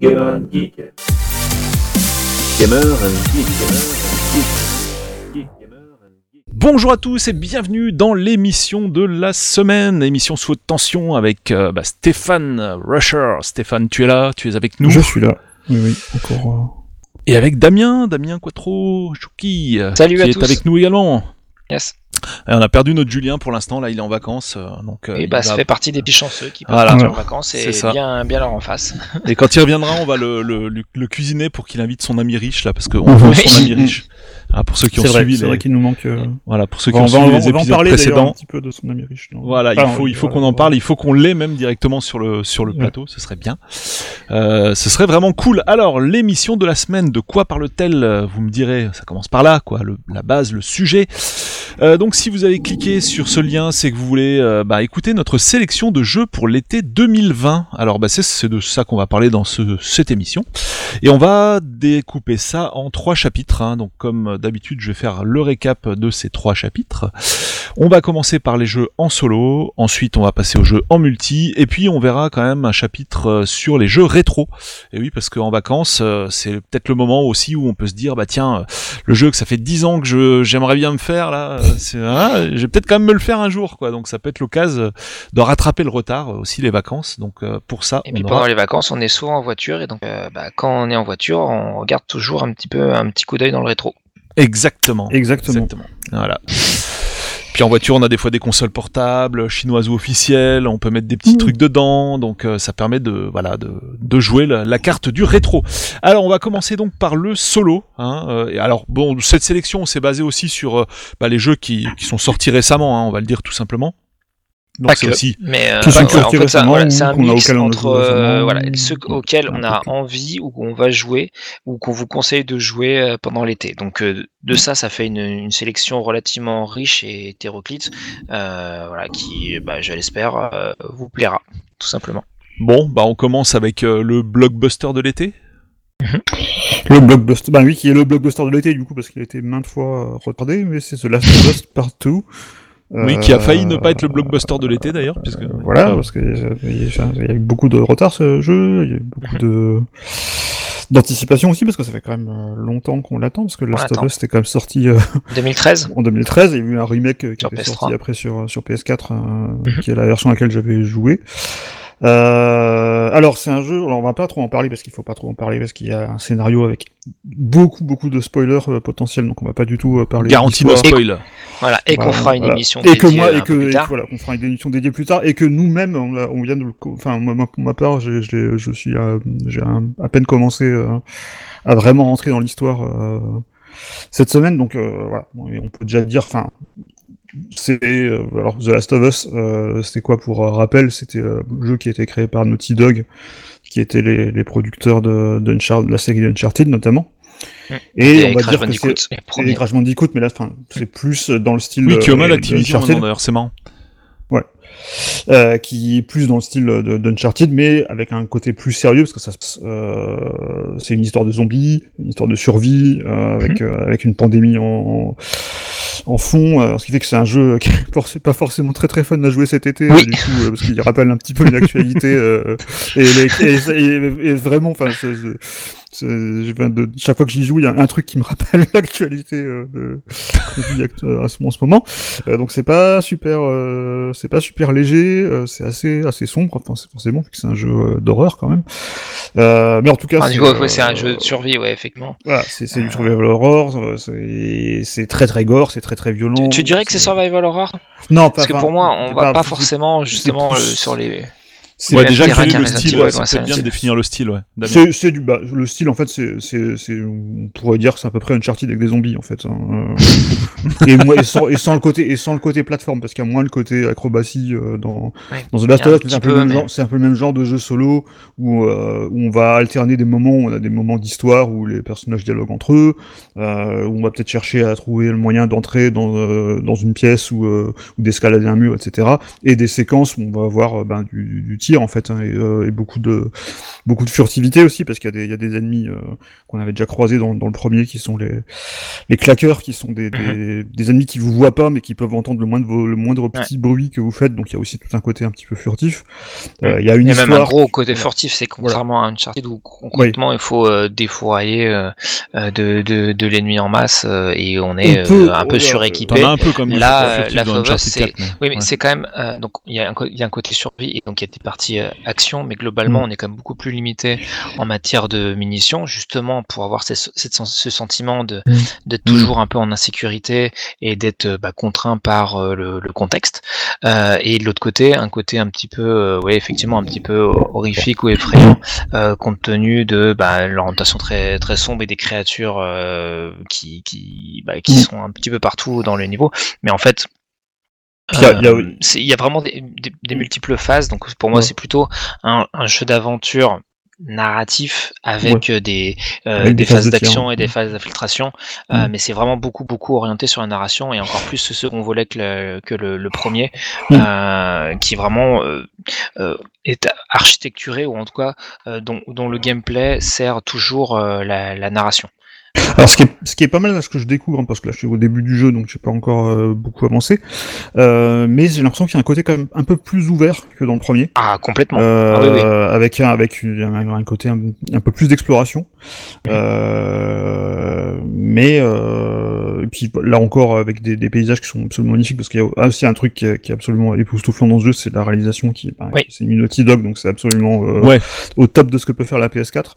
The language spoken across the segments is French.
Gamer and Geek. Gamer and Geek. Geek. Gamer and Geek. Bonjour à tous et bienvenue dans l'émission de la semaine, émission sous haute tension avec euh, bah, Stéphane Rusher. Stéphane, tu es là, tu es avec nous. Je suis là. Oui, oui, encore. Et avec Damien, Damien Quattro Chouki, euh, Salut qui à est tous. avec nous également. Yes. Et on a perdu notre Julien pour l'instant, là il est en vacances. euh, donc, euh, Et il bah, va- ça fait partie des petits chanceux qui peuvent Voilà. partir en vacances C'est et ça. bien, bien leur en face. Et quand il reviendra, on va le, le, le- le cuisiner pour qu'il invite son ami riche là, parce qu'on veut son ami riche. Ah, pour ceux qui ont vrai, suivi c'est vrai qu'il nous manque. euh, voilà, pour ceux on qui ont suivi les épisodes parler d'ailleurs un précédents. petit peu de son ami riche. non Voilà, il Enfin, faut, il faut voilà, qu'on en parle, il faut qu'on l'ait même directement sur le sur le Ouais. plateau, ce serait bien. Euh, ce serait vraiment cool. Alors, l'émission de la semaine, de quoi parle-t-elle? Vous me direz, ça commence par là, quoi, le- la base, le sujet. Euh, donc, si vous avez cliqué sur ce lien, c'est que vous voulez bah, écouter notre sélection de jeux pour l'été 2020. Alors, bah, c'est- c'est de ça qu'on va parler dans ce, cette émission. Et on va découper ça en trois chapitres. hein. Donc, comme d'habitude, je vais faire le récap de ces trois chapitres. On va commencer par les jeux en solo, ensuite on va passer aux jeux en multi, et puis on verra quand même un chapitre euh, sur les jeux rétro. Et oui, parce qu'en vacances, euh, c'est peut-être le moment aussi où on peut se dire, bah tiens, le jeu que ça fait 10 ans que je j'aimerais bien me faire là, c'est, ah, je vais peut-être quand même me le faire un jour, quoi. Donc ça peut être l'occasion de rattraper le retard, aussi les vacances. Donc pour ça, Et on puis aura- pendant les vacances, on est souvent en voiture et donc euh, bah, quand on est en voiture, on regarde toujours un petit peu un petit coup d'œil dans le rétro. Exactement. Exactement. Exactement. Voilà. Puis en voiture, on a des fois des consoles portables, chinoises ou officielles, on peut mettre des petits Mmh. trucs dedans, donc euh, ça permet de voilà de, de jouer la, la carte du rétro. Alors on va commencer donc par le solo. Hein, euh, et alors bon, cette sélection on s'est basé aussi sur euh, bah, les jeux qui, qui sont sortis récemment, hein, on va le dire tout simplement. Donc Pas c'est que. aussi Mais euh, voilà, en fait, ça- voilà, c'est un qu'on a mix auquel on a entre euh, voilà, ceux ou- auxquels on a envie ou qu'on va jouer ou qu'on vous conseille de jouer euh, pendant l'été. Donc euh, de ça, ça fait une, une sélection relativement riche et hétéroclite, euh, voilà, qui, bah, je l'espère, euh, vous plaira, tout simplement. bon, bah on commence avec euh, le blockbuster de l'été. Le blockbuster. Bah oui, qui est le blockbuster de l'été du coup parce qu'il a été maintes fois retardé, mais c'est The Last of Us Part 2. Oui, qui a failli ne pas être le blockbuster de l'été d'ailleurs, puisque Euh, Voilà, parce que euh, il y a il y a eu beaucoup de retard ce jeu, il y a eu beaucoup de d'anticipation aussi parce que ça fait quand même euh, longtemps qu'on l'attend parce que Last of. Us était quand même sorti euh, 2013 en 2013, il y a eu un remake euh, qui Sur était PS3. sorti après sur sur PS4 euh, Mhm. qui est la version à laquelle j'avais joué. Euh, alors c'est un jeu, alors on va pas trop en parler parce qu'il faut pas trop en parler parce qu'il y a un scénario avec beaucoup beaucoup de spoilers euh, potentiels donc on va pas du tout euh, parler Garantie no spoil. Voilà, et qu'on fera une voilà. émission et que dédiée moi et que, plus et tard. que, voilà qu'on fera une émission dédiée plus tard et que nous-mêmes on, vient de le enfin moi, pour ma part j'ai je, suis euh, j'ai à peine commencé euh, à vraiment rentrer dans l'histoire euh, cette semaine donc euh, voilà on peut déjà dire enfin c'est euh, alors The Last of Us euh, c'était quoi pour rappel? C'était un jeu qui a été créé par Naughty Dog qui étaient les, les producteurs de, de la série Uncharted notamment Mm. Et, Et on va Crash dire que Bandicoot, c'est et premiers. Crash Bandicoot mais là enfin c'est plus dans le style Oui, qui est au mal euh, Activision d'Uncharted. maintenant, d'ailleurs, c'est marrant. euh, qui est plus dans le style de- d'Uncharted, mais avec un côté plus sérieux, parce que ça, euh, c'est une histoire de zombies, une histoire de survie, euh, avec, Mhm. euh, avec une pandémie en, en fond, euh, ce qui fait que c'est un jeu qui est forc- pas forcément très très fun à jouer cet été, Oui. euh, du coup, euh, parce qu'il rappelle un petit peu une actualité, euh, et, les- et, et- et vraiment, enfin, chaque fois que j'y joue, il y a un truc qui me rappelle l'actualité euh, de, act- à ce, en ce moment. Euh, donc c'est pas super, euh, c'est pas super léger, euh, c'est assez assez sombre. Enfin, c'est forcément vu que c'est un jeu euh, d'horreur quand même. Euh, mais en tout cas, Ah, c'est, du coup, euh, ouais, c'est un jeu de survie, ouais, effectivement. Voilà, c'est du survival horror. euh, C'est très très gore, c'est très très violent. Tu, tu dirais que c'est survival horror? Non, pas. Parce que pour moi, on va pas forcément justement plus- euh, sur les. C'est- Ouais, déjà, le style ouais, bien de c'est- définir le style, ouais. C'est c'est du bah, le style en fait c'est c'est c'est on pourrait dire que c'est à peu près Uncharted avec des zombies en fait hein. Euh, et, moi, et, sans, et sans le côté et sans le côté plateforme parce qu'il y a moins le côté acrobatie euh, dans Ouais. dans The Last of Us c'est un peu le peu, même mais- genre c'est un peu le même genre de jeu solo où euh, où on va alterner des moments où on a des moments d'histoire où les personnages dialoguent entre eux euh, où on va peut-être chercher à trouver le moyen d'entrer dans dans une pièce ou euh, ou d'escalader un mur etc et des séquences où on va avoir euh, ben du, du tir en fait, hein, et, euh, et beaucoup de beaucoup de furtivité aussi, parce qu'il y a des, il y a des ennemis euh, qu'on avait déjà croisés dans, dans le premier, qui sont les les claqueurs, qui sont des, des, des ennemis qui vous voient pas, mais qui peuvent entendre le moindre le moindre petit bruit que vous faites. Donc il y a aussi tout un côté un petit peu furtif. Euh, il y a une Il y a même un histoire. gros côté furtif, c'est contrairement à Uncharted où concrètement il faut euh, défourailler de, de, de l'ennemi en masse euh, et on est On peut- euh, un peu suréquipé. Un peu comme Là, la c'est- 4, mais- Oui, mais ouais. c'est quand même euh, donc il y, a un co- il y a un côté survie et donc il y a des parties euh, action, mais globalement Mm. on est quand même beaucoup plus limité en matière de munitions, justement pour avoir ces- cette sens- ce sentiment de Mm. d'être toujours un peu en insécurité et d'être euh, bah, contraint par euh, le, le contexte. Euh, et de l'autre côté, un côté un petit peu, ouais, effectivement un petit peu horrifique ou effrayant, compte tenu de bah, l'orientation très très sombre et des créatures qui qui bah, qui Mm. sont un petit peu partout dans le niveau. Mais en fait, il y a- euh, il y a vraiment des, des- des multiples phases. Donc pour moi, Ouais. c'est plutôt un, un jeu d'aventure narratif avec euh, des, euh, Avec des, des phases d'action et des phases d'infiltration. Euh, Mm. mais c'est vraiment beaucoup beaucoup orienté sur la narration et encore plus ce second volet que le, que le, le premier, Mm. euh, qui vraiment est architecturé ou en tout cas dont, dont le gameplay sert toujours la, la narration. Alors ce qui est, ce qui est pas mal là, ce que je découvre, hein, parce que là je suis au début du jeu, donc j'ai pas encore euh, beaucoup avancé, euh, mais j'ai l'impression qu'il y a un côté quand même un peu plus ouvert que dans le premier, Ah complètement. euh, Ah oui, oui. avec un avec un, un côté un, un peu plus d'exploration, euh, mais euh, et puis là encore avec des, des paysages qui sont absolument magnifiques, parce qu'il y a aussi un truc qui est, qui est absolument époustouflant dans ce jeu, c'est la réalisation qui, bah, Oui. c'est une Naughty Dog, donc c'est absolument euh, Ouais. au top de ce que peut faire la PS4.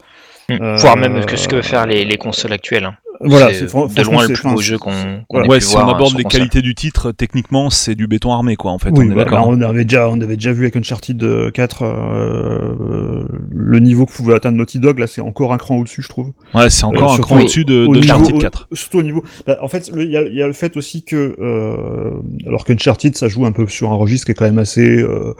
Mm. Voire même Euh, que ce que faire les, les consoles actuelles. hein. Voilà, c'est de franchement, loin le plus beau jeu qu'on Ouais, pu si voir on hein, aborde les console. qualités du titre, techniquement, c'est du béton armé, quoi, en fait. Oui, on est bah, d'accord. bah, on avait déjà, on avait déjà vu avec Uncharted euh, 4 euh, le niveau que pouvait atteindre Naughty Dog. Là, c'est encore un cran au-dessus, je trouve. Ouais, c'est encore Euh, un cran au-dessus de, au de niveau- Uncharted au- 4. Surtout au niveau. bah, en fait, il y a, il y a le fait aussi que, euh, alors qu'Uncharted, ça joue un peu sur un registre qui est quand même assez euh,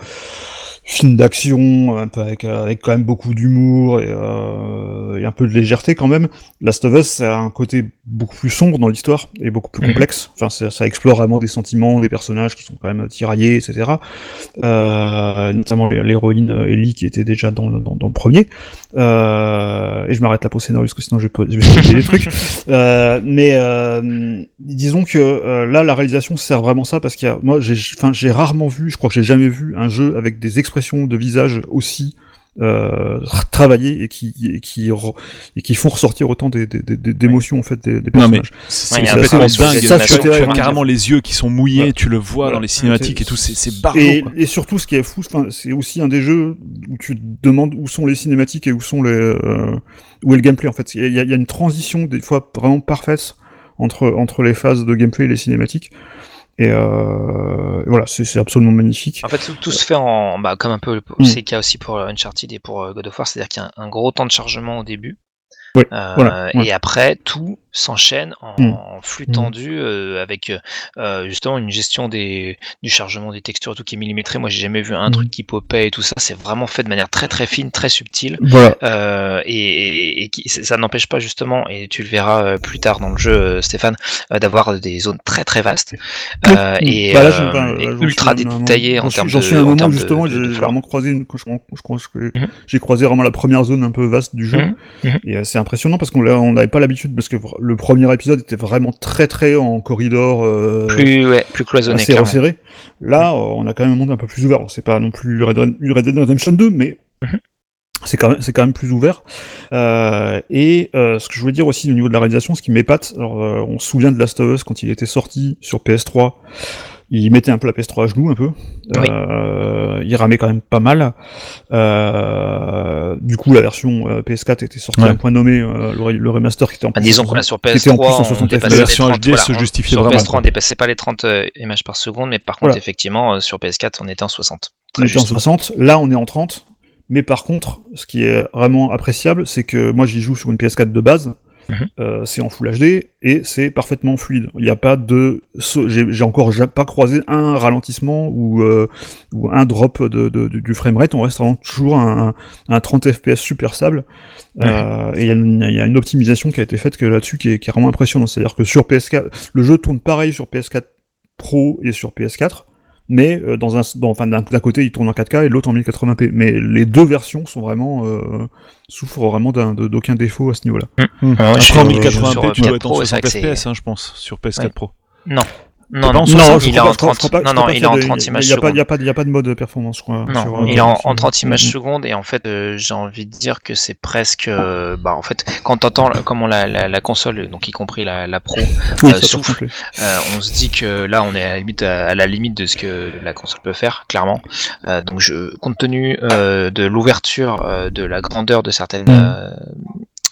film d'action, un peu avec, avec quand même beaucoup d'humour et, euh, et un peu de légèreté quand même. Last of Us, ça a un côté beaucoup plus sombre dans l'histoire et beaucoup plus Mhm. complexe. Enfin, ça, ça explore vraiment des sentiments, des personnages qui sont quand même tiraillés, etc. Euh, notamment l'héroïne euh, Ellie qui était déjà dans, le- dans, dans le premier. Euh, et je m'arrête là pour scénario parce que sinon je vais, je vais des trucs. Euh, mais euh, disons que euh, là la réalisation sert vraiment ça parce qu'il y a moi j'ai enfin j'ai rarement vu, je crois que j'ai jamais vu un jeu avec des expressions de visage aussi euh, travaillées et qui et qui et qui font ressortir autant des, des, des- d'émotions en fait des, des Non, mais personnages. c'est Ouais, il y a un complètement dingue. Ça, tu, as carrément les yeux qui sont mouillés, Ouais. tu le vois Ouais. dans les cinématiques et tout, c'est c'est barjo. Et, et surtout, ce qui est fou, c'est aussi un des jeux où tu te demandes où sont les cinématiques et où sont les euh, où est le gameplay en fait. Il y, a, il y a une transition des fois vraiment parfaite entre entre les phases de gameplay et les cinématiques. Et euh, voilà, c'est absolument magnifique. En fait, tout, tout se fait en, bah, comme un peu, le- Mm. c'est le cas aussi pour Uncharted et pour euh, God of War, c'est-à-dire qu'il y a un, un gros temps de chargement au début. Euh, voilà, ouais. Et après, tout s'enchaîne en, Mm. en flux Mm. tendu euh, avec euh, justement une gestion des, du chargement des textures, tout qui est millimétré. Moi, j'ai jamais vu un truc qui popait et tout ça. C'est vraiment fait de manière très très fine, très subtile. Voilà. Euh, et, et- et qui, ça n'empêche pas justement, et tu le verras euh, plus tard dans le jeu, euh, Stéphane, euh, d'avoir des zones très très vastes euh, et, Bah là, euh, et ultra détaillées en termes de. J'en suis à un en moment justement, j'ai vraiment croisé une, je, crois que Mhm. j'ai croisé vraiment la première zone un peu vaste du jeu. Mhm. Mhm. Et euh, c'est impressionnant parce qu'on on n'avait pas l'habitude parce que le premier épisode était vraiment très très en corridor. euh, plus, ouais, plus cloisonné, assez resserré. Là, on a quand même un monde un peu plus ouvert. C'est pas non plus Red Dead Red Dead Redemption 2, mais Mhm. c'est quand même c'est quand même plus ouvert. Euh, et euh, ce que je voulais dire aussi au niveau de la réalisation, ce qui m'épate, alors on se souvient de Last of Us quand il était sorti sur PS3. Il mettait un peu la PS3 à genoux, un peu. Oui. Euh, il ramait quand même pas mal. Euh, du coup, la version euh, PS4 était sortie Ouais. à un point nommé, euh, le, le remaster qui était en Bah, plus disons en- qu'on a sur qui était en plus en PS3, on 60 dépassait FPS. La version 30, HD voilà, se on- justifiait sur vraiment, PS3, quoi. on dépassait pas les 30 euh, images par seconde, mais par contre, Voilà. effectivement, euh, sur PS4, on était en 60. On était en juste. 60, là on est en 30. Mais par contre, ce qui est vraiment appréciable, c'est que moi j'y joue sur une PS4 de base, Mhm. euh, c'est en Full HD et c'est parfaitement fluide. Il n'y a pas de, j'ai encore pas croisé un ralentissement ou euh, ou un drop de, de- du du framerate. On reste vraiment toujours à un, à un 30 FPS super stable. Euh, et il y, a une- il y a une optimisation qui a été faite que là-dessus qui qui est vraiment impressionnante. C'est-à-dire que sur PS4, le jeu tourne pareil sur PS4 Pro et sur PS4. Mais euh, dans un, dans, enfin, d'un d'un côté il tourne en 4K et l'autre en 1080p. Mais les deux versions sont vraiment euh, souffrent vraiment d'aucun défaut à ce niveau-là. Hum. Ouais, Après, sur- en euh, 1080p, sur tu dois 4 être en Pro, c'est 60 vrai que c'est- FPS, hein, je pense, sur PS4 Ouais. Pro. Non. Non, non, 60, je il est en pas- je crois- 30. je crois pas- Non, non, il est en qu'il y a 30 des- images Il n'y a, pas- secondes. il y a, pas- il y a pas de mode performance, je crois. Non, sur, il est euh, en, sur- en 30 images secondes et en fait euh, j'ai envie de dire que c'est presque euh, bah en fait quand t'entends comment la, la, la console donc y compris la, la pro Oui, euh, souffle euh, on se dit que là on est à la limite à la limite de ce que la console peut faire clairement Euh, donc je compte tenu euh, de l'ouverture euh, de la grandeur de certaines Mm. euh,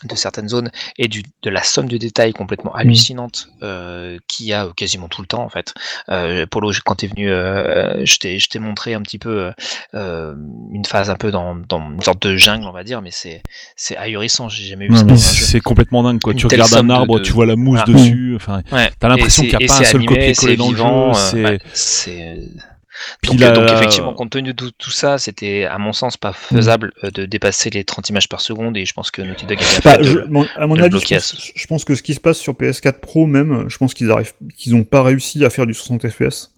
de certaines zones et du, de la somme de détails complètement hallucinante euh, qu'il y a quasiment tout le temps en fait. Euh, Polo, quand t'es venu, euh, je t'ai je t'ai montré un petit peu euh, une phase un peu dans, dans une sorte de jungle, on va dire, mais c'est c'est ahurissant. J'ai jamais vu ça un jeu. C'est complètement dingue, quoi. Une Tu regardes un de- arbre, de- tu vois la mousse dessus. Enfin, Ouais. t'as l'impression qu'il y a pas un seul copier-coller dans le jeu, euh, c'est Puis donc, effectivement, compte tenu de tout, ça, c'était à mon sens pas faisable euh, de dépasser les 30 images par seconde et je pense que Naughty Dog a Bah, de- à mon de avis, je pense, je pense que ce qui se passe sur PS4 Pro même, je pense qu'ils arrivent, qu'ils ont pas réussi à faire du 60 FPS.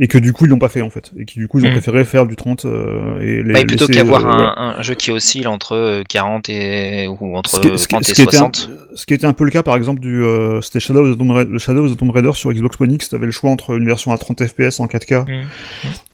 Et que du coup ils l'ont pas fait en fait. Et que du coup ils ont Mm. préféré faire du 30 euh, et les Ouais, plutôt qu'avoir euh, un, ouais. un jeu qui oscille entre euh, 40 et ou entre Ce qui, ce qui- 30 ce et qui était un, 60. ce qui était un peu le cas par exemple du euh, c'était Shadow of the Tomb Raider, le Shadow of the Tomb Raider sur Xbox One X, t'avais le choix entre une version à 30 FPS en 4K Mm.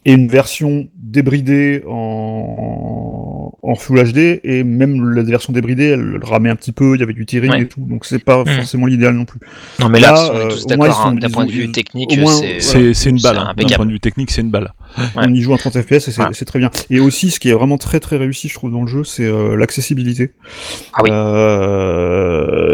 et une version débridée en, en Full HD et même la version débridée elle ramait un petit peu, il y avait du tearing Ouais. et tout, donc c'est pas Mm. forcément l'idéal non plus. Non mais là, Là, on est euh, tous d'accord, hein, d'un point de vue technique, c'est une balle. D'un point de vue technique, c'est une balle. On y joue en 30 FPS et c'est Ouais. c'est très bien. Et aussi, ce qui est vraiment très très réussi, je trouve, dans le jeu, c'est euh, l'accessibilité. Ah oui. Euh,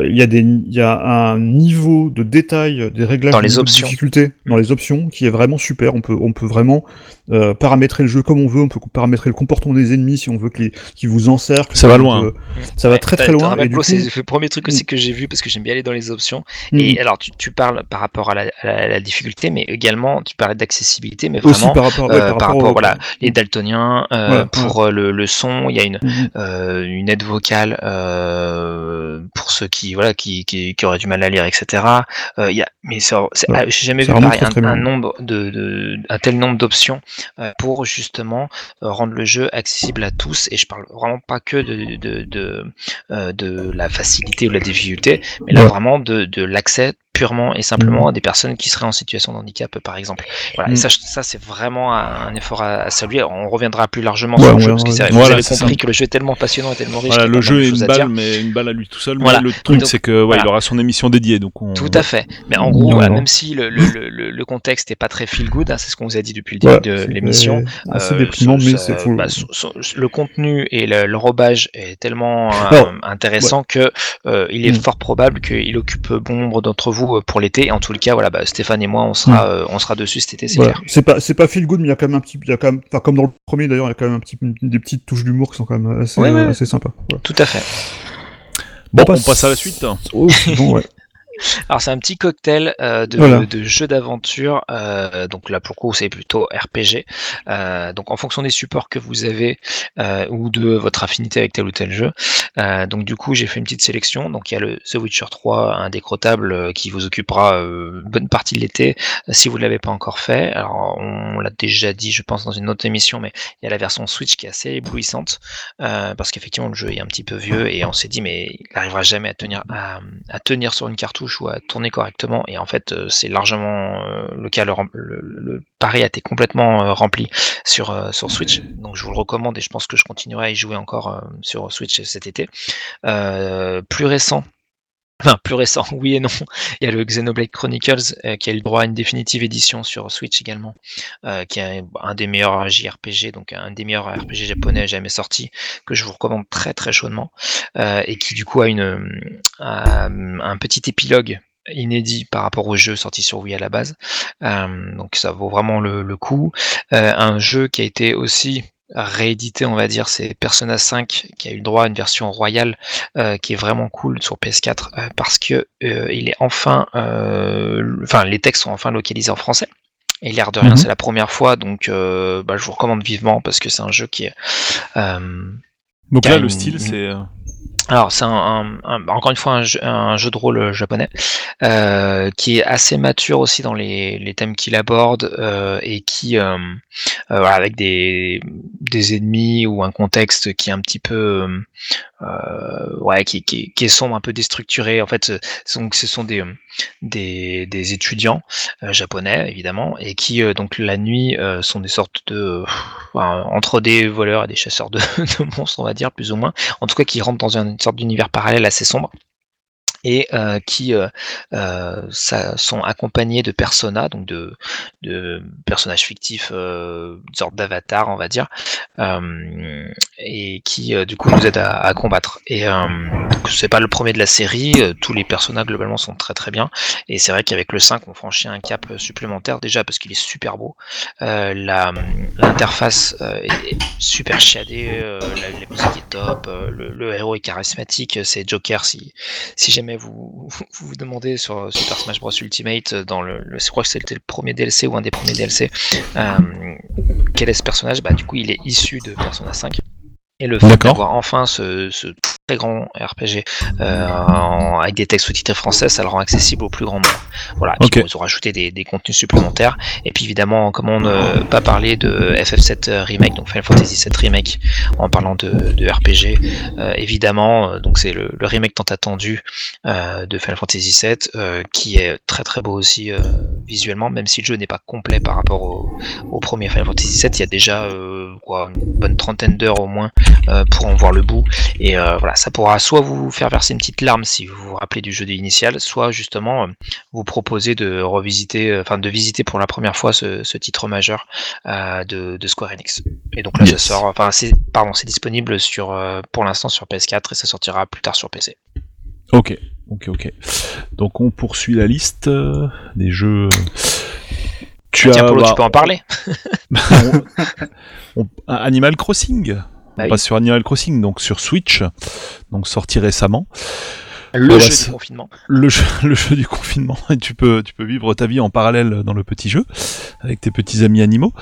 Il y a des, il y a un niveau de détail des réglages Dans les de options. difficulté dans les options qui est vraiment super. On peut, on peut vraiment euh, paramétrer le jeu comme on veut. On peut paramétrer le comportement des ennemis si on veut qu'ils qu'ils vous encerclent. Ça va loin, peut- Ça va Ouais, très très loin. C'est le premier truc aussi que j'ai vu parce que j'aime bien aller dans les options. mm, Et alors tu, tu parles par rapport à la, à la- à la difficulté, mais également tu parlais d'accessibilité, mais aussi par rapport, ouais, euh, par rapport, au- voilà, les daltoniens euh, Ouais, pour euh, le, le son, il y a une Mhm. euh, une aide vocale euh, pour ceux qui voilà qui, qui, qui auraient du mal à lire, etc. Euh, il y a, mais Ouais. ah, j'ai jamais vu pareil, un, nombre de, de un tel nombre d'options euh, pour justement euh, rendre le jeu accessible à tous. Et je parle vraiment pas que de de de, euh, de la facilité ou de la difficulté, mais là Ouais. vraiment de, de l'accès purement et simplement à des personnes qui seraient en situation de handicap, par exemple. Voilà. Et Mm. ça, c'est vraiment un, effort à, à saluer. On reviendra plus largement Ouais, sur le jeu, parce que vous Voilà, avez compris ça. que le jeu est tellement passionnant et tellement riche. Voilà, le jeu est une balle, mais une balle à lui tout seul. Voilà. Mais le truc, c'est que ouais, voilà. il aura son émission dédiée. Donc on... Tout à fait. Mais en gros, même si le, le, le, le- le contexte est pas très feel good, hein, c'est ce qu'on vous a dit depuis le début de l'émission. c'est assez euh, déprimant, mais c'est fou. bah, le contenu et le- l'enrobage est tellement euh, Alors, intéressant que euh, il est Mm. fort probable qu'il occupe bon nombre d'entre vous euh, pour l'été. Et en tout cas, voilà, bah, Stéphane et moi, on sera, euh, on sera dessus cet été, c'est Voilà. clair. C'est pas, c'est pas feel good, mais il y a quand même un petit, il y a quand même, enfin, comme dans le premier d'ailleurs, il y a quand même un petit, des petites touches d'humour qui sont quand même assez, Ouais, ouais. assez sympas. Voilà. Tout à fait. Bon, On on passe- passe à la suite. Oh, bon, ouais. Alors c'est un petit cocktail euh, de, Voilà. de jeux d'aventure. euh, donc là pour le coup c'est plutôt RPG. Euh, donc en fonction des supports que vous avez ou de votre affinité avec tel ou tel jeu. Donc du coup j'ai fait une petite sélection. Donc il y a le The Witcher 3 indécrottable qui vous occupera une bonne partie de l'été si vous ne l'avez pas encore fait. Alors on l'a déjà dit je pense dans une autre émission, mais il y a la version Switch qui est assez éblouissante parce qu'effectivement le jeu est un petit peu vieux et on s'est dit mais il n'arrivera jamais à tenir à, à tenir sur une cartouche ou à tourner correctement et en fait euh, c'est largement euh, le cas le, le, le pari a été complètement euh, rempli sur sur Switch. Donc je vous le recommande et je pense que je continuerai à y jouer encore sur Switch cet été. Plus récent Enfin, plus récent, oui et non. Il y a le Xenoblade Chronicles euh, qui a eu le droit à une définitive édition sur Switch également, euh, qui est un des meilleurs JRPG, donc un des meilleurs RPG japonais jamais sorti, que je vous recommande très très chaudement, euh, et qui du coup a une un, petit épilogue inédit par rapport au jeu sorti sur Wii à la base. Donc ça vaut vraiment le, coup. Un jeu qui a été aussi réédité, on va dire, c'est Persona 5 qui a eu le droit à une version royale euh, qui est vraiment cool sur PS4 euh, parce que euh, il est enfin, euh, enfin les textes sont enfin localisés en français. Et l'air de rien, Mhm. c'est la première fois, donc euh, bah, je vous recommande vivement parce que c'est un jeu qui est. euh, Donc là, le une- style, c'est. Euh, Alors c'est bah, encore une fois un jeu, un de rôle japonais euh, qui est assez mature aussi dans les, thèmes qu'il aborde euh, et qui euh, euh, avec des, des ennemis ou un contexte qui est un petit peu euh, ouais qui, qui, qui est sombre un peu déstructuré. En fait donc ce sont des des, des étudiants euh, japonais évidemment et qui euh, donc la nuit euh, sont des sortes de entre des voleurs et des chasseurs de, de monstres on va dire plus ou moins. En tout cas qui rentrent dans une sorte d'univers parallèle assez sombre et euh, qui euh, euh, sont accompagnés de personas, donc de, personnages fictifs, une sorte d'avatar, on va dire, et qui du coup nous aident à, combattre. Et c'est pas le premier de la série, tous les personnages globalement sont très très bien, et c'est vrai qu'avec le 5 on franchit un cap supplémentaire déjà parce qu'il est super beau, l'interface est super chiadée, la, musique est top, le, le héros est charismatique, c'est Joker si si jamais vous vous, vous demandez sur Super Smash Bros. Ultimate euh, dans le, le je crois que c'était le premier DLC ou un des premiers DLC euh, quel est ce personnage? Bah du coup il est issu de Persona 5 et le fait d'avoir enfin ce, ce très grand RPG euh, en- avec des textes sous-titrés français, ça le rend accessible au plus grand nombre. Voilà, puis bon, ils ont rajouté des, des contenus supplémentaires. Et puis évidemment, comment ne pas parler de FF7 Remake, donc Final Fantasy 7 Remake, en parlant de, de RPG. Euh, évidemment, euh, donc c'est le, le remake tant attendu euh, de Final Fantasy 7, qui est très très beau aussi euh, visuellement, même si le jeu n'est pas complet par rapport au, au premier Final Fantasy 7. Il y a déjà euh, quoi, une bonne trentaine d'heures au moins euh, pour en voir le bout. Et euh, voilà, ça pourra soit vous faire verser une petite larme si vous vous rappelez du jeu initial, soit justement euh, vous proposer de revisiter, euh, enfin de visiter pour la première fois ce, ce titre majeur euh, de, de Square Enix. Et donc là, Yes. ça sort, enfin c'est, pardon, c'est disponible sur, pour l'instant sur PS4 et ça sortira plus tard sur PC. Ok, ok, ok. Donc on poursuit la liste des jeux. Tu Ah, Tiens, as Polo, bah, tu peux en parler on- Animal Crossing. Bah On oui. passe sur Animal Crossing, donc sur Switch, donc sorti récemment. Le jeu du confinement. Le jeu, le jeu du confinement, et tu peux, tu peux vivre ta vie en parallèle dans le petit jeu avec tes petits amis animaux.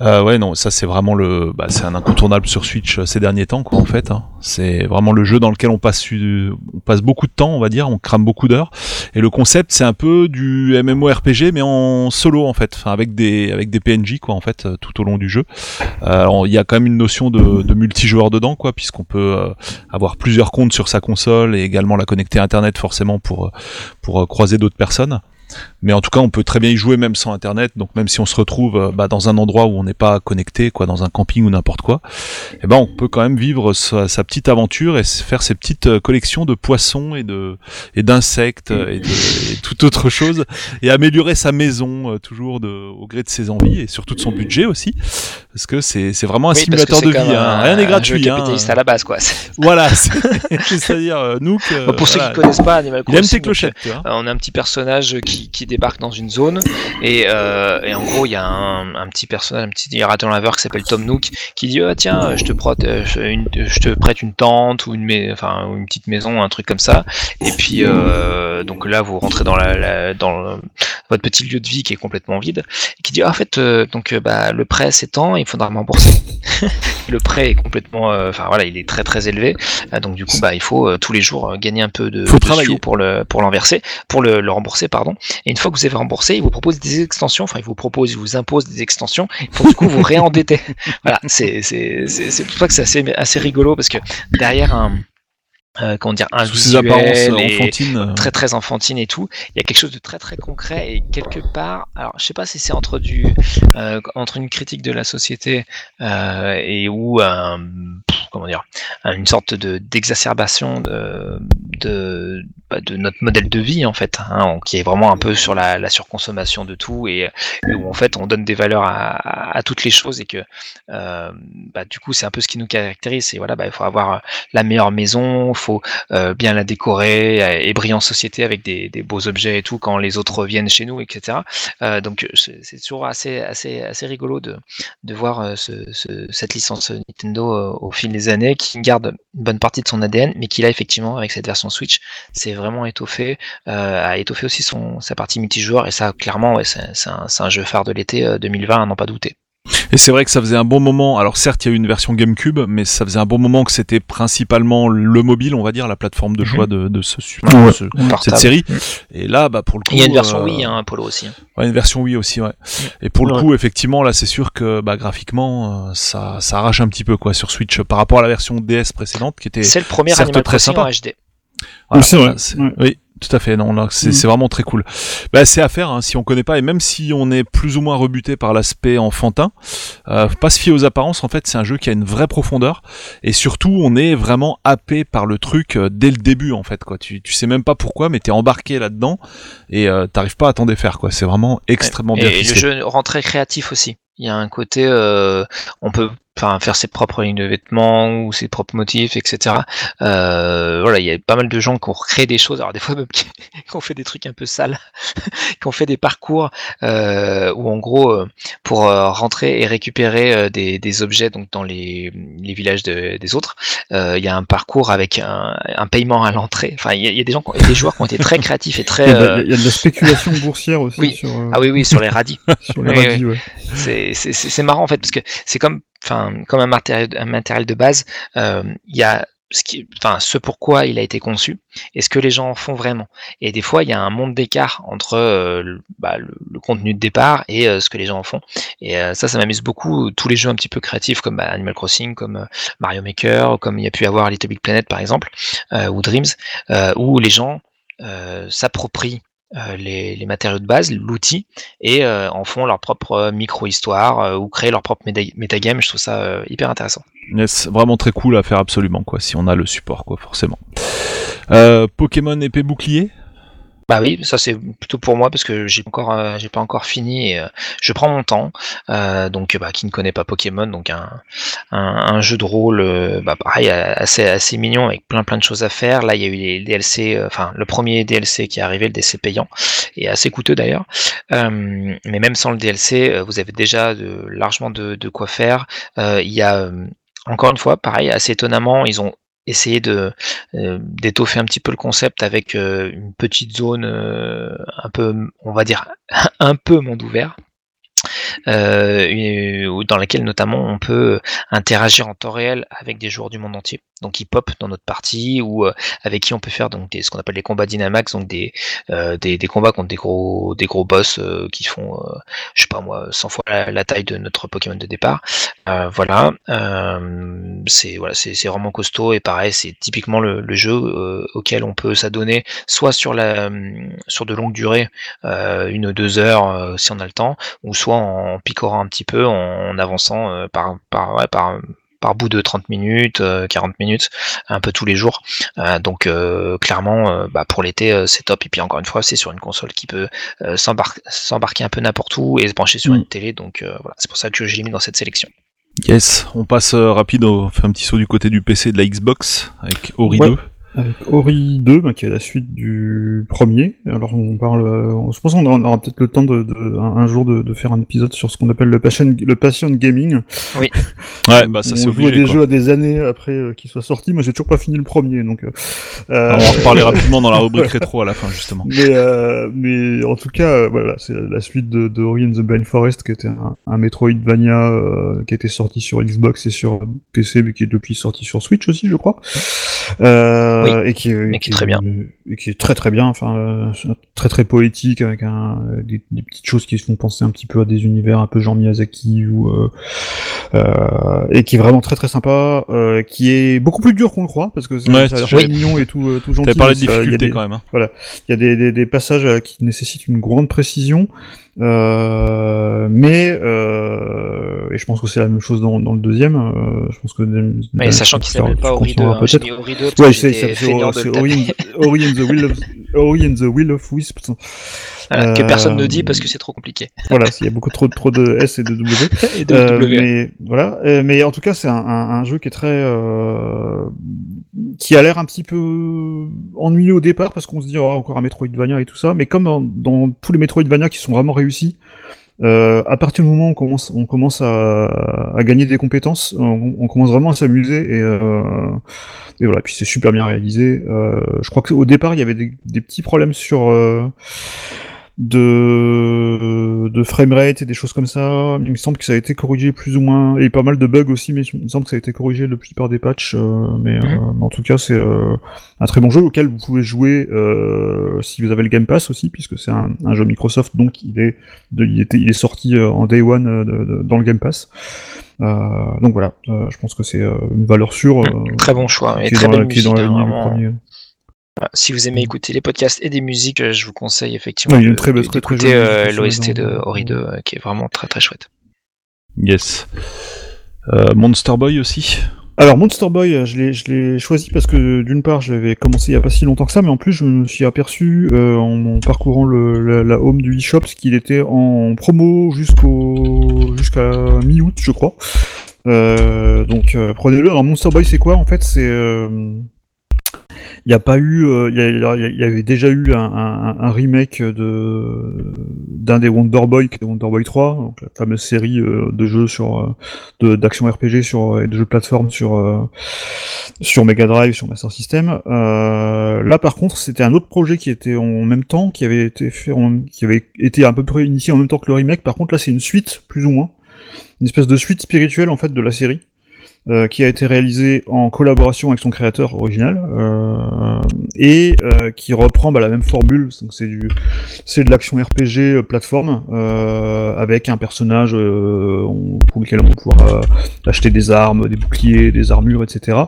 Euh, ouais, non, ça c'est vraiment le, bah, c'est un incontournable sur Switch euh, ces derniers temps, quoi, en fait. hein. C'est vraiment le jeu dans lequel on passe, su- on passe beaucoup de temps, on va dire, on crame beaucoup d'heures. Et le concept, c'est un peu du MMORPG, mais en solo, en fait, enfin avec des, avec des PNJ, quoi, en fait, euh, tout au long du jeu. Euh, il y a quand même une notion de, de multijoueur dedans, quoi, puisqu'on peut euh, avoir plusieurs comptes sur sa console et également la connecter Internet forcément pour euh, pour euh, croiser d'autres personnes. Mais en tout cas, on peut très bien y jouer même sans Internet. Donc même si on se retrouve euh, bah, dans un endroit où on n'est pas connecté, quoi, dans un camping ou n'importe quoi, eh ben on peut quand même vivre sa, sa petite aventure et faire ses petites euh, collections de poissons et de et d'insectes euh, et, de, et toute autre chose et améliorer sa maison toujours de, au gré de ses envies et surtout de son budget aussi, parce que c'est c'est vraiment un Oui, simulateur de vie. hein. Rien n'est gratuit. hein. capitaliste à la base, quoi. Voilà, c'est- c'est-à-dire euh, Nook. euh, pour ceux qui connaissent pas Animal il aime Crossing, ses clochettes, on a un petit personnage qui, qui débarque dans une zone et, euh, et en gros il y a un, un petit personnage, un petit narrateur laveur qui s'appelle Tom Nook qui dit ah, tiens je te prête je, une, je te prête une tente ou une mais- enfin ou une petite maison un truc comme ça. Et puis euh, donc là vous rentrez dans la, la- dans le- votre petit lieu de vie qui est complètement vide et qui dit ah, en fait euh, donc bah le prêt s'étend il faudra me rembourser. Le prêt est complètement enfin voilà il est très très élevé. Euh, donc du coup bah il faut tous les jours gagner un peu de, Faut de travailler. sous pour le pour l'enverser pour le, le rembourser pardon. Et une fois que vous avez remboursé, il vous propose des extensions, enfin il vous propose, il vous impose des extensions pour du coup vous réendetter. voilà, c'est pour ça que c'est assez assez rigolo parce que derrière un euh, comment dire un Sous ses apparences visuel euh, enfantines. euh, très très enfantine et tout. Il y a quelque chose de très très concret et quelque part, alors je sais pas si c'est entre du euh, entre une critique de la société euh, et ou un comment dire une sorte de d'exacerbation de de, bah, de notre modèle de vie en fait, hein, qui est vraiment un peu sur la, la surconsommation de tout et, et où en fait on donne des valeurs à, à, à toutes les choses et que bah, du coup c'est un peu ce qui nous caractérise. Et voilà, bah, il faut avoir la meilleure maison, faut euh, bien la décorer euh, et briller en société avec des, beaux objets et tout quand les autres viennent chez nous, etc. Euh, donc c'est toujours assez, assez, assez rigolo de, de voir ce, ce- cette licence Nintendo au fil des années qui garde une bonne partie de son ADN, mais qui là effectivement avec cette version Switch, c'est vraiment étoffé, a étoffé aussi son, sa partie multijoueur et ça clairement c'est un, un jeu phare de l'été euh, 2020 à n'en pas douter. Et c'est vrai que ça faisait un bon moment. Alors certes, il y a eu une version GameCube, mais ça faisait un bon moment que c'était principalement le mobile, on va dire, la plateforme de Mhm. choix de, de ce, de ce- cette série. Et là, bah pour le coup, Il y a une version euh, Wii, hein, Polo aussi. Ouais, une version Wii aussi, ouais. Et pour le Ouais. coup, effectivement, là, c'est sûr que bah, graphiquement, euh, ça, ça arrache un petit peu quoi sur Switch par rapport à la version DS précédente qui était. C'est le premier certes Animal très sympa. en HD. Voilà, c'est vrai. Oui, tout à fait. Non, là, c'est Mm. c'est vraiment très cool. Bah, c'est à faire hein, si on connaît pas et même si on est plus ou moins rebuté par l'aspect enfantin, euh, faut pas se fier aux apparences. En fait, c'est un jeu qui a une vraie profondeur et surtout, on est vraiment happé par le truc euh, dès le début. En fait, quoi. Tu, tu sais même pas pourquoi, mais t'es embarqué là-dedans et euh, t'arrives pas à t'en défaire. Quoi. C'est vraiment extrêmement bien Et, et le jeu rend très créatif aussi. Il y a un côté, euh, on peut enfin faire ses propres lignes de vêtements ou ses propres motifs, etc. Euh, voilà, il y a pas mal de gens qui ont recréé des choses. Alors des fois même qui, ont fait des trucs un peu sales, qui ont fait des parcours euh, où en gros euh, pour euh, rentrer et récupérer euh, des, des objets donc dans les, les villages de- des autres, euh, il y a un parcours avec un, un paiement à l'entrée. Enfin, il y, a, il y a des gens, qui ont- des joueurs qui ont été très créatifs et très Il y, a de la- il y a de la spéculation boursière aussi oui. sur, euh, ah oui oui sur les radis. sur les Oui, radis, ouais. c'est- c'est- c'est marrant en fait parce que c'est comme enfin comme un matériel un matériel de base euh, il y a ce qui enfin ce pourquoi il a été conçu et ce que les gens en font vraiment. Et des fois il y a un monde d'écart entre euh, le, bah, le- contenu de départ et euh, ce que les gens en font. Et ça ça m'amuse beaucoup tous les jeux un petit peu créatifs comme bah, Animal Crossing comme Mario Maker comme il y a pu avoir Little Big Planet par exemple ou Dreams où les gens s'approprient les, les matériaux de base, l'outil, et euh, en font leur propre euh, micro-histoire euh, ou créent leur propre méta- metagame. Je trouve ça euh, hyper intéressant. Yes, vraiment très cool à faire absolument quoi, si on a le support quoi, forcément. Euh, Pokémon épée bouclier? Bah oui, ça c'est plutôt pour moi parce que j'ai encore, euh, j'ai pas encore fini euh, je prends mon temps. Euh, donc, bah, qui ne connaît pas Pokémon, donc un, un, jeu de rôle, bah, pareil, assez assez mignon avec plein plein de choses à faire. Là, il y a eu les DLC, enfin le premier DLC qui est arrivé, le DLC payant, et assez coûteux d'ailleurs. Mais même sans le DLC, vous avez déjà largement de, de quoi faire. Il y a encore une fois, pareil, assez étonnamment, ils ont essayé de euh, d'étoffer un petit peu le concept avec euh, une petite zone euh, un peu, on va dire, un peu monde ouvert. Euh, dans laquelle notamment on peut interagir en temps réel avec des joueurs du monde entier. Donc pop dans notre partie ou euh, avec qui on peut faire donc des, ce qu'on appelle les combats Dynamax, donc des, euh, des, des combats contre des gros des gros boss euh, qui font euh, je sais pas moi 100 fois la, taille de notre Pokémon de départ. Euh, voilà, euh, c'est voilà, c'est vraiment costaud et pareil, c'est typiquement le, le jeu auquel on peut s'adonner soit sur la sur de longue durée, euh, une ou deux heures si on a le temps, ou soit en picorant un petit peu, en, avançant par par ouais, par par bout de 30 minutes, euh, 40 minutes, un peu tous les jours. Euh, donc euh, clairement, euh, bah, pour l'été, euh, c'est top. Et puis encore une fois, c'est sur une console qui peut euh, s'embar- s'embarquer un peu n'importe où et se brancher sur Mm. une télé. Donc euh, voilà, c'est pour ça que je l'ai mis dans cette sélection. Yes, on passe euh, rapide, on fait un petit saut du côté du PC de la Xbox avec Ori Ouais. 2. Avec Ori 2, bah, qui est la suite du premier. Alors on parle, euh, je pense qu'on aura, on aura peut-être le temps de, de- un, un jour de, de faire un épisode sur ce qu'on appelle le passion, le passion gaming. Ouais, bah ça on c'est obligé. des quoi. jeux à des années après euh, qu'ils soient sortis. Moi j'ai toujours pas fini le premier, donc. euh, On va en reparler rapidement dans la rubrique rétro à la fin justement. Mais, euh, mais en tout cas, euh, voilà, c'est la suite de, de Ori and the Blind Forest, qui était un, un Metroidvania euh, qui était sorti sur Xbox et sur PC, mais qui est depuis sorti sur Switch aussi, je crois. Euh, et qui, mais qui est très bien. Et qui est très très bien, enfin euh, très très poétique avec un, des, des petites choses qui font penser un petit peu à des univers un peu genre Miyazaki ou euh, euh, et qui est vraiment très très sympa, euh, qui est beaucoup plus dur qu'on le croit parce que c'est Ouais, très mignon et tout, euh, tout gentil. Parlé de mais ça- il y a difficulté des- quand même. Hein. il y a des, des, des passages euh, qui nécessitent une grande précision, euh, mais euh, et je pense que c'est la même chose dans, dans le deuxième. euh, je pense que Mais sachant qu'il s'appelle pas Ori 2, hein, Ori 2 parce Ouais, que c'est Ori, Ori and the Will of Ori and the Will of Wisp. Voilà, que Euh, personne ne dit parce que c'est trop compliqué. Voilà, il y a beaucoup trop trop de S et de W. Et de Euh, W. mais voilà, Euh, mais en tout cas, c'est un, un, un jeu qui est très, euh, qui a l'air un petit peu ennuyeux au départ parce qu'on se dit oh, encore un Metroidvania et tout ça, mais comme dans, dans tous les Metroidvania qui sont vraiment réussis, euh, à partir du moment où on commence, on commence à, gagner des compétences, on, commence vraiment à s'amuser et, euh, et voilà. Puis c'est super bien réalisé. Euh, je crois qu'au départ il y avait des, des petits problèmes sur euh, de, de framerate et des choses comme ça. Il me semble que ça a été corrigé plus ou moins, et pas mal de bugs aussi, mais il me semble que ça a été corrigé depuis par des patchs. euh, mais, Mhm. euh, mais en tout cas, c'est euh, un très bon jeu auquel vous pouvez jouer euh, si vous avez le Game Pass aussi, puisque c'est un, un jeu Microsoft, donc il est, de, il était, il est sorti euh, en Day One euh, de- dans le Game Pass. Euh, donc voilà, euh, je pense que c'est euh, une valeur sûre. Très bon choix et qui est très dans la- belle qui est dans musique. la hein, lignée du vraiment. premier. Voilà, Si vous aimez écouter les podcasts et des musiques, euh, je vous conseille effectivement d'écouter euh, l'OST de dedans. Ori 2 euh, qui est vraiment très très chouette. Yes. Euh, Monster Boy aussi? Alors Monster Boy, euh, je l'ai, je l'ai choisi parce que d'une part, je l'avais commencé il y a pas si longtemps que ça, mais en plus, je me suis aperçu euh, en, en parcourant le, la, la home du eShop qu'il était en promo jusqu'au jusqu'à mi-août, je crois. Euh, donc euh, prenez-le. Alors Monster Boy, c'est quoi en fait? C'est euh, n'y a pas eu, euh, il il y y avait déjà eu un, remake de d'un des Wonder Boy, qui est Wonder Boy 3, donc la fameuse série euh, de jeux sur euh, d'action RPG sur et de jeux plateforme sur euh, sur Mega Drive, sur Master System. Euh, là, par contre, c'était un autre projet qui était en même temps, qui avait été fait, en- qui avait été à peu près initié en même temps que le remake. Par contre, là, c'est une suite, plus ou moins, une espèce de suite spirituelle en fait de la série. Euh, qui a été réalisée en collaboration avec son créateur original euh, et euh, qui reprend bah, la même formule. Donc c'est du, c'est de l'action RPG euh, plateforme euh, avec un personnage euh, on- pour lequel on va pouvoir acheter des armes, des boucliers, des armures, etc.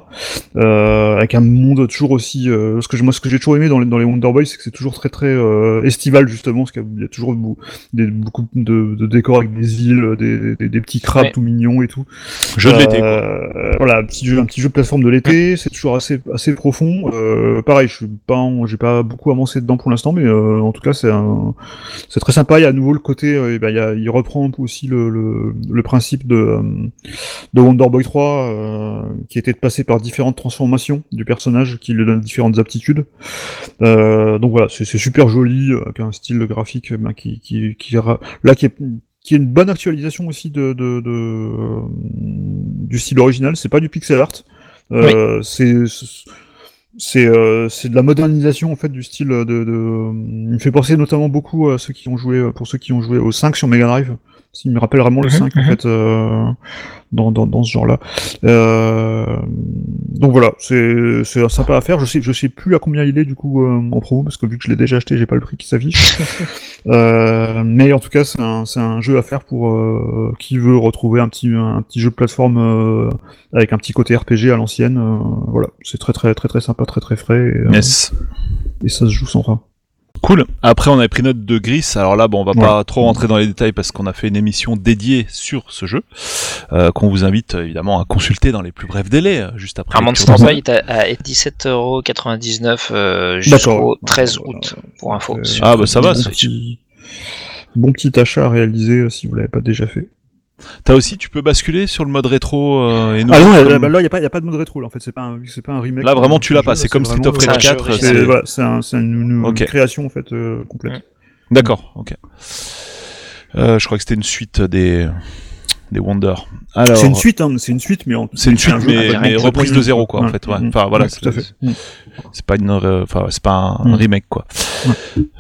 Euh, avec un monde toujours aussi. Euh, ce que moi, ce que j'ai toujours aimé dans les, dans les Wonder Boy, c'est que c'est toujours très très euh, estival justement, parce qu'il y a toujours des, beaucoup de, de décors avec des îles, des, des, des petits crabes Ouais. tout mignons et tout. Jeu de l'été. quoi. Voilà, un petit jeu, un petit jeu de plateforme de l'été, c'est toujours assez assez profond. Euh, pareil, je suis pas, j'ai pas beaucoup avancé dedans pour l'instant, mais euh, en tout cas c'est un, c'est très sympa. Il y a à nouveau le côté, euh, eh ben, il, y a, il reprend aussi le, le, le principe de euh, de Wonder Boy 3, euh, qui était de passer par différentes transformations du personnage, qui lui donne différentes aptitudes. Euh, donc voilà, c'est super joli, euh, avec un style graphique ben, qui, qui, qui là qui est qui est une bonne actualisation aussi de, de, de euh, du style original. C'est pas du pixel art. Euh, C'est c'est euh, c'est de la modernisation en fait du style de, de il me fait penser notamment beaucoup à ceux qui ont joué pour ceux qui ont joué au 5 sur Mega Drive il me rappelle vraiment le Mhm, 5 en mhm. fait euh, dans, dans, dans ce genre là euh, donc voilà c'est sympa à faire. Je sais je sais plus à combien il est du coup euh, en promo parce que vu que je l'ai déjà acheté j'ai pas le prix qui s'affiche. Mais en tout cas c'est un, un jeu à faire pour qui veut retrouver un petit un petit jeu de plateforme avec un petit côté RPG à l'ancienne voilà. C'est très très très très sympa très très frais et, Yes. et ça se joue sans fin Cool. Après, on avait pris note de Gris. Alors là, bon, on va Ouais. pas trop rentrer dans les détails parce qu'on a fait une émission dédiée sur ce jeu, euh, qu'on vous invite évidemment à consulter dans les plus brefs délais, euh, juste après. Un lecture Monster de- Boy est à, à 17,99€ euh, jusqu'au D'accord. 13 août, pour info. Euh, Ah, bah, ça va, bon c'est- petit, bon petit achat à réaliser euh, si vous l'avez pas déjà fait T'as aussi, tu peux basculer sur le mode rétro euh, et nous. Ah non, là, il n'y a, a pas de mode rétro, là, en fait, c'est pas, un- pas un remake. Là, vraiment, tu l'as pas. C'est comme Street of Rage C'est un jeu 4. original. C'est voilà, un- une, une création, en fait, euh, complète. D'accord, ok. Euh, je crois que c'était une suite des des Wonder. Alors, C'est une suite, hein, c'est une suite, mais en- c'est une suite, un jeu mais, complètement mais reprise de zéro, quoi, en Ouais. fait. Ouais. Mm. Enfin, voilà, Ouais, c'est-. Mm. c'est pas une, euh, enfin, c'est pas un, Mm. remake, quoi.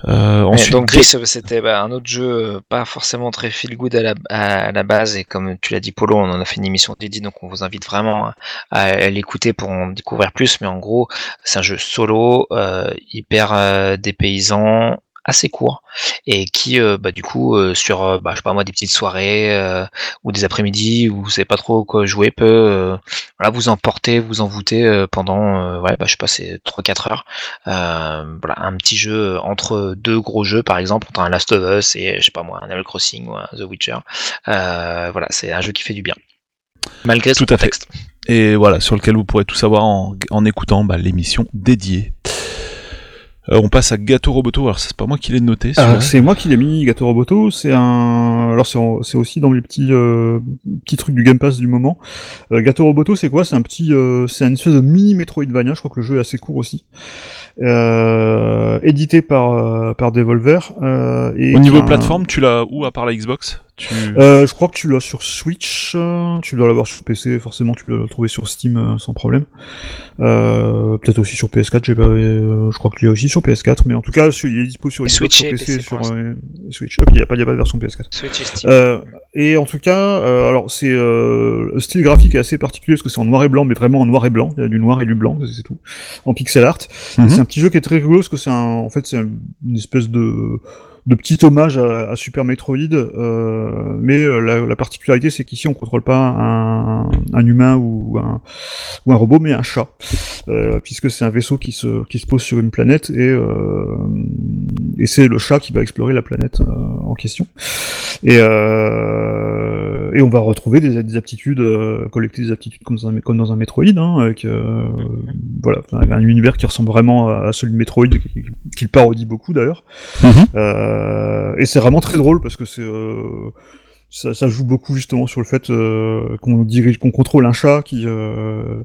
Euh, ensuite, donc Gris, c'était bah, un autre jeu euh, pas forcément très feel good à la, à la base et comme tu l'as dit Polo, on en a fait une émission dédiée donc on vous invite vraiment à, à l'écouter pour en découvrir plus. Mais en gros, c'est un jeu solo, euh, hyper euh, dépaysant, assez court et qui euh, bah, du coup euh, sur euh, bah, je sais pas moi des petites soirées euh, ou des après-midi où vous savez pas trop quoi jouer peut voilà vous emporter, vous envoûter pendant ouais bah, je sais pas c'est 3-4 heures. Voilà, un petit jeu entre deux gros jeux, par exemple, entre un Last of Us et, je sais pas moi, un Animal Crossing ou un The Witcher. Voilà, c'est un jeu qui fait du bien. Malgré son Tout à fait. et voilà, sur lequel vous pourrez tout savoir en, en écoutant bah, l'émission dédiée. Euh, on passe à Gâteau Roboto. Alors, c'est pas moi qui l'ai noté. Alors, c'est moi qui l'ai mis, Gato Roboto. C'est un, alors c'est aussi dans les petits euh, petits trucs du Game Pass du moment. Euh, Gato Roboto, c'est quoi? C'est un petit, euh, c'est une espèce de mini Metroidvania. Je crois que le jeu est assez court aussi. Euh, édité par euh, par Devolver. Euh, et Au niveau un- plateforme, tu l'as où à part la Xbox? Tu... euh, je crois que tu l'as sur Switch, euh, tu dois l'avoir sur PC, forcément tu peux le trouver sur Steam euh, sans problème. Euh, Peut-être aussi sur PS4, j'ai pas, euh, je crois qu'il est aussi sur PS4, mais en tout cas il est dispo sur Xbox, Switch sur et PC, PC sur euh, Switch. Il n'y a, pas- y a pas de version PS4. Switch et Steam. Euh, et en tout cas, euh, alors c'est euh, le style graphique est assez particulier parce que c'est en noir et blanc, mais vraiment en noir et blanc. Il y a du noir et du blanc, c'est tout, en pixel art. Mhm. C'est un petit jeu qui est très rigolo parce que c'est un, en fait, c'est un- une espèce de de petit hommage à, à Super Metroid, euh, mais euh, la, la particularité c'est qu'ici on contrôle pas un, un humain ou un, ou un robot, mais un chat, euh, puisque c'est un vaisseau qui se, qui se pose sur une planète et, euh, et c'est le chat qui va explorer la planète en question. Et, et on va retrouver des, des aptitudes, collecter des aptitudes comme dans un, comme dans un Metroid, hein, avec voilà, un, un univers qui ressemble vraiment à, celui de Metroid, qui, qui- qui le parodie beaucoup d'ailleurs. Mhm. Et c'est vraiment très drôle parce que c'est euh, ça, ça joue beaucoup justement sur le fait euh, qu'on dirige, qu'on contrôle un chat qui euh,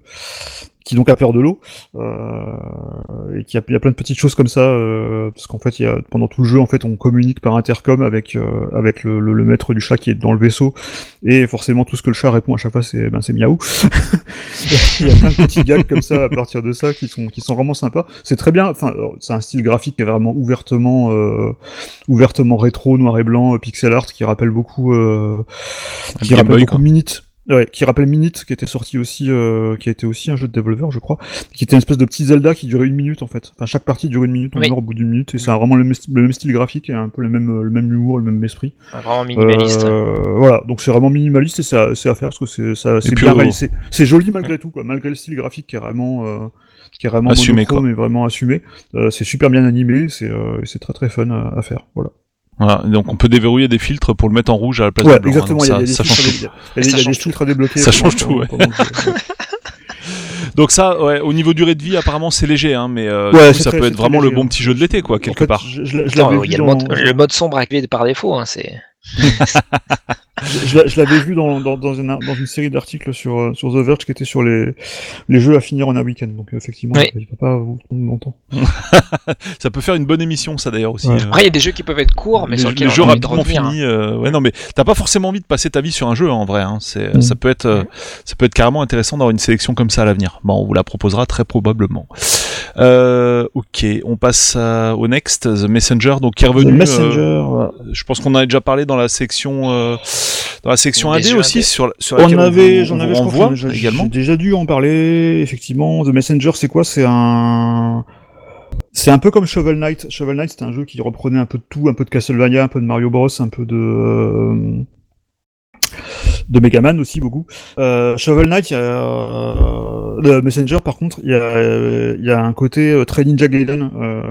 qui donc a peur de l'eau euh, et qu'il y a, y a plein de petites choses comme ça euh, parce qu'en fait il y a pendant tout le jeu en fait on communique par intercom avec euh, avec le, le, le maître du chat qui est dans le vaisseau. Et forcément tout ce que le chat répond à chaque fois c'est ben c'est miaou. Il y a plein de petits gags comme ça à partir de ça qui sont qui sont vraiment sympas. C'est très bien. Enfin c'est un style graphique qui est vraiment ouvertement euh, ouvertement rétro noir et blanc euh, pixel art qui rappelle beaucoup euh, qui Game rappelle Boy, beaucoup. Minute Ouais, qui rappelle Minute, qui était sorti aussi, euh, qui a été aussi un jeu de Devolver, je crois, qui était une espèce de petit Zelda qui durait une minute en fait. Enfin, chaque partie durait une minute, on Oui. meurt au bout d'une minute, et c'est vraiment le même, sti- le même style graphique et un peu le même, le même humour, le même esprit. Vraiment minimaliste. Euh, voilà, donc c'est vraiment minimaliste et c'est à, faire parce que c'est ça, c'est bien oh. réalisé. C'est joli malgré tout, quoi, malgré le style graphique qui est vraiment, euh, qui est vraiment Assumé, monochrome et vraiment assumé. Euh, c'est super bien animé, c'est, euh, c'est très très fun à, à faire. Voilà. Voilà, donc on peut déverrouiller des filtres pour le mettre en rouge à la place Ouais, du blanc. exactement. donc Il y a, ça, change à tout. il y a des- filtres à débloquer. Ça change tout, ouais. le jeu. Donc ça, ouais, au niveau durée de vie, apparemment c'est léger, hein, mais euh, Ouais, coup, ça très- peut être vraiment le bon hein. petit jeu de l'été, quoi, quelque En fait, part. Je, je je il y a le mode, le mode sombre activé par défaut. Hein, c'est... je- je l'a- je l'avais vu dans, dans, dans, une, dans une série d'articles sur, euh, sur The Verge qui était sur les, les jeux à finir en un week-end. Donc effectivement, Oui. il ne peut pas vous prendre longtemps. Ça peut faire une bonne émission, ça d'ailleurs aussi. Ouais. euh. Après, il y a des jeux qui peuvent être courts, mais les, sur les lesquels jeux on a envie de rapidement revenir. hein. finis. euh, ouais, non, mais t'as pas forcément envie de passer ta vie sur un jeu hein, en vrai. Hein, c'est, Mm. ça peut être, euh, ça peut être carrément intéressant d'avoir une sélection comme ça à l'avenir. Bon, on vous la proposera très probablement. Euh, ok, on passe à- au next, The Messenger, donc qui est revenu. The euh, Messenger, voilà. je pense qu'on en a déjà parlé dans la section, euh, dans la section AD jeux aussi indés. sur, sur On laquelle avait, j'en on avais, je crois, j'ai- également. j'ai déjà dû en parler. Effectivement, The Messenger, c'est quoi? C'est un, c'est un peu comme Shovel Knight. Shovel Knight, c'était un jeu qui reprenait un peu de tout, un peu de Castlevania, un peu de Mario Bros, un peu de euh, de Megaman aussi beaucoup. Euh, Shovel Knight, euh, Messenger par contre, il y a y a un côté euh, très Ninja Gaiden, euh,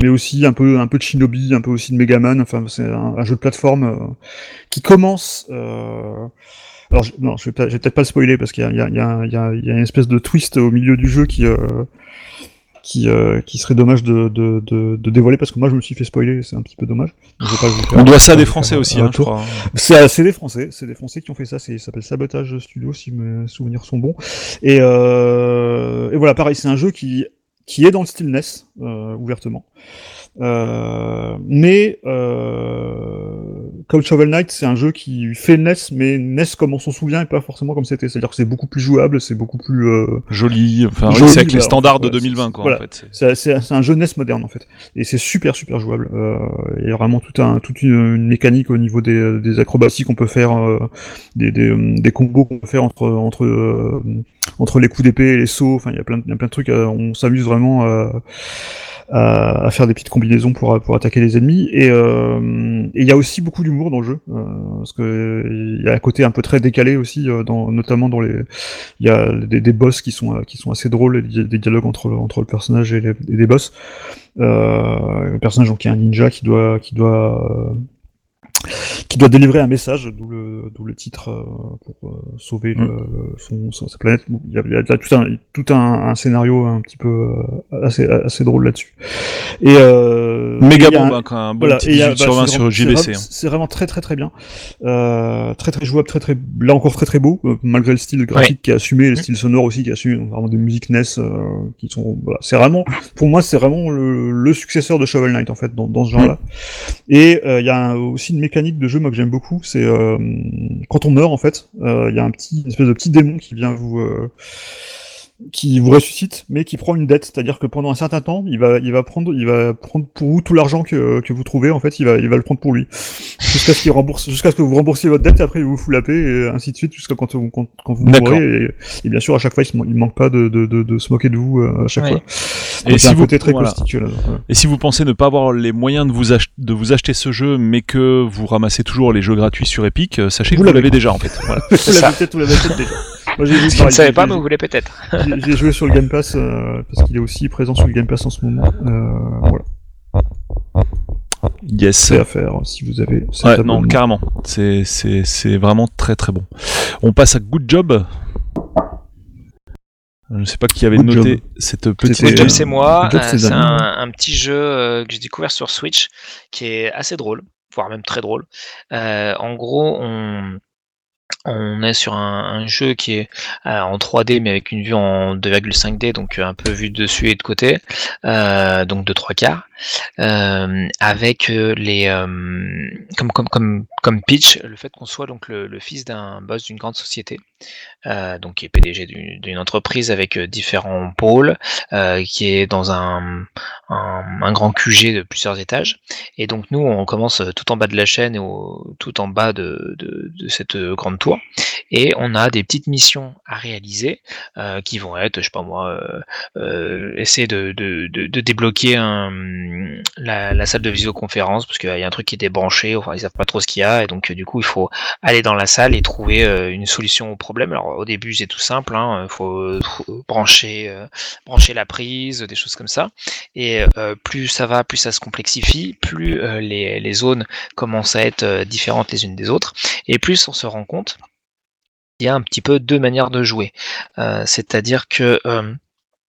mais aussi un peu un peu de Shinobi, un peu aussi de Megaman. Enfin, c'est un, jeu de plateforme euh, qui commence. Alors non, je vais, peut-être pas le spoiler parce qu'il y y, y, a, une espèce de twist au milieu du jeu qui qui, euh, qui serait dommage de, de, de, de dévoiler parce que moi je me suis fait spoiler, c'est un petit peu dommage. Pas On doit ça à des Français aussi, hein, je crois. C'est c'est des Français, c'est des Français qui ont fait ça. C'est ça s'appelle Sabotage Studio si mes souvenirs sont bons. Et, euh, et voilà, pareil, c'est un jeu qui qui est dans le style NES euh, ouvertement. Euh, mais euh, comme Shovel Knight, c'est un jeu qui fait NES, mais NES comme on s'en souvient et pas forcément comme c'était. C'est-à-dire que c'est beaucoup plus jouable, c'est beaucoup plus euh, Joli, enfin, Joli, c'est avec les standards de ouais, 2020, quoi, voilà. en fait. c'est- un jeu NES moderne en fait, et c'est super super jouable. Euh, Il y a vraiment tout un, toute une, une mécanique au niveau des, des acrobaties qu'on peut faire, euh, des, des, des combos qu'on peut faire entre entre euh, entre les coups d'épée et les sauts. Enfin, il y a plein de, plein de trucs. on s'amuse vraiment euh, à, à faire des petites combinaisons pour pour attaquer les ennemis. Et euh, il y a aussi beaucoup d'humour dans le jeu, euh, parce que il y a un côté un peu très décalé aussi, euh, dans, notamment dans les il y a des, des boss qui sont euh, qui sont assez drôles, des, dialogues entre entre le personnage et, les, et des boss. Euh, le personnage donc qui est un ninja qui doit qui doit euh, qui doit délivrer un message, d'où le, d'où le titre euh, pour euh, sauver le- son, son- sa planète. Bon, Il y a, il y a tout un, tout un, un scénario un petit peu euh, assez, assez drôle là-dessus. Et euh, Méga y a bombe, un- hein, bon voilà, petit et il y a- 18 sur bah, 20 c'est sur JBC. c'est vraiment- très très très bien, euh, très très jouable, très très là encore très très beau, euh, malgré le style graphique qui est assumé, le style sonore aussi qui est assumé, donc vraiment des musiques NES euh, qui sont, voilà, c'est vraiment, pour moi c'est vraiment le, le successeur de Shovel Knight en fait dans, dans ce genre-là. Et euh, il y a un- aussi une mécanique de jeu moi que j'aime beaucoup, c'est euh, quand on meurt en fait, euh, il y a un petit une espèce de petit démon qui vient vous euh, qui vous ressuscite, mais qui prend une dette, c'est-à-dire que pendant un certain temps, il va, il va prendre, il va prendre pour vous tout l'argent que, que vous trouvez, en fait, il va, il va le prendre pour lui, jusqu'à ce qu'il rembourse, jusqu'à ce que vous remboursiez votre dette, et après il vous fout la paix, et ainsi de suite, jusqu'à quand, vous- quand, quand vous mourrez, et, et bien sûr, à chaque fois, il, il manque pas de, de, de, de se moquer de vous euh, à chaque Ouais. fois. Et Donc, si un vous- côté très voilà. constitué là. voilà. Et si vous pensez ne pas avoir les moyens de vous, ach- de vous acheter ce jeu, mais que vous ramassez toujours les jeux gratuits sur Epic, euh, sachez Vous que vous l'avez. déjà en fait. Voilà. Vous ça. l'avez peut-être, vous l'avez peut-être déjà. Moi, j'ai vu, Si vous ne savez pas, mais vous voulez peut-être. J'ai j'ai joué sur le Game Pass euh, parce qu'il est aussi présent sur le Game Pass en ce moment. Euh, voilà, Yes. c'est à faire si vous avez. Ouais, non, abonnement. carrément. C'est, c'est, c'est vraiment très très bon. On passe à Good Job. Je ne sais pas qui avait Good noté Job. cette petite. Good Job, c'est moi. Good Job, Euh, c'est c'est un, un petit jeu euh, que j'ai découvert sur Switch qui est assez drôle, voire même très drôle. Euh, en gros, on, on est sur un, un jeu qui est euh, en 3D mais avec une vue en 2,5D, donc euh, un peu vue de dessus et de côté, euh, donc de trois quarts, euh, avec euh, les euh, comme comme comme comme pitch le fait qu'on soit donc le, le fils d'un boss d'une grande société, euh, donc qui est PDG d'une entreprise avec euh, différents pôles, euh, qui est dans un, un grand QG de plusieurs étages. Et donc nous, on commence tout en bas de la chaîne au, tout en bas de, cette grande tour. Et on a des petites missions à réaliser qui vont être, je sais pas moi, essayer de, débloquer la, salle de visioconférence parce qu'il y a un truc qui est débranché, enfin ils savent pas trop ce qu'il y a et donc du coup il faut aller dans la salle et trouver une solution au problème. Alors au début c'est tout simple, hein, faut, faut brancher, euh, brancher la prise, des choses comme ça. Et euh, plus ça va, plus ça se complexifie, plus euh, les, les zones commencent à être euh, différentes les unes des autres, et plus on se rend compte qu'il y a un petit peu deux manières de jouer. Euh, C'est-à-dire que euh,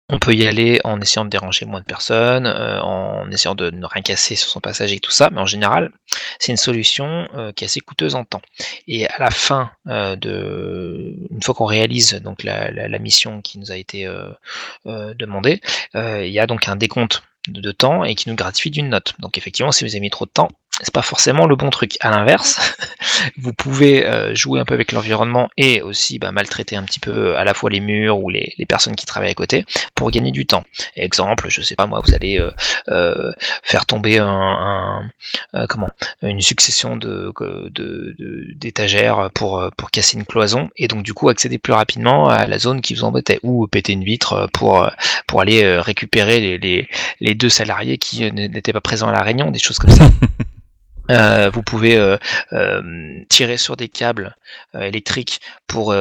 on peut y aller en essayant de déranger moins de personnes, euh, en essayant de ne rien casser sur son passage et tout ça, mais en général, c'est une solution euh, qui est assez coûteuse en temps. Et à la fin euh, de, une fois qu'on réalise donc la, mission qui nous a été euh, demandée, il y a donc un décompte de, temps et qui nous gratifie d'une note. Donc effectivement, si vous avez mis trop de temps, c'est pas forcément le bon truc. À l'inverse, vous pouvez euh, jouer un peu avec l'environnement et aussi bah, maltraiter un petit peu à la fois les murs ou les, personnes qui travaillent à côté pour gagner du temps. Exemple, je sais pas moi, vous allez euh, euh, faire tomber un, euh, comment une succession de d'étagères pour pour casser une cloison et donc du coup accéder plus rapidement à la zone qui vous embêtait ou péter une vitre pour pour aller récupérer les deux salariés qui n'étaient pas présents à la réunion, des choses comme ça. Euh, vous pouvez euh, euh, tirer sur des câbles euh, électriques pour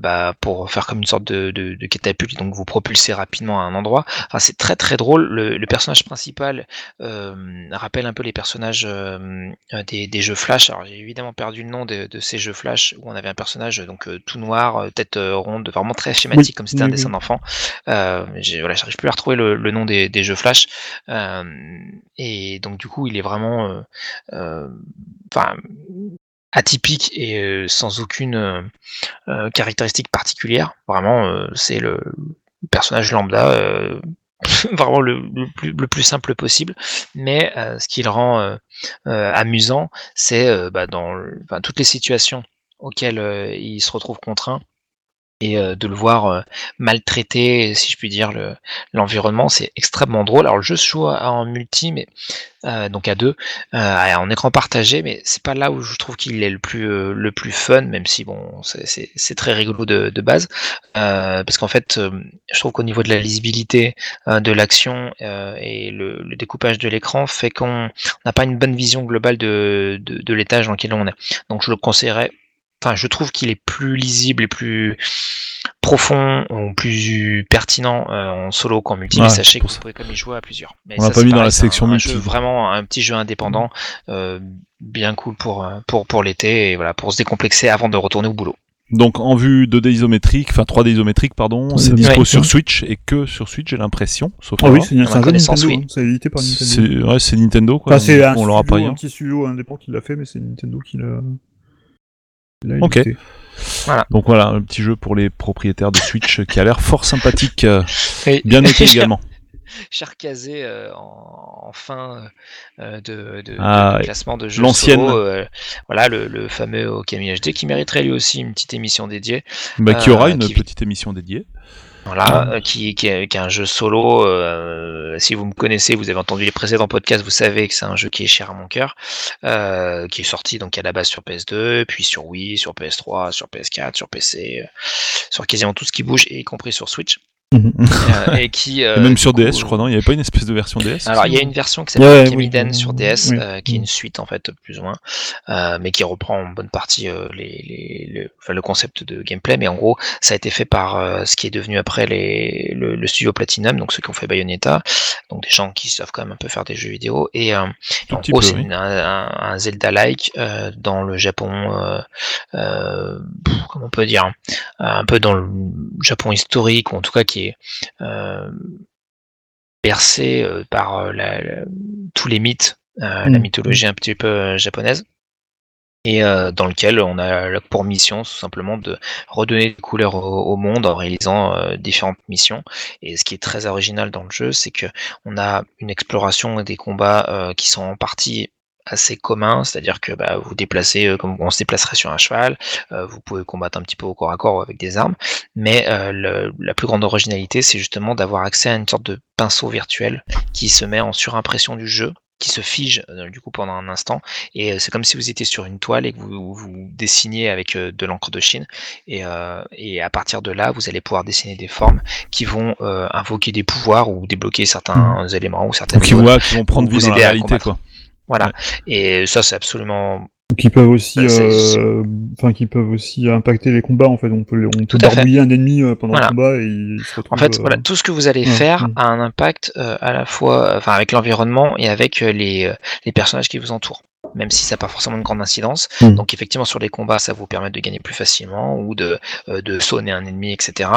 bah, pour faire comme une sorte de, de, de, catapulte, donc vous propulser rapidement à un endroit. Enfin, c'est très très drôle. Le, le personnage principal rappelle un peu les personnages des, des, jeux Flash. Alors j'ai évidemment perdu le nom de, de, ces jeux Flash où on avait un personnage donc tout noir, tête ronde, vraiment très schématique oui, comme c'était oui, un dessin d'enfant. voilà, j'arrive plus à retrouver le, le nom des, des, jeux Flash. et donc du coup, il est vraiment enfin atypique et euh, sans aucune euh, caractéristique particulière. Vraiment, euh, c'est le personnage lambda, euh, vraiment le, plus, le, plus, simple possible. Mais euh, ce qui le rend euh, amusant, c'est bah, dans toutes les situations auxquelles il se retrouve contraint et euh, de le voir euh, maltraiter, si je puis dire, l'environnement, le, c'est extrêmement drôle. Alors le jeu se joue en multi, mais euh, donc à deux, en écran partagé, mais c'est pas là où je trouve qu'il est le plus le plus fun, même si bon, c'est très rigolo de, de base, parce qu'en fait, je trouve qu'au niveau de la lisibilité de l'action et le, le, découpage de l'écran fait qu'on n'a pas une bonne vision globale de, de, de l'étage dans lequel on est. Donc je le conseillerais enfin je trouve qu'il est plus lisible et plus profond ou plus pertinent en solo qu'en multi. Ouais, mais sachez que vous comme y jouer à plusieurs. Mais On l'a pas mis dans la c'est sélection un, un multi. jeu vraiment un petit jeu indépendant, euh, bien cool pour euh, pour pour l'été et voilà pour se décomplexer avant de retourner au boulot. Donc en vue 2D isométrique, enfin 3D isométrique, pardon, c'est dispo Ouais. sur Switch et que sur Switch, j'ai l'impression. Sauf Ah oui, erreur. c'est un jeu Nintendo, oui. hein, c'est édité par Nintendo. c'est ouais, c'est Nintendo quoi. Enfin, un, on l'aura pas ailleurs. un petit studio indépendant qui l'a fait, mais c'est Nintendo qui l'a. Ok. Donc voilà, un petit jeu pour les propriétaires de Switch qui a l'air fort sympathique, euh, Et- bien noté également. cher casé euh, en, en fin euh, de, de- Ah, de classement de jeux L'ancienne. euh, voilà le, le fameux Okami HD qui mériterait lui aussi une petite émission dédiée. Bah, qui Euh, aura une qui- petite émission dédiée. Voilà, euh, qui, qui, est, qui est un jeu solo. euh, si vous me connaissez, vous avez entendu les précédents podcasts, vous savez que c'est un jeu qui est cher à mon cœur, euh, qui est sorti donc à la base sur PS2, puis sur Wii, sur PS3, sur PS4, sur PC, euh, sur quasiment tout ce qui bouge, y compris sur Switch. Euh, et qui euh, Et même sur coup, DS, je crois, non? Il n'y avait pas une espèce de version DS Alors, il y a une version qui s'appelle ouais, Kamiden oui. sur DS, Oui. euh, qui est une suite en fait, plus ou moins, euh, mais qui reprend en bonne partie euh, les, les, le, enfin, le concept de gameplay. Mais en gros, ça a été fait par euh, ce qui est devenu après les, le, le studio Platinum, donc ceux qui ont fait Bayonetta, donc des gens qui savent quand même un peu faire des jeux vidéo. Et euh, en gros, c'est oui. un, un- un Zelda-like euh, dans le Japon, euh, euh, pff, comment on peut dire, un peu dans le Japon historique, ou en tout cas qui est euh, bercé euh, par euh, la- la- tous les mythes, la Mm. mythologie un petit peu japonaise, et euh, dans lequel on a pour mission tout simplement de redonner des couleurs au, au monde en réalisant euh, différentes missions. Et ce qui est très original dans le jeu, c'est que on a une exploration et des combats euh, qui sont en partie assez communs, c'est-à-dire que bah, vous déplacez euh, comme on se déplacerait sur un cheval, euh, vous pouvez combattre un petit peu au corps à corps ou avec des armes, mais euh, le- la plus grande originalité, c'est justement d'avoir accès à une sorte de pinceau virtuel qui se met en surimpression du jeu qui se fige euh, du coup pendant un instant et euh, c'est comme si vous étiez sur une toile et que vous, vous dessiniez avec euh, de l'encre de Chine et, euh, et à partir de là vous allez pouvoir dessiner des formes qui vont euh, invoquer des pouvoirs ou débloquer certains éléments ou certaines Donc qu'ils vont prendre vie dans la réalité, quoi. Voilà et ça c'est absolument Qui peuvent aussi, euh, enfin, qui peuvent aussi impacter les combats. En fait, on peut, les- on peut barbouiller un ennemi euh, pendant Voilà. le combat et il se retrouve. En fait, euh, voilà, tout ce que vous allez ouais, faire a un impact euh, à la fois, enfin, avec l'environnement et avec euh, les, euh, les personnages qui vous entourent. Même si ça n'a pas forcément une grande incidence. Mm. Donc, effectivement, sur les combats, ça vous permet de gagner plus facilement ou de, euh, de sonner un ennemi, etc.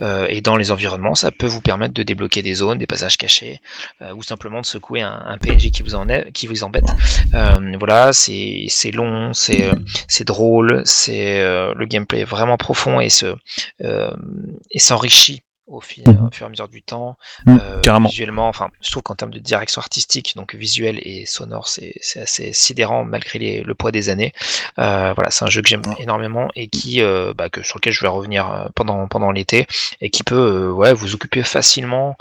Euh, et dans les environnements, ça peut vous permettre de débloquer des zones, des passages cachés, euh, ou simplement de secouer un, un PNJ qui vous, en est, qui vous embête. Euh, voilà, c'est c'est long, c'est c'est drôle, c'est euh, le gameplay est vraiment profond et se et s'enrichit au, fil- Mhm. au fur et à mesure du temps. Mhm, Euh, carrément. Visuellement, enfin, je trouve qu'en termes de direction artistique, donc visuel et sonore, c'est c'est assez sidérant malgré les- le poids des années. Euh, voilà, c'est un jeu que j'aime énormément et qui, euh, bah, que sur lequel je vais revenir euh, pendant pendant l'été et qui peut, euh, ouais, vous occuper facilement.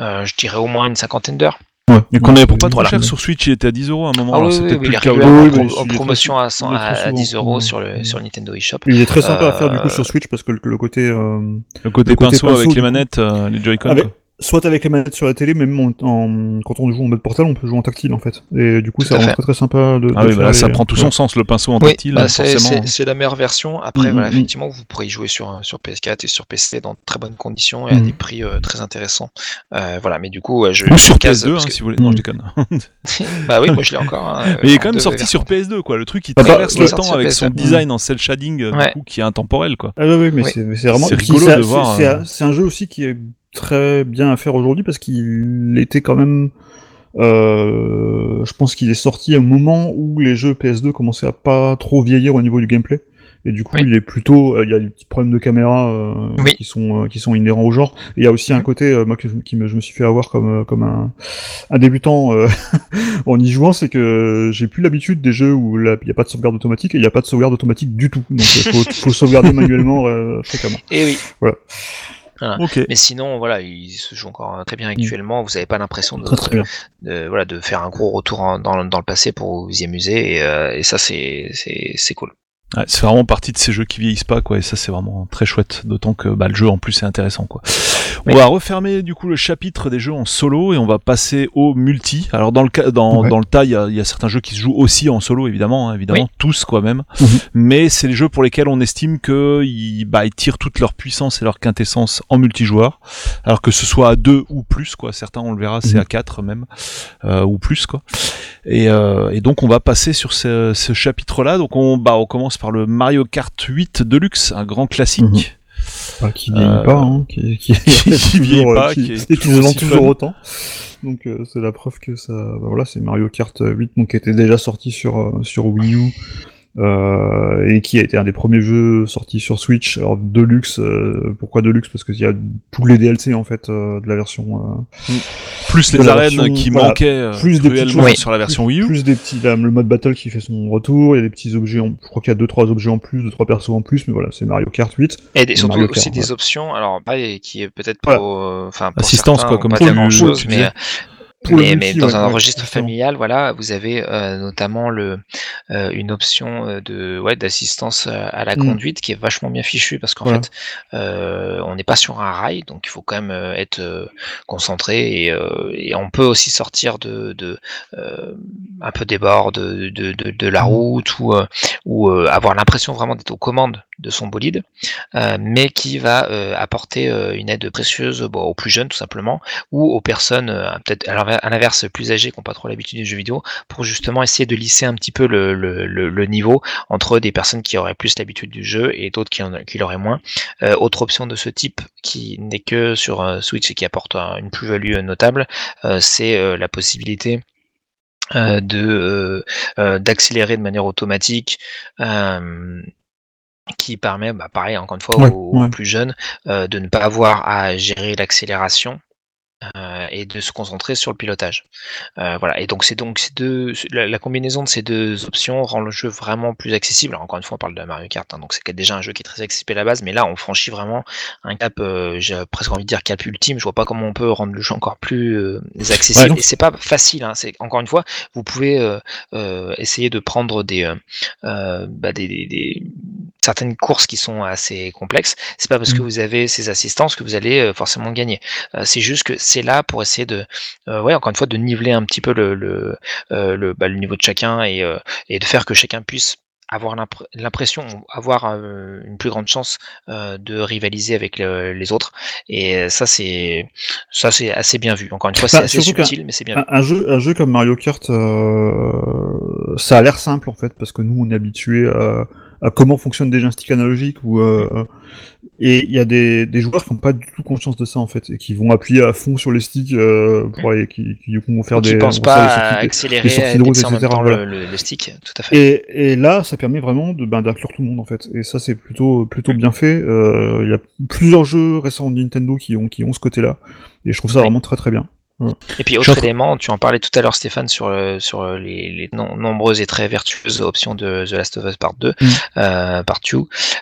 euh, je dirais au moins une cinquantaine d'heures. Ouais. Et qu'on avait pour pas trop cher sur Switch, il était à 10 euros à un moment. Ah alors oui, c'est oui, plus il en, promotion à, 100 il est très à, à 10 souvent. euros sur le sur le Nintendo eShop. Il est très sympa à faire du coup Euh, sur Switch parce que le, le côté euh, Le côté Le côté pinceau pinceau, avec les manettes, euh, les Joy-Con. Soit avec les manettes sur la télé, même en, en- quand on joue en mode portable, on peut jouer en tactile en fait. Et du coup, c'est vraiment très très sympa de. Ah de oui, bah là, ça les- prend tout ouais. son sens, le pinceau en Oui, tactile, bah, c'est forcément. c'est- la meilleure version. Après, Mm, voilà, mm, effectivement, vous pourrez y jouer sur, sur PS4 et sur PC dans de très bonnes conditions et à Mm. des prix euh, très intéressants. Euh, voilà, mais du coup, je. Ou sur case PS2, parce hein, que- si vous voulez. Non, Mm. je déconne. bah oui, moi je l'ai encore. hein, euh, Mais il est quand même sorti versions. sur PS2, quoi. Le truc, il Ah bah, traverse le temps avec PS2. son design en cel shading, euh, du coup, qui est intemporel, quoi. Ah ouais, mais Oui. c'est vraiment C'est rigolo de voir, euh, c'est un jeu aussi qui est très bien à faire aujourd'hui parce qu'il était quand même. euh, je pense qu'il est sorti à un moment où les jeux PS2 commençaient à pas trop vieillir au niveau du gameplay. Et du coup, Oui. il est plutôt, euh, il y a des petits problèmes de caméra euh, Oui. qui sont euh, qui sont inhérents au genre. Et il y a aussi un côté euh, moi que qui me, je me suis fait avoir comme comme un, un débutant en y jouant, c'est que j'ai plus l'habitude des jeux où il y a pas de sauvegarde automatique et il y a pas de sauvegarde automatique du tout. Donc il faut, faut sauvegarder manuellement fréquemment. Et oui. Mais sinon, voilà, il se joue encore très bien actuellement. Vous n'avez pas l'impression de, de, voilà, de faire un gros retour en- dans, dans le passé pour vous y amuser. Et, euh, et ça, c'est c'est- c'est cool. Ouais, c'est vraiment partie de ces jeux qui vieillissent pas, quoi. Et ça, c'est vraiment très chouette. D'autant que bah, le jeu, en plus, est intéressant, quoi. On va refermer du coup le chapitre des jeux en solo et on va passer au multi. Alors dans le cas, dans, Ouais. dans le tas, il y a, y a certains jeux qui se jouent aussi en solo, évidemment, hein, évidemment, Oui. tous quoi même. Mhm. Mais c'est les jeux pour lesquels on estime que ils, bah, ils tirent toute leur puissance et leur quintessence en multijoueur. Alors que ce soit à deux ou plus, quoi. Certains, on le verra, c'est Mhm. à quatre même euh, ou plus, quoi. Et, euh, et donc on va passer sur ce, ce chapitre-là. Donc on, bah, on commence par le Mario Kart 8 Deluxe, un grand classique. Mhm. Enfin, qui vieillit Euh, pas, hein, qui, qui, qui vieillit euh, pas, qui- est toujours fun. autant. Donc euh, c'est la preuve que ça, bah, voilà, c'est Mario Kart 8 donc qui était déjà sorti sur euh, sur Wii U euh, et qui a été un des premiers jeux sortis sur Switch. Alors Deluxe, euh, pourquoi Deluxe? Parce qu'il y a tous les DLC en fait euh, de la version. euh, Plus de les arènes version- qui voilà, manquaient euh, plus des petites cruellement choses. sur la version plus, Wii U. plus des petits, là, le mode battle qui fait son retour. Il y a des petits objets. En, je crois qu'il y a deux trois objets en plus, deux trois persos en plus, mais voilà, c'est Mario Kart 8. Et des- surtout Mario aussi Kart, des ouais. options, alors pareil, qui est peut-être Voilà. pour, euh, enfin, pour Assistance, certains, quoi, comme pas pour tellement mais, mais, dans ouais, un ouais, registre exactement. familial, voilà, vous avez euh, notamment le euh, une option euh, de ouais d'assistance euh, à la Mm. conduite qui est vachement bien fichue parce qu'en Voilà. fait euh, on n'est pas sur un rail donc il faut quand même euh, être concentré et, euh, et on peut aussi sortir de, de euh, un peu des bords de, de, de, de la Mm. route ou euh, ou euh, avoir l'impression vraiment d'être aux commandes de son bolide euh, mais qui va euh, apporter euh, une aide précieuse aux plus jeunes tout simplement ou aux personnes peut-être à l'inver- à l'inverse plus âgées qui n'ont pas trop l'habitude du jeu vidéo pour justement essayer de lisser un petit peu le, le, niveau entre des personnes qui auraient plus l'habitude du jeu et d'autres qui, en- qui l'auraient moins. Autre option de ce type qui n'est que sur Switch et qui apporte une plus-value notable, c'est la possibilité de d'accélérer de manière automatique qui permet, bah, pareil, encore une fois, Ouais, aux, ouais. plus jeunes, euh, de ne pas avoir à gérer l'accélération euh, et de se concentrer sur le pilotage. Euh, voilà. Et donc c'est donc ces deux, la, la combinaison de ces deux options rend le jeu vraiment plus accessible. Alors, encore une fois, on parle de Mario Kart, hein, donc c'est déjà un jeu qui est très accessible à la base, mais là on franchit vraiment un cap. euh, J'ai presque envie de dire cap ultime. Je vois pas comment on peut rendre le jeu encore plus accessible. Ouais. et c'est pas facile. Hein, c'est encore une fois, vous pouvez essayer de prendre des, bah, des, des- des- certaines courses qui sont assez complexes. C'est pas parce que Mm. vous avez ces assistances que vous allez forcément gagner. C'est juste que c'est là pour essayer de, euh, ouais, encore une fois, de niveler un petit peu le, le, euh, le, bah, le niveau de chacun et, euh, et de faire que chacun puisse avoir l'impr- l'impression, avoir une plus grande chance de rivaliser avec le- les autres. Et ça, c'est ça, c'est assez bien vu. Encore une fois, c'est Bah, assez subtil, mais c'est bien vu. Un, un jeu, un jeu comme Mario Kart, euh, ça a l'air simple en fait, parce que nous on est habitué à, à comment fonctionnent des joysticks analogiques ou euh, et il y a des, des joueurs qui n'ont pas du tout conscience de ça en fait, et qui vont appuyer à fond sur les sticks pour qui, qui coup vont faire Qui des. vont pas faire des à sorties- accélérer, sorties de route, etc., voilà. le, stick. Tout à fait. Et, et là, ça permet vraiment de ben, d'inclure tout le monde en fait. Et ça, c'est plutôt plutôt bien fait. Euh, Il y a plusieurs jeux récents de Nintendo qui ont qui ont ce côté-là, et je trouve ça Oui. vraiment très très bien. Et puis autre élément, tu en parlais tout à l'heure Stéphane sur euh, sur euh, les, les nombreuses et très vertueuses options de The Last of Us Part 2, Mm. euh, Part 2.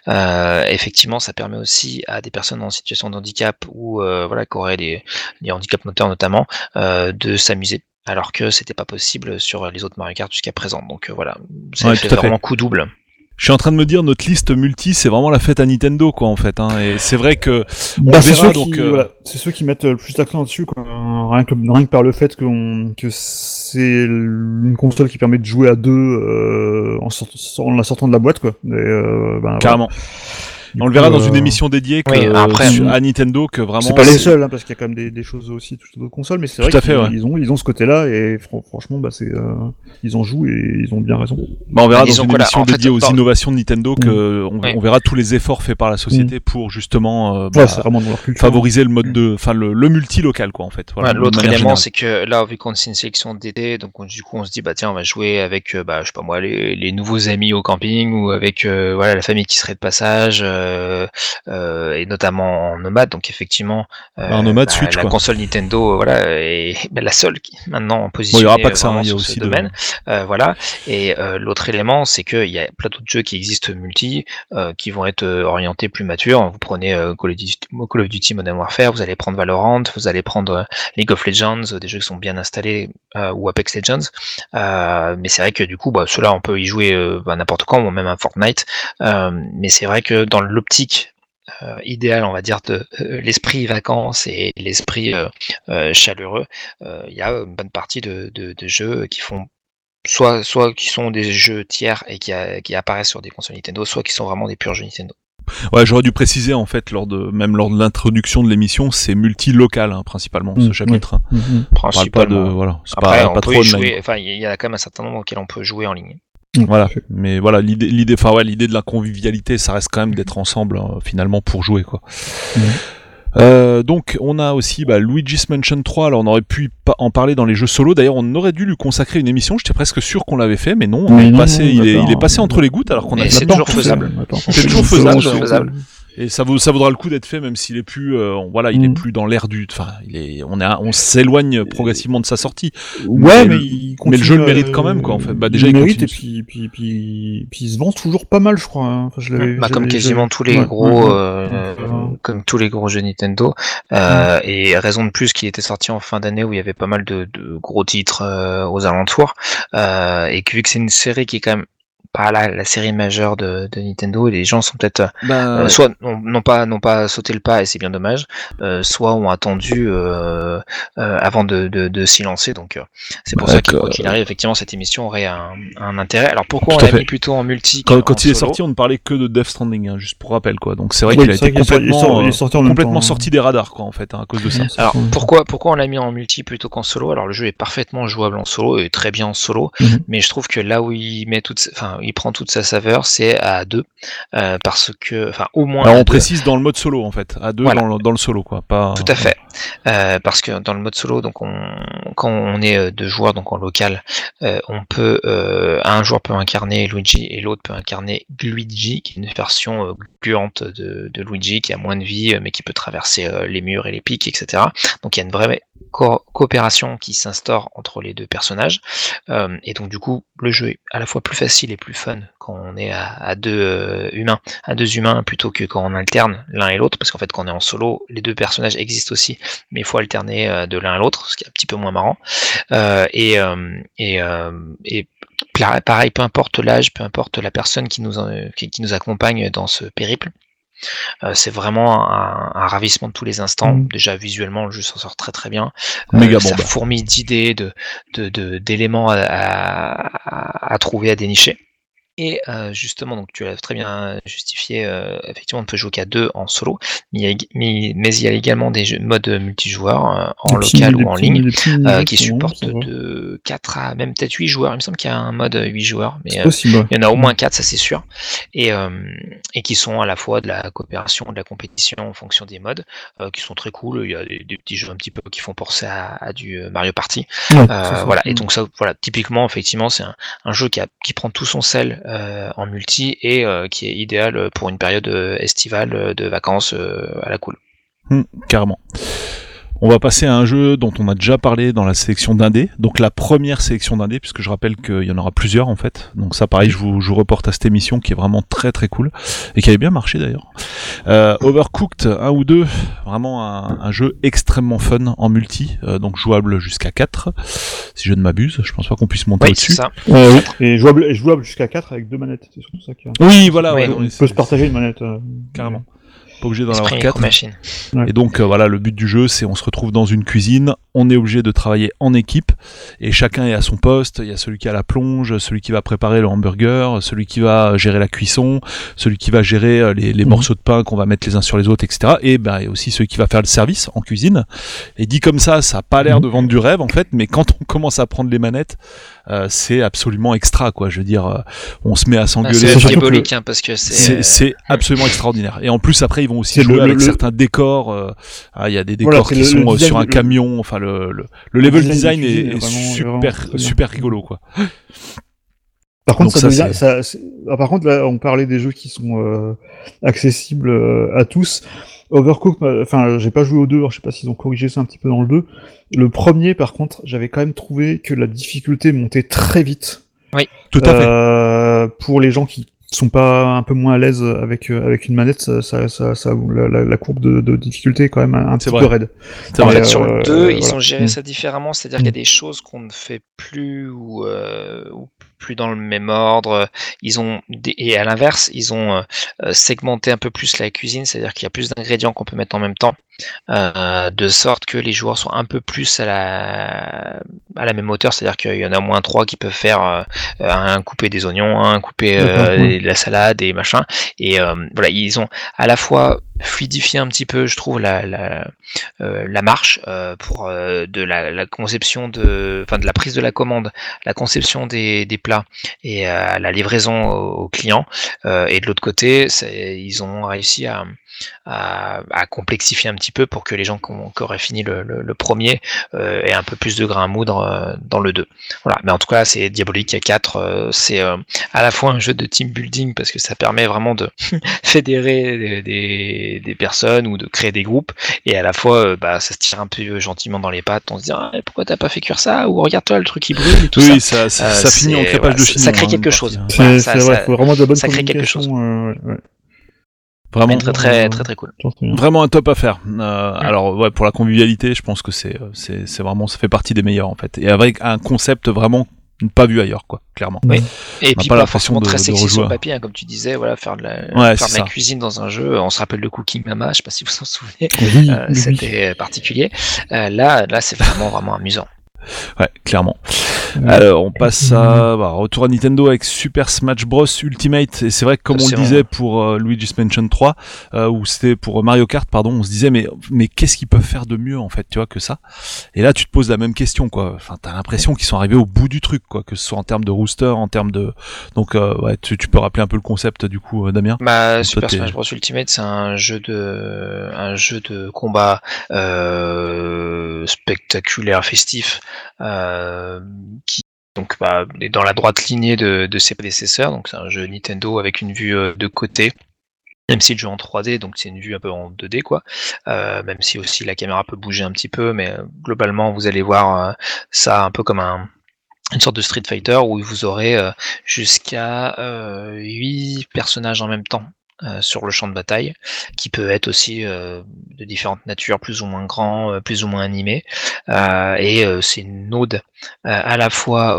Euh, effectivement, ça permet aussi à des personnes en situation de handicap ou euh, voilà qui auraient des, des handicaps moteurs notamment euh, de s'amuser. Alors que c'était pas possible sur les autres Mario Kart jusqu'à présent. Donc voilà, ça Ouais, fait à fait. vraiment coup double. Je suis en train de me dire notre liste multi, c'est vraiment la fête à Nintendo, quoi, en fait. Hein. Et c'est vrai que Bah, c'est verra ceux donc. qui, euh, voilà, c'est ceux qui mettent le plus d'accent dessus, quoi. Rien que, rien que par le fait qu'on, que c'est une console qui permet de jouer à deux euh, en, sort- en la sortant de la boîte, quoi. Et, euh, ben, voilà. Du On le verra dans euh, une émission dédiée que, Oui, après, sur- mm. à Nintendo que vraiment. C'est pas les seuls, hein, parce qu'il y a quand même des, des choses aussi toutes d'autres consoles, mais c'est Tout vrai à fait, qu'ils ouais. ils ont, ils ont ce côté-là et fran- franchement, bah, c'est, euh, ils en jouent et ils ont bien raison. Bah, on verra dans Disons une là, émission fait, dédiée aux dans- innovations de Nintendo que on, Oui. on verra tous les efforts faits par la société pour justement euh, Ouais, bah, dans favoriser le mode de, enfin le, le multi local, quoi, en fait. Voilà, Ouais, L'autre élément, c'est que là, vu qu'on c'est une sélection d'été, donc on- du coup, on se dit bah tiens, on va jouer avec, euh, bah je sais pas moi, les, les nouveaux amis au camping ou avec euh, voilà la famille qui serait de passage, euh, euh, et notamment en nomade. Donc effectivement, euh, Bah, en nomade Switch, la quoi. console Nintendo, euh, voilà, est bah, la seule qui maintenant en Bon, position. il y aura pas que ça, hein, il y a aussi de- domaine. Euh, voilà. Et euh, l'autre élément, c'est qu'il y a plein d'autres jeux qui existent multi, euh, qui vont être euh, orientés plus matures. Vous prenez euh, Call, of Duty, Call of Duty Modern Warfare, vous allez prendre Valorant, vous allez prendre euh, League of Legends, euh, des jeux qui sont bien installés, euh, ou Apex Legends. Euh, mais c'est vrai que du coup, bah, ceux-là, on peut y jouer euh, bah, n'importe quand, ou même à Fortnite. Euh, mais c'est vrai que dans l'optique euh, idéal, on va dire, de euh, l'esprit vacances et l'esprit euh, euh, chaleureux, euh, il y a une bonne partie de, de, de jeux qui font soit soit qui sont des jeux tiers et qui, a- qui apparaissent sur des consoles Nintendo, soit qui sont vraiment des purs jeux Nintendo. Ouais, j'aurais dû préciser en fait lors de même lors de l'introduction de l'émission, c'est multi-local hein, principalement ce Mm, chapitre. hein. Mhm. On parle pas de Principalement. voilà, c'est Après, pas, on pas peut trop y online. jouer. Enfin, il y a quand même un certain nombre auxquels on peut jouer en ligne. Voilà, mais voilà l'idée, l'idée, enfin ouais, l'idée de la convivialité, ça reste quand même d'être ensemble euh, finalement pour jouer quoi. Euh, donc on a aussi bah, Luigi's Mansion 3, alors on aurait pu en parler dans les jeux solo, d'ailleurs on aurait dû lui consacrer une émission, j'étais presque sûr qu'on l'avait fait, mais non, on est non, passé, non, il, est, d'accord. il est passé entre les gouttes alors qu'on a Mais c'est a pas toujours faisable. C'est toujours faisable. Et ça vaut, ça vaudra le coup d'être fait, même s'il est plus, euh, voilà, il est Mm. plus dans l'air du, enfin, il est, on est, on s'éloigne progressivement de sa sortie. Ouais, Mais mais, le- il mais le jeu le continue, mérite quand même, quoi, en fait. Bah, déjà, il il mérite et puis, puis, puis, puis il se vend toujours pas mal, je crois. hein. Enfin, je l'avais- Bah, comme quasiment tous les ouais, gros, ouais, ouais. euh, euh, comme tous les gros jeux Nintendo. Euh, Et raison de plus qui était sorti en fin d'année où il y avait pas mal de, de gros titres euh, aux alentours. Euh, et que vu que c'est une série qui est quand même pas la, la série majeure de, de Nintendo, et les gens sont peut-être Bah, euh, soit n'ont pas n'ont pas sauté le pas et c'est bien dommage, euh, soit ont attendu euh, euh, avant de, de, de s'y lancer. Donc euh, c'est pour Ouais, ça qu'il arrive, effectivement, cette émission aurait un, un intérêt. Alors pourquoi Tout on l'a mis plutôt en multi quand, il est sorti, on ne parlait que de Death Stranding, hein, juste pour rappel, quoi. Donc c'est vrai oui, qu'il a été complètement, sorti- euh, complètement des radars, quoi, en fait, hein, à cause de ça. Alors pourquoi pourquoi on l'a mis en multi plutôt qu'en solo? Alors le jeu est parfaitement jouable en solo et très bien en solo, Mhm. mais je trouve que là où il met toute, enfin il prend toute sa saveur, c'est à deux, euh, parce que, enfin au moins. Alors à on précise dans le mode solo, en fait, à deux Voilà. dans, le, dans le solo, quoi. Pas. Tout à fait, Euh, parce que dans le mode solo, donc on, quand on est euh, deux joueurs, donc en local, euh, on peut, un joueur peut incarner Luigi et l'autre peut incarner Luigi, qui est une version gluante de, de Luigi qui a moins de vie, mais qui peut traverser les murs et les pics, etc. Donc il y a une vraie co- coopération qui s'instaure entre les deux personnages, et donc du coup le jeu est à la fois plus facile et plus fun quand on est à, à deux euh, humains, à deux humains plutôt que quand on alterne l'un et l'autre, parce qu'en fait quand on est en solo, les deux personnages existent aussi, mais il faut alterner euh, de l'un à l'autre, ce qui est un petit peu moins marrant. Euh, et euh, et, euh, et pareil, peu importe l'âge, peu importe la personne qui nous, qui, qui nous accompagne dans ce périple, euh, c'est vraiment un, un ravissement de tous les instants. Mhm. Déjà visuellement, le jeu s'en sort très très bien. Méga ça bombe. fourmille d'idées, de de- de- à- à trouver, à dénicher. Et euh, justement, donc tu l'as très bien justifié, euh, effectivement, on ne peut jouer qu'à deux en solo, mais il y a, mais, mais il y a également des jeux, modes multijoueurs euh, en local ou en ligne euh, qui supportent de 4 à même peut-être 8 joueurs. Il me semble qu'il y a un mode 8 joueurs, mais euh, il y en a au moins 4, ça c'est sûr. Et, euh, et qui sont à la fois de la coopération, de la compétition en fonction des modes, euh, qui sont très cool. Il y a des, des petits jeux un petit peu qui font penser à, à du Mario Party. Ouais, voilà. Et donc ça, voilà, typiquement, effectivement, c'est un, un jeu qui, a, qui prend tout son sel en multi et euh, qui est idéal pour une période euh, estivale euh, de vacances euh, à la cool. Hmm, carrément. On va passer à un jeu dont on a déjà parlé dans la sélection d'indé, donc la première sélection d'indé, puisque je rappelle qu'il y en aura plusieurs en fait. Donc ça, pareil, je vous, je vous reporte à cette émission qui est vraiment très très cool et qui avait bien marché d'ailleurs. Euh, Overcooked 1 ou 2, vraiment un, un jeu extrêmement fun en multi, euh, donc jouable jusqu'à 4, si je ne m'abuse. Je pense pas qu'on puisse monter Oui, au-dessus. oui. Et jouable, et jouable jusqu'à 4 avec deux manettes. C'est surtout ça qui. Oui, voilà, Oui, ouais, on peut se partager une manette. euh, carrément. Pas obligé d'en avoir Esprit 4. Micro Machine. Et donc euh, voilà, le but du jeu, c'est on se retrouve dans une cuisine, on est obligé de travailler en équipe, et chacun est à son poste. Il y a celui qui a la plonge, celui qui va préparer le hamburger, celui qui va gérer la cuisson, celui qui va gérer euh, les, les Mhm. morceaux de pain qu'on va mettre les uns sur les autres, etc. Et ben et aussi celui qui va faire le service en cuisine. Et dit comme ça, ça a pas l'air de vendre du rêve en fait, mais quand on commence à prendre les manettes, euh, c'est absolument extra quoi. Je veux dire, euh, on se met à Bah, s'engueuler. c'est surtout diabolique hein, parce que c'est. C'est c'est absolument extraordinaire. Et en plus, après, ils vont aussi C'est jouer le- avec le- certains décors. euh, ah, Il y a des décors Voilà, c'est qui le- sont le euh, design- sur un le- camion. Enfin, le, le, le level design design de est, cuisine est est vraiment- super, vraiment super rigolo, quoi. Par contre, ça ça, devient, c'est- ça, c'est- ah, par contre, là, on parlait des jeux qui sont euh, accessibles euh, à tous. Overcooked, euh, enfin, j'ai pas joué aux deux, alors je sais pas s'ils ont corrigé ça un petit peu dans le 2. Le premier, par contre, j'avais quand même trouvé que la difficulté montait très vite. Tout à fait. Euh, pour les gens qui sont pas un peu moins à l'aise avec euh, avec une manette, ça, ça, ça, ça- la, courbe de, de difficulté est quand même un, petit vrai. peu raide. En vrai. fait, Euh, sur le 2, ils voilà. ont géré Mm. ça différemment, c'est-à-dire qu'il y a des choses qu'on ne fait plus ou, euh, ou plus dans le même ordre. Ils ont et à l'inverse, ils ont euh, segmenté un peu plus la cuisine, c'est-à-dire qu'il y a plus d'ingrédients qu'on peut mettre en même temps, euh, de sorte que les joueurs sont un peu plus à la à la même hauteur, c'est-à-dire qu'il y en a au moins trois qui peuvent faire euh, un couper des oignons, un couper ouais. de la salade et machin. Et voilà, ils ont à la fois fluidifié un petit peu, je trouve, la la, la marche pour de la, la conception de, enfin de la prise de la commande, la conception des, des plats et euh, la livraison aux, aux clients. Euh, et de l'autre côté, ils ont réussi à, à, à, complexifier un petit peu pour que les gens qui, ont, qui auraient fini le, le, le premier euh, aient un peu plus de grain à moudre euh, dans le 2. Voilà. Mais en tout cas, c'est Diabolique à 4. Euh, c'est à la fois un jeu de team building parce que ça permet vraiment de fédérer des, des, des, personnes ou de créer des groupes et à la fois bah, ça se tire un peu gentiment dans les pattes. On se dit ah, pourquoi t'as pas fait cuire ça ou regarde-toi le truc qui brûle et tout oui, ça. ça, ça, ça finit en crépage voilà, de chignon. Ça crée quelque chose. C'est Voilà, c'est vrai, faut vraiment de la bonne ça crée quelque chose. euh, ouais. Vraiment, très très très très cool. Vraiment un top à faire. Euh, ouais. Alors ouais, pour la convivialité, je pense que c'est c'est c'est vraiment ça fait partie des meilleurs en fait. Et avec un concept vraiment pas vu ailleurs quoi, clairement. Oui. Et On puis pas pas, l'impression forcément de- très de sexy sur le papier, hein, comme tu disais, voilà, faire de la, Ouais, faire de la cuisine dans un jeu. On se rappelle le Cooking Mama, je sais pas si vous vous en souvenez. Oui, Euh, oui. C'était particulier. Euh, là, là, c'est vraiment vraiment amusant. Ouais, clairement. Ouais. Alors, on passe à bah, retour à Nintendo avec Super Smash Bros Ultimate. Et c'est vrai que comme on le disait pour euh, Luigi's Mansion 3, euh, ou c'était pour Mario Kart, pardon, on se disait mais mais qu'est-ce qu'ils peuvent faire de mieux en fait, tu vois, que ça? Et là, tu te poses la même question, quoi. Enfin, t'as l'impression qu'ils sont arrivés au bout du truc, quoi, que ce soit en termes de rooster, en termes de. Donc, euh, ouais, tu, tu peux rappeler un peu le concept du coup, euh, Damien? Bah, Super Smash Bros Ultimate, c'est un jeu de, un jeu de combat euh, spectaculaire, festif, euh, qui donc bah, est dans la droite lignée de, ses prédécesseurs. Donc c'est un jeu Nintendo avec une vue euh, de côté. Même si le jeu en 3D, donc c'est une vue un peu en 2D quoi. Euh, même si aussi la caméra peut bouger un petit peu, mais euh, globalement vous allez voir euh, ça un peu comme un une sorte de Street Fighter où vous aurez euh, jusqu'à euh, 8 personnages en même temps euh, sur le champ de bataille, qui peut être aussi euh, de différentes natures, plus ou moins grands, euh, plus ou moins animés. Euh, et c'est une ode à la fois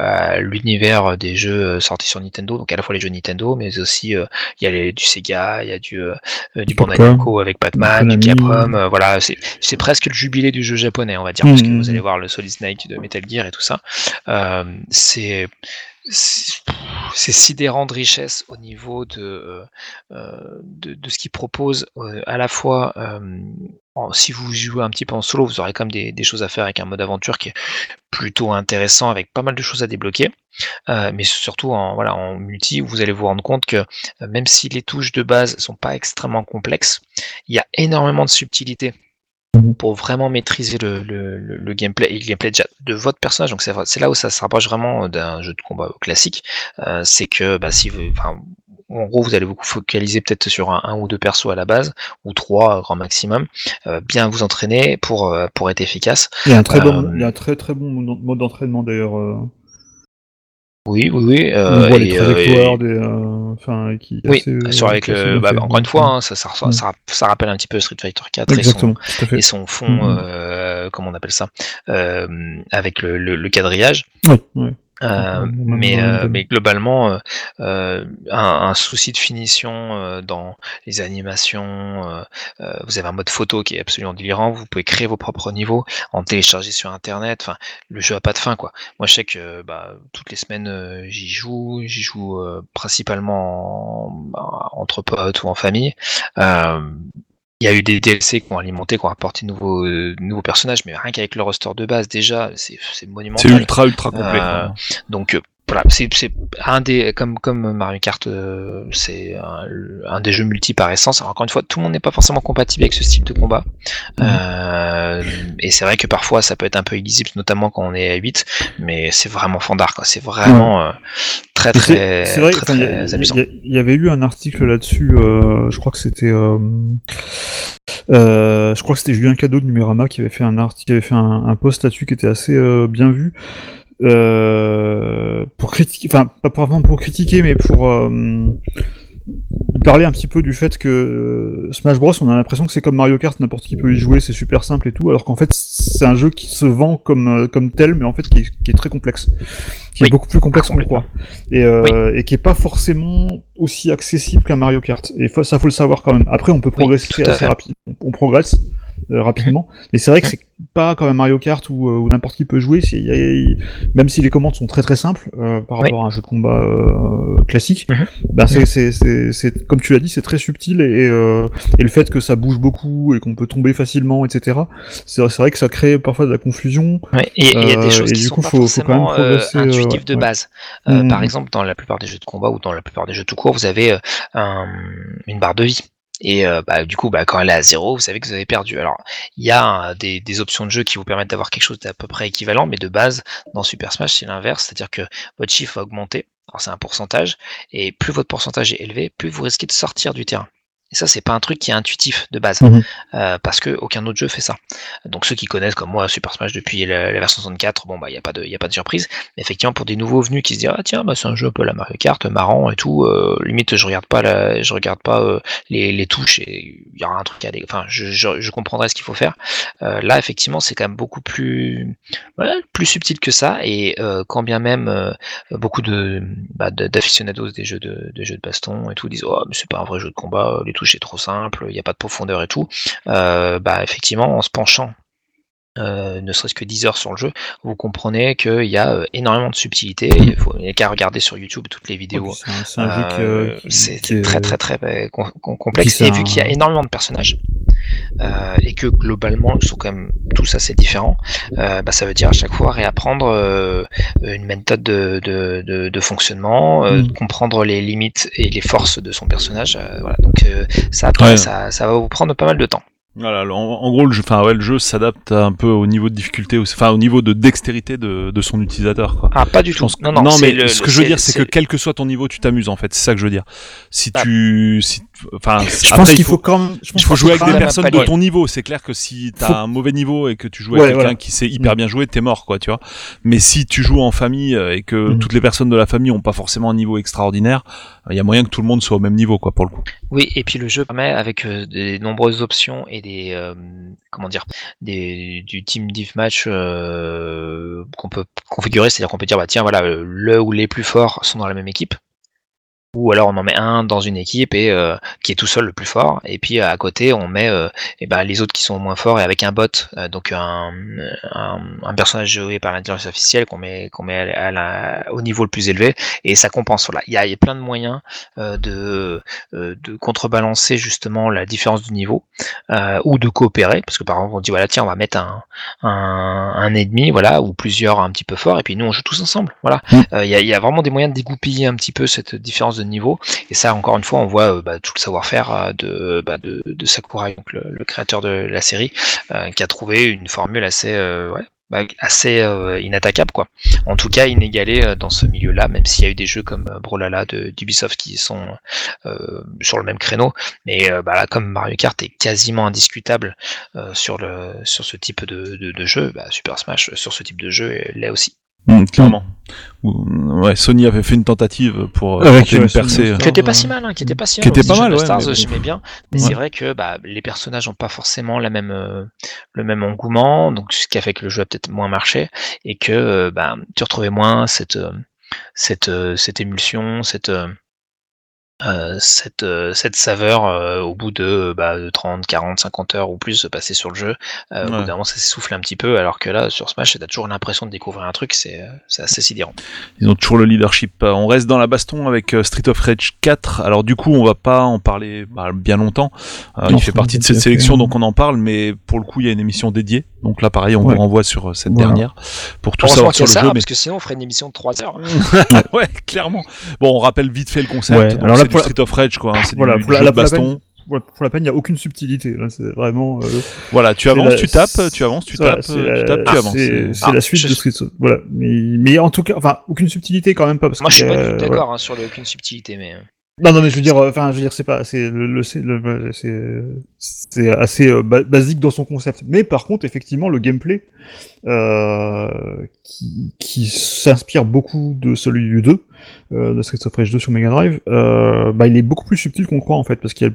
à l'univers des jeux sortis sur Nintendo, donc à la fois les jeux Nintendo, mais aussi il y a les, du Sega, il y a du, du Bandai Namco avec Batman, du. Capcom, voilà, c'est presque le jubilé du jeu japonais, on va dire, parce que vous allez voir le Solid Snake de Metal Gear et tout ça. C'est c'est sidérant de richesse au niveau de, euh, euh, de, de ce qu'il propose euh, à la fois euh, si vous jouez un petit peu en solo vous aurez quand même des, des choses à faire avec un mode aventure qui est plutôt intéressant avec pas mal de choses à débloquer. Mais surtout en voilà en multi vous allez vous rendre compte que même si les touches de base sont pas extrêmement complexes il y a énormément de subtilité pour vraiment maîtriser le, le, le, gameplay et le gameplay déjà de votre personnage. Donc c'est là où ça se rapproche vraiment d'un jeu de combat classique. Euh, c'est que bah, si vous, enfin, en gros, vous allez vous focaliser peut-être sur un, un ou deux persos à la base, ou trois euh, grand maximum, euh, bien vous entraîner pour, euh, pour être efficace. Il y a un très bon, Euh, il y a un très très bon mode mode d'entraînement d'ailleurs. Oui, oui, oui. on Euh, voit les euh, trajectoires, des, euh, enfin, qui. oui, assez, euh, sur avec le, bah, fait. encore une fois, hein, ça, ça, ça, Mm. ça, ça rappelle un petit peu Street Fighter 4 et son, et son fond, Mhm. euh, comment on appelle ça, euh, avec le, le, le quadrillage. Ouais, ouais. Euh, Mhm. mais, Mhm. euh, mais globalement, euh, euh, un, un souci de finition euh, dans les animations. vous avez un mode photo qui est absolument délirant. Vous pouvez créer vos propres niveaux, en télécharger sur Internet. Enfin, le jeu a pas de fin, quoi. Moi, je sais que bah, toutes les semaines, j'y joue. J'y joue euh, principalement en- bah, entre potes ou en famille. Il y a eu des DLC qui ont alimenté, qui ont apporté de nouveaux, euh, nouveaux personnages, mais rien qu'avec le roster de base, déjà, c'est monumental. C'est ultra ultra complet. Euh. Donc euh, voilà, c'est un des comme comme Mario Kart, euh, c'est un, un des jeux multi par essence. Alors, encore une fois, tout le monde n'est pas forcément compatible avec ce style de combat, Euh, et c'est vrai que parfois ça peut être un peu illisible, notamment quand on est à 8, mais c'est vraiment fandard, quoi. C'est vraiment euh, très très vrai, très, amusant. il y, avait eu un article là-dessus, euh, je crois que c'était, euh, euh, je crois que c'était Julien Cadeau de Numérama qui avait fait un article, qui avait fait un, un post là-dessus qui était assez euh, bien vu. Euh, pour critiquer, enfin pas vraiment pour critiquer, mais pour euh, parlait un petit peu du fait que euh, Smash Bros, on a l'impression que c'est comme Mario Kart, n'importe qui peut y jouer, c'est super simple et tout, alors qu'en fait c'est un jeu qui se vend comme euh, comme tel, mais en fait qui est, qui est très complexe, qui Oui. est beaucoup plus complexe qu'on le croit, et, euh, et qui est pas forcément aussi accessible qu'un Mario Kart. Et faut, ça faut le savoir quand même. Après on peut progresser assez on, on progresse euh, rapidement, mais c'est vrai que c'est pas comme un Mario Kart où, euh, où n'importe qui peut jouer. y a- même si les commandes sont très très simples euh, par Oui. rapport à un jeu de combat euh, classique, Mhm. ben c'est, c'est, c'est, c'est- comme tu l'as dit, c'est très subtil et, euh, et le fait que ça bouge beaucoup et qu'on peut tomber facilement, etc. C'est, vrai que ça crée parfois de la confusion. Ouais, et il y a des choses qui du sont coup, pas faut- faut quand même intuitives de ouais. base. Mhm. Par exemple, dans la plupart des jeux de combat ou dans la plupart des jeux tout court, vous avez un- une barre de vie. Et euh, bah, du coup, bah, quand elle est à zéro, vous savez que vous avez perdu. Alors, il y a des, des options de jeu qui vous permettent d'avoir quelque chose d'à peu près équivalent, mais de base, dans Super Smash, c'est l'inverse, c'est-à-dire que votre chiffre va augmenter. Alors, c'est un pourcentage, et plus votre pourcentage est élevé, plus vous risquez de sortir du terrain. Et ça, c'est pas un truc qui est intuitif de base, Mhm. euh, parce que aucun autre jeu fait ça. Donc ceux qui connaissent comme moi Super Smash depuis la, la version 64, bon bah il y a pas de y a pas de surprise. Mais effectivement pour des nouveaux venus qui se disent ah tiens bah c'est un jeu un peu la Mario Kart marrant et tout, euh, limite je regarde pas la, je regarde pas euh, les, les touches et il y aura un truc à enfin je, je, je comprendrai ce qu'il faut faire. Là effectivement c'est quand même beaucoup plus voilà, plus subtil que ça et quand bien même beaucoup de bah, d'aficionados des jeux de des jeux de baston et tout disent oh mais c'est pas un vrai jeu de combat, les touches c'est trop simple, il n'y a pas de profondeur et tout. Euh, bah effectivement en se penchant euh, ne serait-ce que 10 heures sur le jeu, vous comprenez qu'il y a euh, énormément de subtilité. Il faut il a qu'à regarder sur YouTube toutes les vidéos. C'est un, c'est Euh, euh, très très très com- com- complexe. Et vu qu'il y a énormément de personnages et que globalement ils sont quand même tous assez différents, bah, ça veut dire à chaque fois réapprendre une méthode de, de, de, de fonctionnement, Mm. comprendre les limites et les forces de son personnage. voilà. Donc ça, après, Ouais. ça, ça va vous prendre pas mal de temps. Voilà, en, en gros, le jeu, enfin ouais, le jeu s'adapte un peu au niveau de difficulté, enfin au niveau de dextérité de, de son utilisateur. Quoi. Ah, pas du Je tout. que- Non, non, mais le- ce que je veux dire, c'est que quel que soit ton niveau, tu t'amuses en fait. C'est ça que je veux dire. Si Ah. tu, si, enfin, Je après, pense il qu'il faut, faut quand même. je pense il faut jouer avec des personnes de ton niveau. C'est clair que si t'as Faut- un mauvais niveau et que tu joues Ouais, avec quelqu'un voilà. qui sait hyper bien jouer, t'es mort, quoi, tu vois. Mais si tu joues en famille euh, et que Mm. toutes les personnes de la famille ont pas forcément un niveau extraordinaire, il y a moyen que tout le monde soit au même niveau, quoi, pour le coup. Oui, et puis le jeu permet avec euh, des nombreuses options et des euh, comment dire des du team div match euh, qu'on peut configurer, c'est-à-dire qu'on peut dire bah tiens voilà le ou les plus forts sont dans la même équipe. Ou alors on en met un dans une équipe et euh, qui est tout seul le plus fort, et puis à côté on met euh, eh ben, les autres qui sont moins forts et avec un bot, euh, donc un, un, un personnage joué par l'intelligence artificielle qu'on met qu'on met à la- au niveau le plus élevé et ça compense. Voilà, il y a, il y a plein de moyens de de contrebalancer justement la différence du niveau ou de coopérer parce que par exemple on dit voilà tiens on va mettre un, un, un ennemi voilà ou plusieurs un petit peu forts et puis nous on joue tous ensemble voilà Mm. Euh, il y, a, il y a vraiment des moyens de dégoupiller un petit peu cette différence de niveau et ça encore une fois on voit euh, bah, tout le savoir-faire euh, de, bah, de Sakurai donc le, créateur de la série euh, qui a trouvé une formule assez euh, ouais, bah, assez euh, inattaquable quoi. En tout cas inégalée euh, dans ce milieu-là, même s'il y a eu des jeux comme euh, Brawlhalla de d'Ubisoft qui sont euh, sur le même créneau, mais euh, bah, comme Mario Kart est quasiment indiscutable euh, sur le sur ce type de, jeu, bah, Super Smash euh, sur ce type de jeu euh, l'est aussi. Clairement. Ou- Ouais, Sony avait fait une tentative pour euh, Avec, tenter ouais, une percée. ça. Qui était pas si mal, hein, qui était pas si Qui mal. était aussi, pas mal, ouais, Stars, mais bon. j'aimais bien, mais Ouais. c'est vrai que bah, les personnages n'ont pas forcément la même euh, le même engouement, donc ce qui a fait que le jeu a peut-être moins marché et que euh, bah, tu retrouvais moins cette euh, cette euh, cette émulsion, cette euh, euh, cette, euh, cette saveur euh, au bout de, bah, de 30, 40, 50 heures ou plus passées sur le jeu. Euh, Au bout Ouais. d'un moment, ça s'essouffle un petit peu, alors que là, sur Smash, t'as toujours l'impression de découvrir un truc, c'est euh, c'est assez sidérant. Ils ont toujours le leadership. Euh, On reste dans la baston avec euh, Street of Rage 4. Alors du coup, on va pas en parler bah, bien longtemps. Euh, il fait partie de cette sélection, donc on en parle. Mais pour le coup, il y a une émission dédiée. Donc là, pareil, on Ouais. vous renvoie sur euh, cette Voilà. dernière pour tout savoir sur le ça, jeu. parce que sinon, on ferait une émission de 3 heures. Ouais, clairement. Bon, on rappelle vite fait le concept. Ouais, Donc, alors là, c'est du pour la- Street of Rage, quoi. hein. C'est Voilà, du, pour du la- jeu la- de baston. Pour la peine, il n'y a aucune subtilité. Là, c'est vraiment. euh, Voilà, tu avances, la- tu tapes, tu avances, tu voilà, tapes, euh, la- tu tapes, tu avances. C'est Ah, la suite je- de Street of- Voilà. Mais, mais en tout cas, enfin, aucune subtilité quand même pas. Parce Moi, je qu'il suis pas du tout voilà. d'accord hein, sur le, aucune subtilité, mais. Non, non, mais je veux dire, euh, enfin, je veux dire, c'est pas, c'est le, le- c'est c'est, assez euh, ba- basique dans son concept. Mais par contre, effectivement, le gameplay, euh, qui, qui s'inspire beaucoup de celui du 2, euh, de Streets of Rage 2 sur Mega Drive, euh, bah, il est beaucoup plus subtil qu'on croit en fait, parce qu'il y a,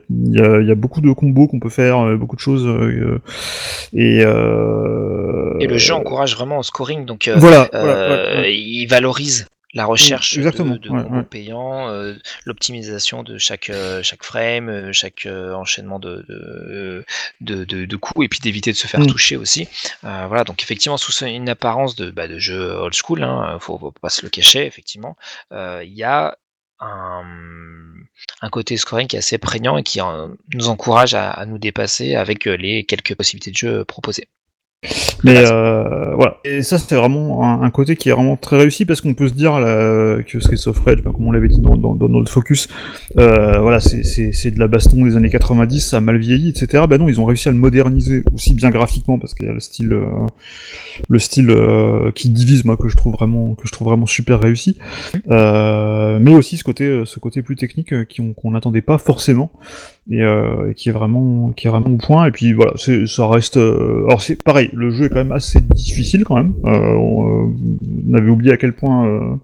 il y, y a beaucoup de combos qu'on peut faire, beaucoup de choses, euh, et, euh, Et le jeu encourage vraiment au scoring, donc euh, Voilà, voilà, ouais, ouais. il valorise la recherche de, de ouais, combos ouais. payants, euh, l'optimisation de chaque euh, chaque frame, euh, chaque euh, enchaînement de de, de, de- coups, et puis d'éviter de se faire Mm. toucher aussi. Voilà, donc effectivement sous une apparence de, bah, de jeu old school, hein, faut, faut pas se le cacher, effectivement, il y a un, un côté scoring qui est assez prégnant et qui nous encourage à, à nous dépasser avec les quelques possibilités de jeu proposées. Mais euh, voilà. Et ça, c'était vraiment un, un côté qui est vraiment très réussi parce qu'on peut se dire là, que ben, comme on l'avait dit dans, dans, dans notre focus, euh, voilà, c'est- c'est c'est de la baston des années 90, ça a mal vieilli, etc. Ben non, ils ont réussi à le moderniser aussi bien graphiquement parce qu'il y a le style, euh, le style euh, qui divise, moi, que je trouve vraiment, que je trouve vraiment super réussi. Euh, mais aussi ce côté, ce côté plus technique euh, qu'on n'attendait pas forcément et, euh, et qui est vraiment qui est vraiment au point. Et puis voilà c'est ça reste euh, alors c'est pareil le jeu est quand même assez difficile quand même. Euh, on, euh, on avait oublié à quel point euh,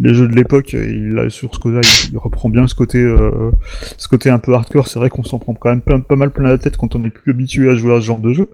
les jeux de l'époque il a sur Skoda il, il reprend bien ce côté euh, ce côté un peu hardcore. C'est vrai qu'on s'en prend quand même pas mal plein la tête quand on est plus habitué à jouer à ce genre de jeu.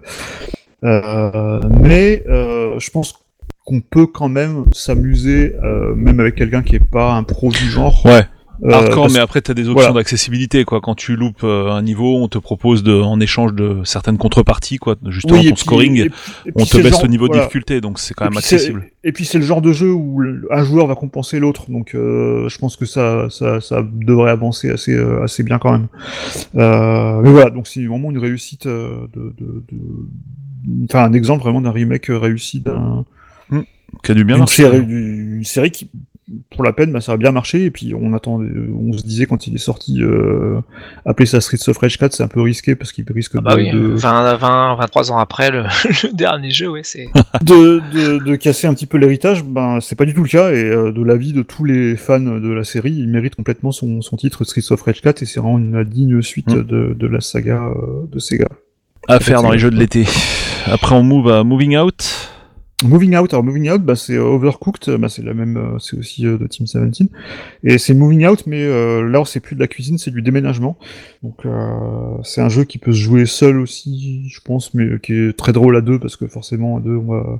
Mais je pense qu'on peut quand même s'amuser même avec quelqu'un qui est pas un pro du genre. Ouais. Euh, Hardcore, parce- mais après t'as des options voilà. d'accessibilité quoi. Quand tu loupes euh, un niveau, on te propose de, en échange de certaines contreparties quoi, justement Oui, ton puis- scoring, et puis- et puis on te baisse genre- le niveau voilà. de difficulté, donc c'est quand même accessible. Et puis c'est le genre de jeu où un joueur va compenser l'autre, donc euh, je pense que ça, ça, ça devrait avancer assez, euh, assez bien quand même. Euh, mais voilà, donc c'est vraiment une réussite de, de, de- enfin un exemple vraiment d'un remake réussi d'un Qui a dû bien marcher. série, d'une série qui, pour la peine, bah, ça a bien marché. Et puis on attendait, on se disait quand il est sorti, euh, appeler ça Streets of Rage 4, c'est un peu risqué parce qu'il risque Ah bah de, oui, de, 20, 20, 23 ans après le, le dernier jeu, ouais, c'est. de, de, de casser un petit peu l'héritage, ben c'est pas du tout le cas, et euh, de l'avis de tous les fans de la série, il mérite complètement son, son titre Streets of Rage 4, et c'est vraiment une digne suite Mm. de, de la saga euh, de Sega. À faire dans les jeux de l'été. Après on move à Moving Out. Moving Out, alors Moving Out, bah, c'est euh, Overcooked, bah, c'est la même, euh, c'est aussi euh, de Team 17, et c'est Moving Out, mais euh, là c'est plus de la cuisine, c'est du déménagement. Donc euh, c'est un jeu qui peut se jouer seul aussi, je pense, mais qui est très drôle à deux parce que forcément à deux on va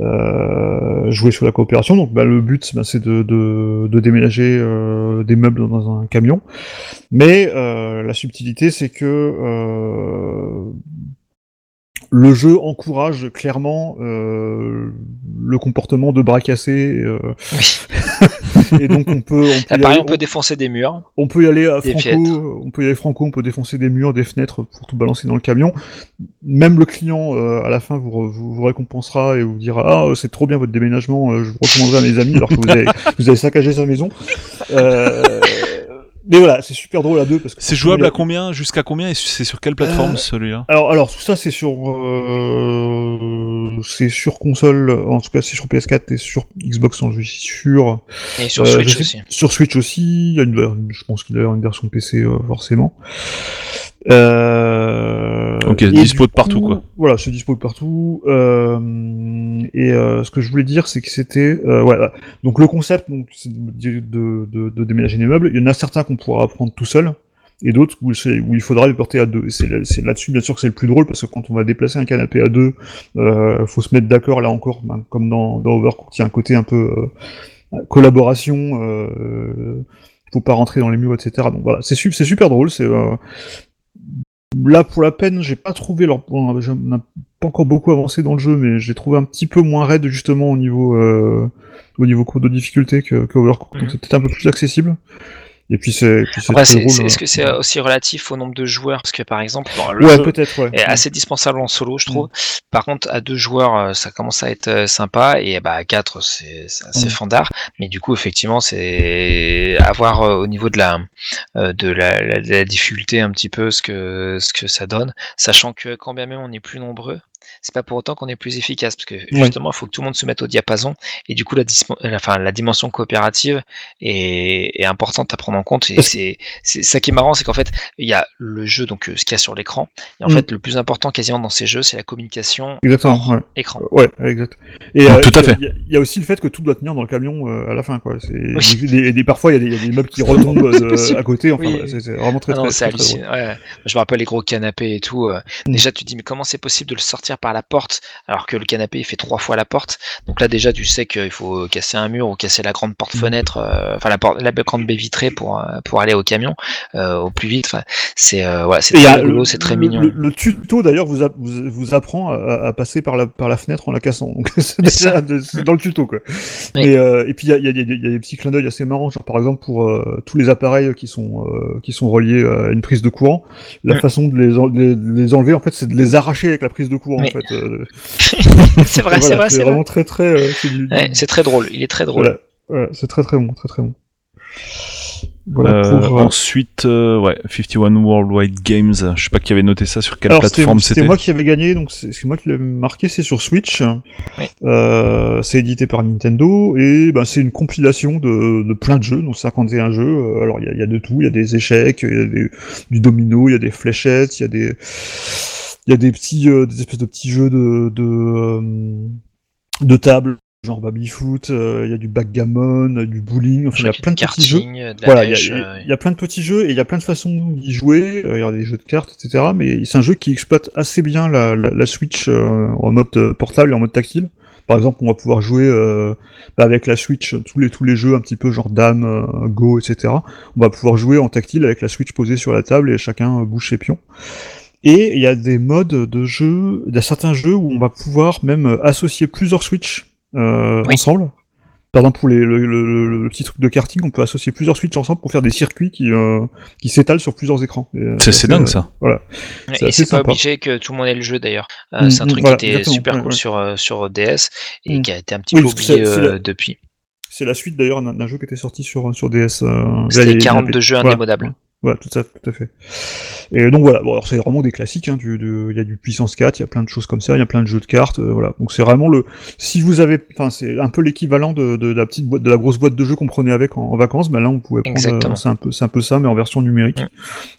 euh, jouer sur la coopération. Donc bah, le but bah, c'est de, de, de déménager euh, des meubles dans un camion, mais euh, la subtilité c'est que euh, le jeu encourage clairement euh, le comportement de bras cassés. euh, et donc on peut, on peut, pareil, aller, on peut défoncer des murs. on peut y aller à franco, on peut y aller franco, on peut défoncer des murs, des fenêtres pour tout balancer dans le camion. Même le client euh, à la fin vous, vous, vous récompensera et vous dira ah c'est trop bien votre déménagement, euh, je vous recommanderai à mes amis alors que vous avez, vous avez saccagé sa maison. Mais voilà, c'est super drôle à deux parce que C'est jouable à combien Jusqu'à combien Et c'est sur quelle plateforme Euh, celui-là? alors, alors tout ça c'est sur euh, c'est sur console, en tout cas c'est sur PS4 et sur Xbox, j'en suis sûr. Et sur Euh, Switch je sais- aussi. Sur Switch aussi, il y a une, je pense qu'il y a une version PC euh, forcément. Euh, Ok, dispo de partout, coup, quoi. Voilà, c'est dispo de partout. Euh, et euh, ce que je voulais dire, c'est que c'était, euh, voilà. Donc le concept, donc, c'est de, de, de, de déménager des meubles. Il y en a certains qu'on pourra apprendre tout seul. Et d'autres où, il faudra les porter à deux. Et c'est là- c'est là-dessus, bien sûr, que c'est le plus drôle, parce que quand on va déplacer un canapé à deux, euh, faut se mettre d'accord, là encore, ben, comme dans, dans il y a un côté un peu euh, collaboration, euh, faut pas rentrer dans les murs, etc. Donc voilà, c'est su- c'est super drôle, c'est... Euh, Là, pour la peine, j'ai pas trouvé leur. Bon, on n'a pas encore beaucoup avancé dans le jeu, mais j'ai trouvé un petit peu moins raide justement au niveau euh, au niveau cours de difficulté que, que Overcooked, donc Mhm. c'est peut-être un peu plus accessible. Et puis c'est euh. est-ce que c'est aussi relatif au nombre de joueurs? Parce que par exemple, bon, le Ouais, jeu peut-être, ouais. est assez dispensable en solo, je trouve. Mm. Par contre, à deux joueurs, euh, ça commence à être euh, sympa, et bah à quatre, c'est, c'est assez Mm. fandard. Mais du coup, effectivement, c'est avoir euh, au niveau de la euh, de la, la- de la difficulté un petit peu ce que ce que ça donne, sachant que quand bien même on est plus nombreux. C'est pas pour autant qu'on est plus efficace, parce que justement, il faut que tout le monde se mette au diapason, et du coup, la, enfin, la dimension coopérative est, est, importante à prendre en compte. Et c'est ça qui est marrant, c'est qu'en fait, il y a le jeu, donc ce qu'il y a sur l'écran, et en mm. fait, le plus important quasiment dans ces jeux, c'est la communication Exactement, ouais. écran. Ouais, exact. Et tout à fait. Il y, a aussi le fait que tout doit tenir dans le camion à la fin, quoi. Et, parfois, il y, y, a des meubles qui retombent à côté. Enfin, c'est vraiment très, non, très, ouais. Je me rappelle les gros canapés et tout. Mm. Déjà, tu te dis, mais comment c'est possible de le sortir par la porte alors que le canapé il fait trois fois la porte Donc là, déjà, tu sais qu'il faut casser un mur ou casser la grande porte-fenêtre, mm. euh, enfin la, porte, la grande baie vitrée pour, euh, pour aller au camion euh, au plus vite. Enfin, c'est ouais, c'est très rigolo, c'est très mignon. Le, tuto d'ailleurs vous, vous, apprend à, passer par la, par la fenêtre en la cassant. Donc c'est dans le tuto quoi. Et, et, puis il y a, y, a, y a, des petits clins d'œil assez marrants, genre par exemple pour tous les appareils qui sont, qui sont reliés à une prise de courant, la mm. façon de les, les, enlever en fait c'est de les arracher avec la prise de courant en fait. c'est vrai, c'est vrai, c'est vraiment très très. Euh, c'est très drôle. Il est très drôle. c'est très très bon, très très bon. Voilà, euh, pour, euh, Ensuite, ouais, 51 Worldwide Games. Je sais pas qui avait noté ça sur quelle plateforme c'était. C'était moi qui avais gagné, donc c'est moi qui l'ai marqué. C'est sur Switch. c'est édité par Nintendo et ben c'est une compilation de, de, plein de jeux, donc 51 jeux. alors il y a, y a, de tout. Il y a des échecs, il y a des, du domino, il y a des fléchettes, il y a des il y a des petits, euh, des espèces de petits jeux de de, euh, de table, genre baby-foot. Euh, il y a du backgammon, du bowling. Enfin, il y a plein de petits jeux. Voilà, il y, a plein de petits jeux et il y a plein de façons d'y jouer. Il y a des jeux de cartes, etc. Mais c'est un jeu qui exploite assez bien la, la, Switch en mode portable et en mode tactile. Par exemple, on va pouvoir jouer euh, bah, avec la Switch tous les tous les jeux un petit peu genre Dame, Go, etc. On va pouvoir jouer en tactile avec la Switch posée sur la table et chacun bouge ses pions. Et il y a des modes de jeu, il y a certains jeux où on va pouvoir même associer plusieurs Switch euh, ensemble. Par exemple, pour les, le, le, petit truc de karting, on peut associer plusieurs Switch ensemble pour faire des circuits qui, euh, qui s'étalent sur plusieurs écrans. Euh, c'est dingue ça. Voilà. Et c'est pas obligé que tout le monde ait le jeu d'ailleurs. Euh, mm, c'est un truc qui était super cool sur, sur DS et mm. qui a été un petit peu oublié depuis. C'est la suite d'ailleurs d'un jeu qui était sorti sur, sur DS. C'était 42 jeux indémodables. Voilà, tout à, tout à fait. Et donc voilà, bon, alors c'est vraiment des classiques, hein, du, il y a du puissance 4, il y a plein de choses comme ça, il y a plein de jeux de cartes, euh, voilà. Donc c'est vraiment le, si vous avez, enfin c'est un peu l'équivalent de, de, la petite boîte, de la grosse boîte de jeux qu'on prenait avec en, vacances, ben là on pouvait prendre, euh, c'est un peu, c'est un peu ça, mais en version numérique.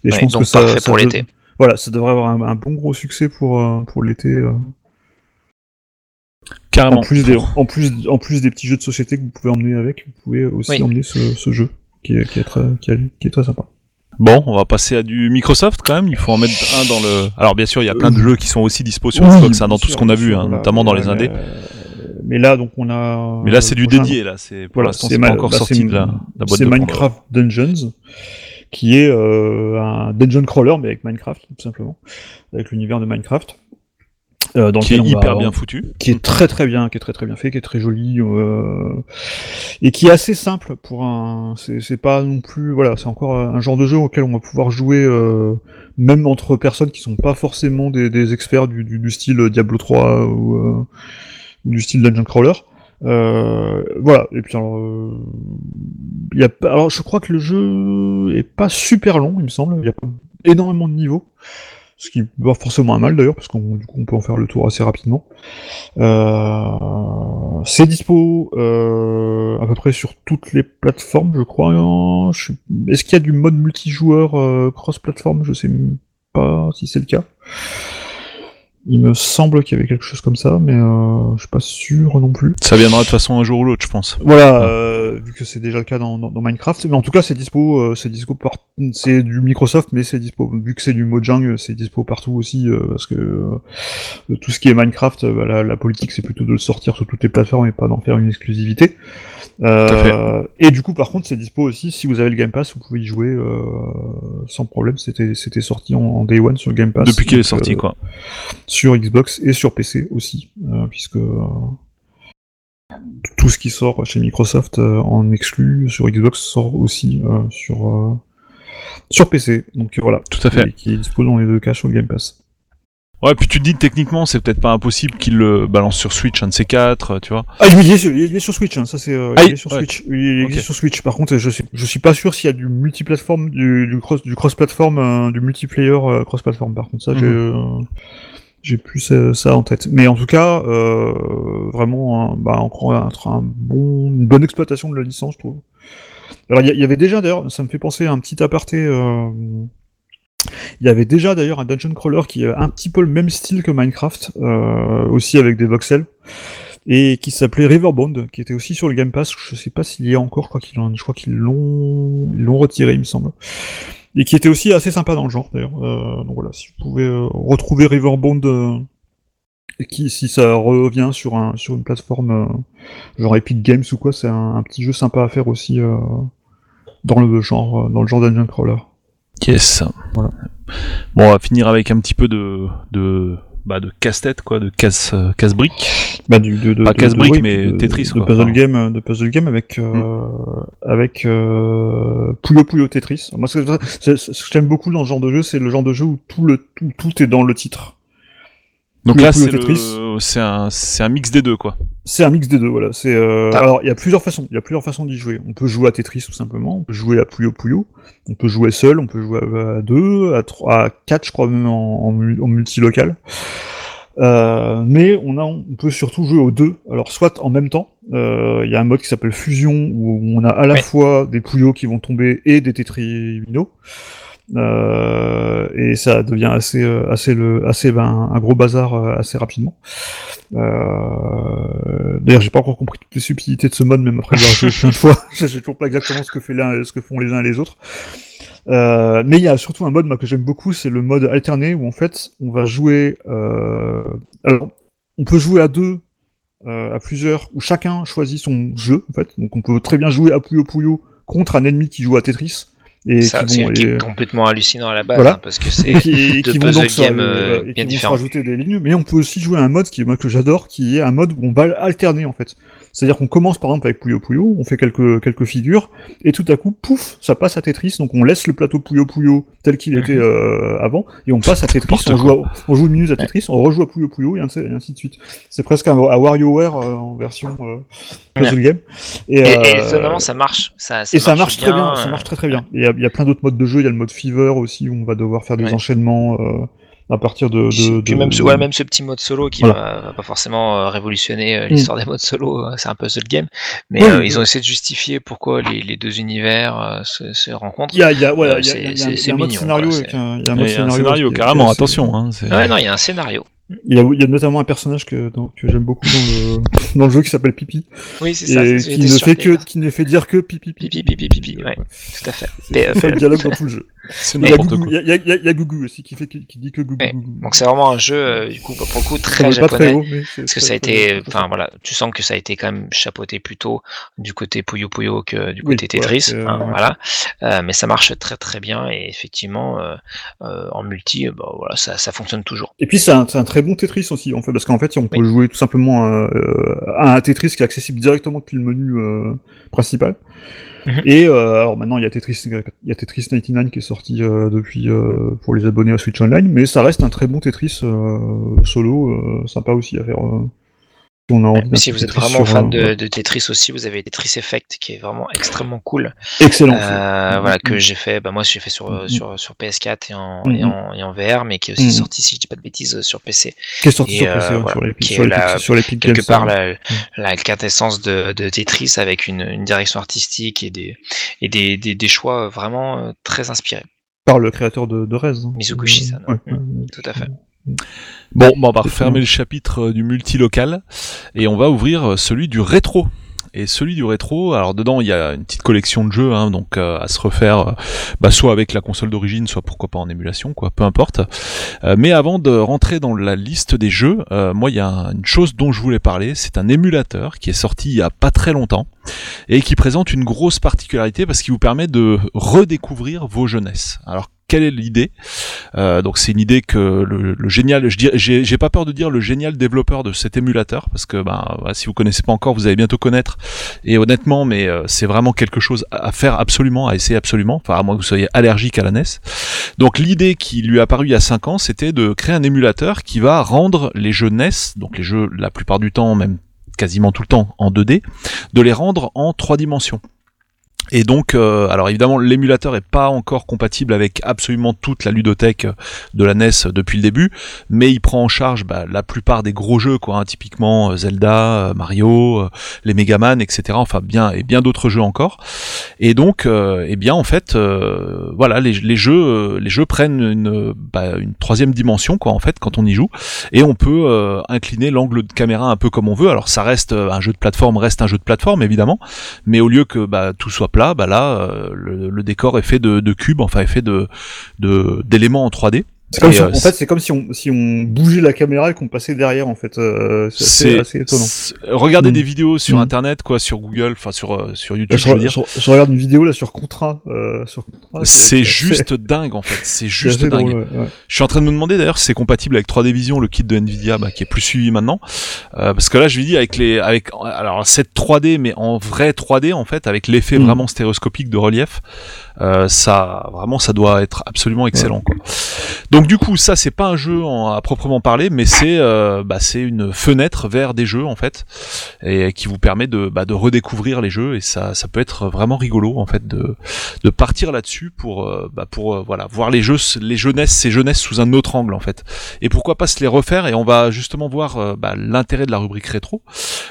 Et je pense que ça, ça pour l'été. Voilà, ça devrait avoir un, bon gros succès pour euh, pour l'été. Carrément. En plus, des, en, plus, en plus des petits jeux de société que vous pouvez emmener avec, vous pouvez aussi emmener ce, ce jeu qui est, qui est très, qui est très sympa. Bon, on va passer à du Microsoft quand même. Il faut en mettre un dans le. Alors bien sûr, il y a plein de jeux qui sont aussi dispo sur Xbox, hein, dans tout ce qu'on a vu, hein, notamment dans les indés. Mais là, donc on a. Mais là, c'est du dédié. Là, c'est pour l'instant, c'est pas encore bah, sorti de la, la boîte C'est Minecraft Dungeons, qui est euh, un dungeon crawler, mais avec Minecraft tout simplement, avec l'univers de Minecraft. Euh, qui est hyper bien foutu, qui est très très bien, qui est très très bien fait, qui est très joli euh, et qui est assez simple pour un. C'est pas non plus voilà, c'est encore un genre de jeu auquel on va pouvoir jouer euh, même entre personnes qui sont pas forcément des, des experts du, du, du, style Diablo 3 ou euh, du style Dungeon Crawler. Euh, voilà. Et puis alors, euh, y a, alors je crois que le jeu est pas super long, il me semble. Il y a pas énormément de niveaux ce qui va forcément un mal d'ailleurs, parce qu'on on peut en faire le tour assez rapidement. Euh, c'est dispo euh, à peu près sur toutes les plateformes, je crois. Est-ce qu'il y a du mode multijoueur euh, cross-platform? Je sais pas si c'est le cas. Il me semble qu'il y avait quelque chose comme ça, mais euh, je suis pas sûr non plus. Ça viendra de toute façon un jour ou l'autre, je pense. Voilà, euh, vu que c'est déjà le cas dans, dans, Minecraft. Mais en tout cas, c'est dispo, euh, c'est dispo par, c'est du Microsoft, mais c'est dispo. Vu que c'est du Mojang, c'est dispo partout aussi, euh, parce que euh, tout ce qui est Minecraft, bah, la, la, politique, c'est plutôt de le sortir sur toutes les plateformes et pas d'en faire une exclusivité. Euh, et du coup, par contre, c'est dispo aussi. Si vous avez le Game Pass, vous pouvez y jouer euh, sans problème. C'était c'était sorti en, day one sur Game Pass. Depuis qu'il est sorti, euh, quoi. Sur Xbox et sur PC aussi, puisque tout ce qui sort chez Microsoft en exclu sur Xbox sort aussi sur sur PC. Donc voilà. Tout à fait. Qui est dispo dans les deux cas sur Game Pass. Ouais, puis tu te dis techniquement, c'est peut-être pas impossible qu'il le balance sur Switch, un de ces quatre, tu vois. Ah, il est sur, il est sur Switch, hein, ça c'est, euh, ah, il est sur Switch. Il est sur Switch. Par contre, je suis, je suis pas sûr s'il y a du multiplateforme, du, du cross, du cross-platform, euh, du multiplayer euh, cross-platform. Par contre, ça, j'ai, mhm. j'ai plus ça, en tête. Mais en tout cas, euh, vraiment, un- bah, encore un, un bon, une bonne exploitation de la licence, je trouve. Alors, il y, y avait déjà, d'ailleurs, ça me fait penser à un petit aparté. Euh, il y avait déjà d'ailleurs un dungeon crawler qui a un petit peu le même style que Minecraft, euh, aussi avec des voxels, et qui s'appelait Riverbound, qui était aussi sur le Game Pass. Je sais pas s'il y a encore, je crois qu'ils l'ont, l'ont, retiré, il me semble. Et qui était aussi assez sympa dans le genre, d'ailleurs. Euh, donc voilà, si vous pouvez euh, retrouver Riverbound, euh, et qui, si ça revient sur un, sur une plateforme euh, genre Epic Games ou quoi, c'est un, un petit jeu sympa à faire aussi euh, dans le genre, euh, dans le genre dungeon crawler. Yes. Voilà. Bon, on va finir avec un petit peu de de bah de casse-tête quoi, de casse euh, casse-brique. Bah, du, de, de, Pas de- oui, mais de- Tetris, de puzzle Enfin. game, de puzzle game avec euh, avec euh, Puyo Puyo Tetris. Moi, ce que j'aime beaucoup dans ce genre de jeu, c'est le genre de jeu où tout le tout, tout est dans le titre. Donc Puyo là c'est un c'est un mix des deux quoi. C'est un mix des deux, voilà. C'est euh, Ah. alors il y a plusieurs façons. Il y a plusieurs façons d'y jouer. On peut jouer à Tetris tout simplement. On peut jouer à Puyo Puyo. On peut jouer seul. On peut jouer à, deux, à trois, à quatre, je crois même en, en, mu- en multilocal. Euh, mais on a, on peut surtout jouer aux deux. Alors soit en même temps. euh, Il y a un mode qui s'appelle Fusion où on a à la Ouais. fois des Puyo qui vont tomber et des Tetrimino. Euh, et ça devient assez, euh, assez le, assez ben, un gros bazar euh, assez rapidement. Euh, D'ailleurs, j'ai pas encore compris toutes les subtilités de ce mode, même après l'avoir joué plein de fois. Je sais toujours pas exactement ce que fait l'un, ce que font les uns et les autres. Euh, mais il y a surtout un mode moi, que j'aime beaucoup, c'est le mode alterné où en fait on va jouer. Euh... Alors, on peut jouer à deux, euh, à plusieurs, où chacun choisit son jeu en fait. Donc on peut très bien jouer à Puyo Puyo contre un ennemi qui joue à Tetris et Ça, qui vont et- est complètement hallucinant à la base, Voilà. hein, parce que c'est et qui, et qui vont donc game, euh, euh, et qui bien vont rajouter des lignes, mais on peut aussi jouer à un mode qui moi que j'adore, qui est un mode où on va alterner en fait. C'est-à-dire qu'on commence par exemple avec Puyo Puyo, on fait quelques quelques figures, et tout à coup, pouf, ça passe à Tetris, donc on laisse le plateau Puyo Puyo tel qu'il était euh, avant, et on passe à Tetris, on joue, à- on joue une minute à Tetris, on rejoue à Puyo Puyo, et ainsi, de suite. C'est presque un, à WarioWare euh, en version euh, puzzle game. Et, Et, et euh, ça marche. Ça, ça et ça marche très bien, ça euh, marche très très bien. Il y a, il y a plein d'autres modes de jeu, il y a le mode Fever aussi où on va devoir faire des Ouais. enchaînements euh, à partir de. de, Puis de- même, ce, de- ouais, même ce petit mode solo qui Voilà. va, pas forcément euh, révolutionner euh, Mm. l'histoire des modes solo, euh, c'est un puzzle game, mais Oui, euh, oui. ils ont essayé de justifier pourquoi les, les deux univers euh, se, se rencontrent. Il y a, il y a, voilà, Euh, y a, un- mode scénario carrément, assez- attention hein, Ouais, non, il y a un scénario. Il y a, il y a notamment un personnage que, donc, que j'aime beaucoup dans le, dans le jeu qui s'appelle Pipi Oui, c'est ça. qui ne fait que, qui ne fait dire que Pipi Pipi Pipi, pipi, pipi, ouais, tout à fait. C'est euh, le dialogue dans tout le jeu. C'est Il y a n'importe Gugu, quoi. il y y y a- aussi qui fait, qui, qui dit que Gugu. Ouais. Gugu. Donc c'est vraiment un jeu, euh, du coup, pour le coup, très vaut pas très japonais. haut, mais c'est Parce que ça a été, enfin voilà, tu sens que ça a été quand même chapeauté plutôt du côté Puyo Puyo que du côté Tetris, euh, hein, ouais. voilà. Euh, mais ça marche très très bien et effectivement euh, euh, en multi, bah, voilà, ça, ça fonctionne toujours. Et puis c'est un, c'est un très bon Tetris aussi, en fait, parce qu'en fait, on peut Oui. jouer tout simplement euh, à un Tetris qui est accessible directement depuis le menu euh, principal. Mhm. Et euh, alors maintenant, il y a Tetris, y a Tetris 99 qui est sorti euh, depuis euh, pour les abonnés à Switch Online, mais ça reste un très bon Tetris solo, sympa aussi à faire. Euh, si on a envie d'un Mais si petit vous êtes vraiment fan euh, de, Tetris aussi, vous avez Tetris Effect qui est vraiment extrêmement cool. excellent. Euh, voilà Mhm. que j'ai fait, bah moi j'ai fait sur, Mhm. sur sur PS4 et en, et en et en VR, mais qui est aussi sorti si je dis pas de bêtises sur PC. qui est sorti et, sur PC, euh, voilà, sur les qui est sur les la- sur les quelque Games, part euh, la, la quintessence de, de Tetris avec une, une direction artistique et des et des, des, des choix vraiment euh, très inspirés. par le créateur de, de Rez. hein. Ouais. Tout à fait. Bon, bah, on va refermer le chapitre euh, du multilocal et on va ouvrir euh, celui du rétro. Et celui du rétro, alors dedans il y a une petite collection de jeux, hein, donc euh, à se refaire, bah, soit avec la console d'origine, soit pourquoi pas en émulation, quoi, peu importe. Euh, mais avant de rentrer dans la liste des jeux, euh, moi il y a un- une chose dont je voulais parler, c'est un émulateur qui est sorti il y a pas très longtemps et qui présente une grosse particularité parce qu'il vous permet de redécouvrir vos jeunesses. Alors quelle est l'idée Euh, Donc c'est une idée que le, le génial, j'ai pas peur de dire le génial développeur de cet émulateur parce que ben si vous connaissez pas encore, vous allez bientôt connaître. Et honnêtement, mais euh, c'est vraiment quelque chose à faire absolument, à essayer absolument. Enfin à moins que vous soyez allergique à la NES. Donc l'idée qui lui est apparue il y a 5 ans, c'était de créer un émulateur qui va rendre les jeux NES, donc les jeux la plupart du temps, même quasiment tout le temps en 2D, de les rendre en trois dimensions. Et donc, euh, alors évidemment, l'émulateur est pas encore compatible avec absolument toute la ludothèque de la NES depuis le début, mais il prend en charge bah, la plupart des gros jeux, quoi, hein, typiquement euh, Zelda, euh, Mario, euh, les Mega Man, etc. Enfin, bien et bien d'autres jeux encore. Et donc, euh, eh bien, en fait, euh, voilà, les, jeux, euh, les jeux prennent une, bah, une troisième dimension, quoi, en fait, quand on y joue, et on peut euh, incliner l'angle de caméra un peu comme on veut. Alors, ça reste euh, un jeu de plateforme, reste un jeu de plateforme, évidemment, mais au lieu que bah, tout soit plat, bah là, euh, le, décor est fait de, de cubes, enfin, est fait de- d'éléments en 3D. C'est comme Et, si on- euh, en fait, c'est comme si on, si on bougeait la caméra et qu'on passait derrière, en fait. Euh, c'est assez, étonnant. Regardez Mm. des vidéos sur Mm. internet, quoi, sur Google, enfin sur euh, sur Là, YouTube, je, je veux dire. je- je regarde une vidéo là sur Contra. Euh, sur C'est juste dingue en fait, c'est juste dingue. drôle, ouais, ouais. Je suis en train de me demander d'ailleurs si c'est compatible avec 3D Vision, le kit de Nvidia bah, qui est plus suivi maintenant, Euh, parce que là je lui dis avec les avec alors cette 3D mais en vrai 3D en fait avec l'effet Mm. vraiment stéréoscopique de relief, euh, ça vraiment ça doit être absolument excellent quoi. Donc du coup ça c'est pas un jeu en- à proprement parler, mais c'est euh, bah, c'est une fenêtre vers des jeux en fait et qui vous permet de bah, de redécouvrir les jeux et ça ça peut être vraiment rigolo en fait de de partir là-dessus pour euh, bah, pour voilà voir les jeux les jeunesses ces jeunesses sous un autre angle en fait. Et pourquoi pas se les refaire et on va justement voir bah, l'intérêt de la rubrique rétro.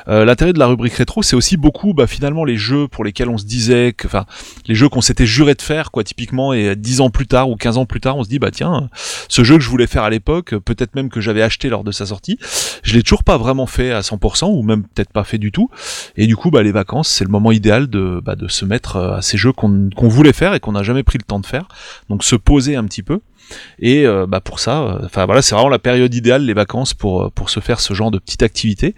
Euh, l'intérêt de la rubrique rétro c'est aussi beaucoup bah, finalement les jeux pour lesquels on se disait que enfin les jeux qu'on s'était juré de faire quoi typiquement et 10 ans plus tard ou 15 ans plus tard on se dit bah tiens ce jeu que je voulais faire à l'époque peut-être même que j'avais acheté lors de sa sortie je l'ai toujours pas vraiment fait à 100% ou même peut-être pas fait du tout. Et du coup bah les vacances c'est le moment idéal de bah, de se mettre euh, à ces jeux qu'on qu'on voulait faire et qu'on n'a jamais pris le temps de faire. Donc se poser un petit peu et euh, bah pour ça euh, enfin voilà c'est vraiment la période idéale les vacances pour euh, pour se faire ce genre de petite activité.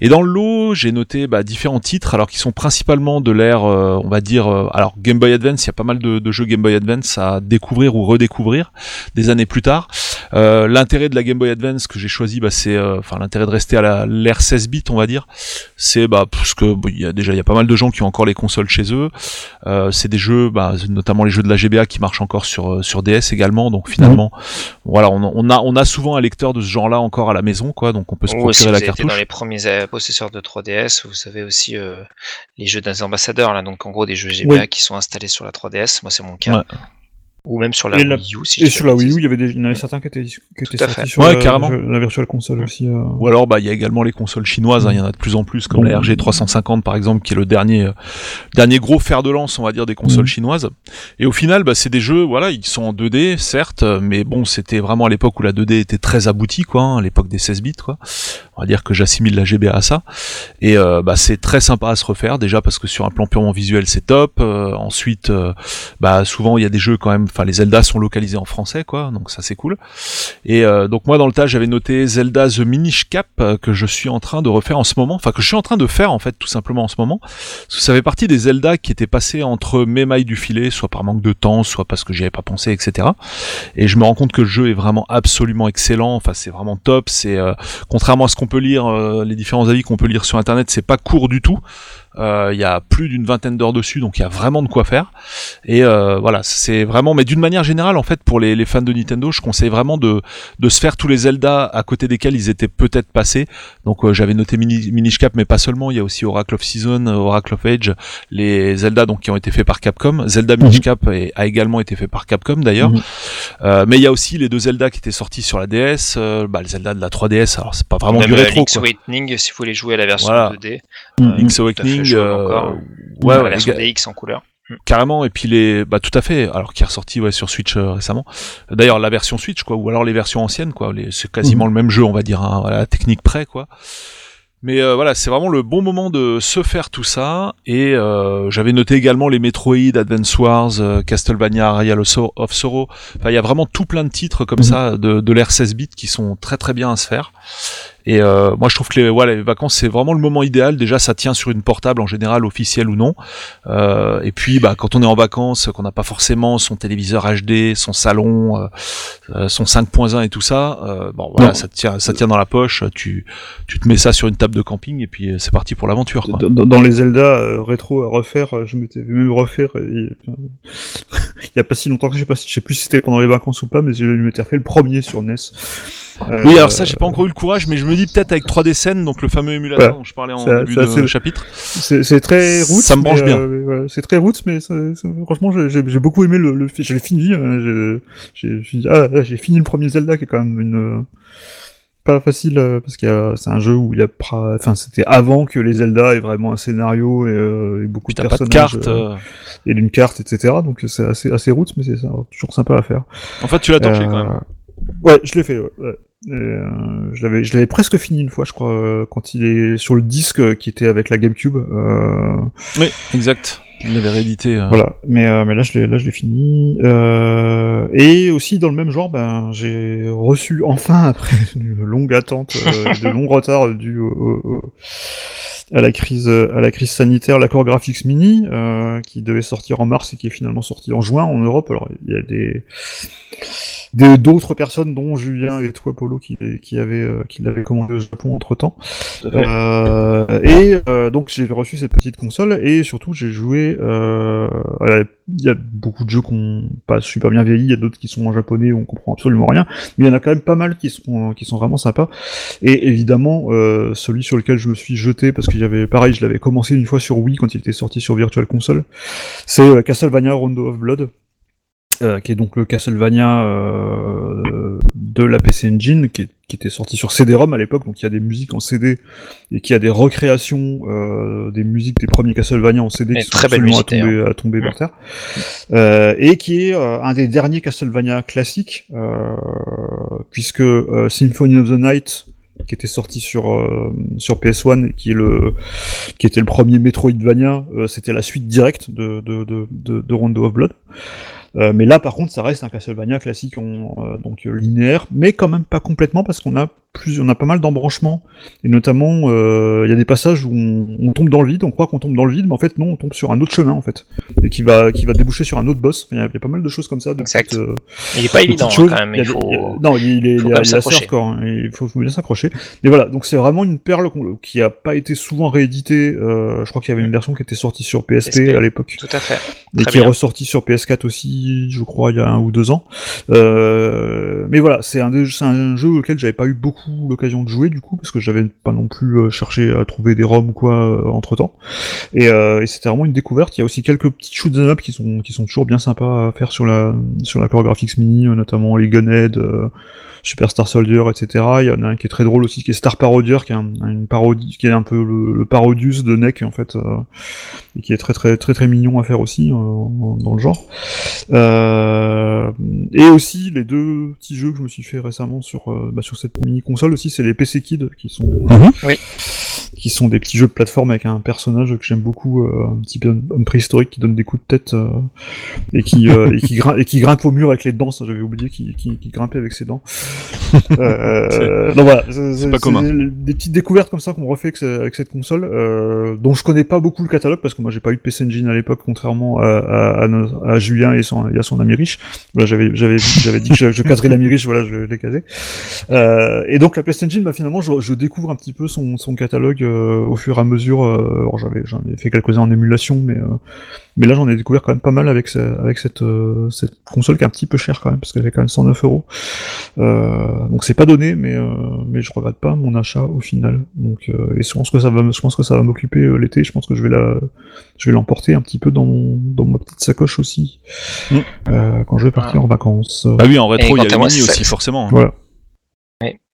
Et dans le lot j'ai noté bah, différents titres alors qui sont principalement de l'ère on va dire alors Game Boy Advance il y a pas mal de jeux Game Boy Advance à découvrir ou redécouvrir des années plus tard euh, l'intérêt de la Game Boy Advance que j'ai choisi bah, c'est euh, enfin l'intérêt de rester à la- l'ère 16 bits on va dire c'est bah parce que bon, il y a déjà il y a pas mal de gens qui ont encore les consoles chez eux. Euh, c'est des jeux bah, notamment les jeux de la GBA qui marchent encore sur euh, sur DS également. Donc finalement voilà on, on a on a souvent un lecteur de ce genre-là encore à la maison quoi. Donc on peut se si procurer vous la avez été cartouche. dans les premiers possesseurs de 3DS, vous avez aussi euh, les jeux des ambassadeurs, là, donc en gros des jeux GBA Oui. qui sont installés sur la 3DS, moi c'est mon cas. Ouais. Ou même sur la Et la- Wii U, si Et je dis sur la Wii U, il y avait des, il y en avait certains qui étaient, qui étaient sortis fait. sur Ouais, la, carrément. la Virtual Console aussi. euh. Ou alors, bah, il y a également les consoles chinoises. hein, Il y en a de plus en plus, comme la Bon. RG 350 par exemple, qui est le dernier, euh, dernier gros fer de lance, on va dire, des consoles Mhm. chinoises. Et au final, bah, c'est des jeux, voilà, ils sont en 2D, certes, euh, mais bon, c'était vraiment à l'époque où la 2D était très aboutie, quoi, hein, à l'époque des 16 bits, quoi. On va dire que j'assimile la GBA à ça. Et euh, bah, c'est très sympa à se refaire, déjà parce que sur un plan purement visuel, c'est top. Euh, ensuite, euh, bah, souvent il y a des jeux quand même. Enfin, les Zelda sont localisés en français, quoi, donc ça c'est cool. Et euh, donc moi dans le tas j'avais noté Zelda The Minish Cap euh, que je suis en train de refaire en ce moment, enfin que je suis en train de faire en fait tout simplement en ce moment. Parce que ça fait partie des Zelda qui étaient passés entre mes mailles du filet, soit par manque de temps, soit parce que j'y avais pas pensé, etc. Et je me rends compte que le jeu est vraiment absolument excellent. Enfin c'est vraiment top. C'est euh, contrairement à ce qu'on peut lire, euh, les différents avis qu'on peut lire sur internet, c'est pas court du tout. Euh, Il y a plus d'une vingtaine d'heures dessus, donc il y a vraiment de quoi faire. Et euh, voilà, c'est vraiment, mais d'une manière générale, en fait, pour les, les fans de Nintendo, je conseille vraiment de, de se faire tous les Zelda à côté desquels ils étaient peut-être passés. Donc euh, j'avais noté Mini, Minish Cap, mais pas seulement. Il y a aussi Oracle of Season, Oracle of Age, les Zelda donc qui ont été faits par Capcom. Zelda Minish Mhm. Cap est- a également été fait par Capcom d'ailleurs. Mhm. Euh, mais il y a aussi les deux Zelda qui étaient sortis sur la DS, euh, bah, le Zelda de la 3DS. Alors c'est pas vraiment Même du rétro. Link's quoi. Awakening, si vous voulez jouer à la version Voilà. 2D, Mhm. Link's Awakening, euh, encore. ouais, la ouais, version DX en couleur. carrément et puis les bah tout à fait alors qui est ressorti ouais sur Switch euh, récemment. D'ailleurs la version Switch quoi ou alors les versions anciennes quoi les, c'est quasiment le même jeu on va dire hein, à la technique près quoi. Mais euh, voilà c'est vraiment le bon moment de se faire tout ça et euh, j'avais noté également les Metroid Advance Wars euh, Castlevania Royal of Sorrow. Enfin il y a vraiment tout plein de titres comme Mhm. ça de, de l'ère 16 bits qui sont très très bien à se faire et euh, moi je trouve que les, voilà, les vacances c'est vraiment le moment idéal déjà ça tient sur une portable en général officielle ou non euh, et puis, bah, quand on est en vacances, qu'on n'a pas forcément son téléviseur HD, son salon, euh, euh, son 5.1 et tout ça, euh, bon, voilà, Non. ça tient, ça tient dans la poche. Tu, tu te mets ça sur une table de camping et puis euh, c'est parti pour l'aventure. quoi. Dans, dans- dans les Zelda rétro à refaire, je m'étais même refaire. et- il y a pas si longtemps que je sais pas, je sais plus si c'était pendant les vacances ou pas, mais je m'étais refait le premier sur NES. Euh, Oui, alors ça, j'ai pas encore eu le courage, mais je me dis peut-être avec 3D Scène, donc le fameux émulateur dont je parlais en Ça- début ça, de c'est- chapitre. C'est très roots. Ça me branche bien. euh, voilà, c'est très roots, mais ça- franchement, j'ai- beaucoup aimé le. le je l'ai fini. euh, j'ai- j'ai- ah, j'ai fini le premier Zelda, qui est quand même une euh, pas facile euh, parce a- c'est un jeu où il y a, enfin, c'était avant que les Zelda aient vraiment un scénario et, euh, et beaucoup de t'as pas de personnages carte. euh, euh, et d'une carte, etc. Donc c'est assez assez roots, mais c'est ça, toujours sympa à faire. En fait, tu l'as torché quand même. Euh, Ouais, je l'ai fait. Ouais. ouais. Euh, je l'avais, je l'avais presque fini une fois, je crois, euh, quand il est sur le disque qui était avec la GameCube. Euh, Oui, exact. Il l'avait réédité. euh. voilà. Mais, mais là, je l'ai, là, je l'ai fini. Et aussi dans le même genre, ben, j'ai reçu enfin après une longue attente, de longs retards dû au, au- au- à la crise, à la crise sanitaire, l'accord Graphics Mini, qui devait sortir en mars et qui est finalement sorti en juin en Europe. Alors, il y a des- d'autres personnes, dont Julien et toi, Polo, qui, qui avaient euh, qui l'avaient commandé au Japon entre temps. Euh, et euh, donc j'ai reçu cette petite console et surtout j'ai joué. Euh, il y a beaucoup de jeux qui ont pas super bien vieilli, il y a d'autres qui sont en japonais où on comprend absolument rien, mais il y en a quand même pas mal qui sont qui sont vraiment sympas. Et évidemment euh, celui sur lequel je me suis jeté parce qu'il y avait pareil, je l'avais commencé une fois sur Wii quand il était sorti sur Virtual Console, c'est Castlevania Rondo of Blood. Euh, qui est donc le Castlevania euh, de la PC Engine, qui, est- qui était sorti sur CD-ROM à l'époque, donc il y a des musiques en CD et qui a des recréations euh, des musiques des premiers Castlevania en CD Et qui sont très belle absolument à musique, tomber, à tomber Mm. par terre, Euh, et qui est euh, un des derniers Castlevania classiques, euh, puisque euh, Symphony of the Night qui était sorti sur euh, sur PS1 et qui est le qui était le premier Metroidvania euh, c'était la suite directe de de de de, de Rondo of Blood euh, mais là, par contre, ça reste un Castlevania classique, en, euh, donc euh, linéaire, mais quand même pas complètement parce qu'on a plus, on a pas mal d'embranchements et notamment euh, il y a des passages où on, on tombe dans le vide, on croit qu'on tombe dans le vide, mais en fait non, on tombe sur un autre chemin en fait et qui va qui va déboucher sur un autre boss. Il y a, il y a pas mal de choses comme ça. De Exact. petites, euh, Il est pas de évident choses. quand même. Il faut. non, il est, il assez hardcore, hein, il faut, faut bien s'accrocher. Mais voilà, donc c'est vraiment une perle qui a pas été souvent rééditée. Euh, je crois qu'il y avait une version qui était sortie sur PSP, PSP. à l'époque Tout à fait. et qui est bien. ressorti sur PS4 aussi, je crois, il y a un ou deux ans. Mais voilà, c'est un, un jeu auquel j'avais pas eu beaucoup l'occasion de jouer du coup, parce que j'avais pas non plus euh, cherché à trouver des ROM ou quoi entre temps. Et, euh, et c'était vraiment une découverte. Il y a aussi quelques petits shoot'em up qui sont qui sont toujours bien sympas à faire sur la sur la Core Graphics Mini, euh, notamment les Gunhead, euh, Superstar Soldier, etc. Il y en a un qui est très drôle aussi, qui est Star Parodier, qui est un- une parodie, qui est un peu le, Parodius de NEC en fait, euh, et qui est très très très très mignon à faire aussi euh, dans le genre. Euh, et aussi les deux petits jeux que je me suis fait récemment sur euh, bah, sur cette mini console aussi, c'est les PC Kids qui sont Mhm. Oui. Qui sont des petits jeux de plateforme avec un personnage que j'aime beaucoup, euh, un petit peu homme préhistorique qui donne des coups de tête euh, et qui euh, et qui grimpe et qui grimpe au mur avec les dents. Ça j'avais oublié qui, qui, qui grimpait avec ses dents. Euh, donc voilà, c'est- pas commun. Des petites découvertes comme ça qu'on refait avec, ce- avec cette console, euh, dont je connais pas beaucoup le catalogue parce que moi j'ai pas eu de PC Engine à l'époque, contrairement à, à, à, Julien et, son, et à son ami riche. Voilà, j'avais j'avais j'avais dit que je, je caserais l'ami riche, voilà, je l'ai casé. Euh, et donc la PC Engine, bah, finalement, je, je découvre un petit peu son, son catalogue euh, au fur et à mesure. Euh, alors j'avais j'en ai fait quelques-uns en émulation, mais euh, mais là j'en ai découvert quand même pas mal avec ce- avec cette euh, cette console qui est un petit peu chère quand même parce qu'elle est quand même 109 euros. Donc c'est pas donné, mais euh, mais je regrette pas mon achat au final. Donc euh, et je pense que ça va me- je pense que ça va m'occuper euh, l'été. Je pense que je vais la je vais l'emporter un petit peu dans mon dans ma petite sacoche aussi Mm. euh, quand je vais partir en vacances. Bah oui, en rétro, il y a moi, aussi, forcément. Voilà.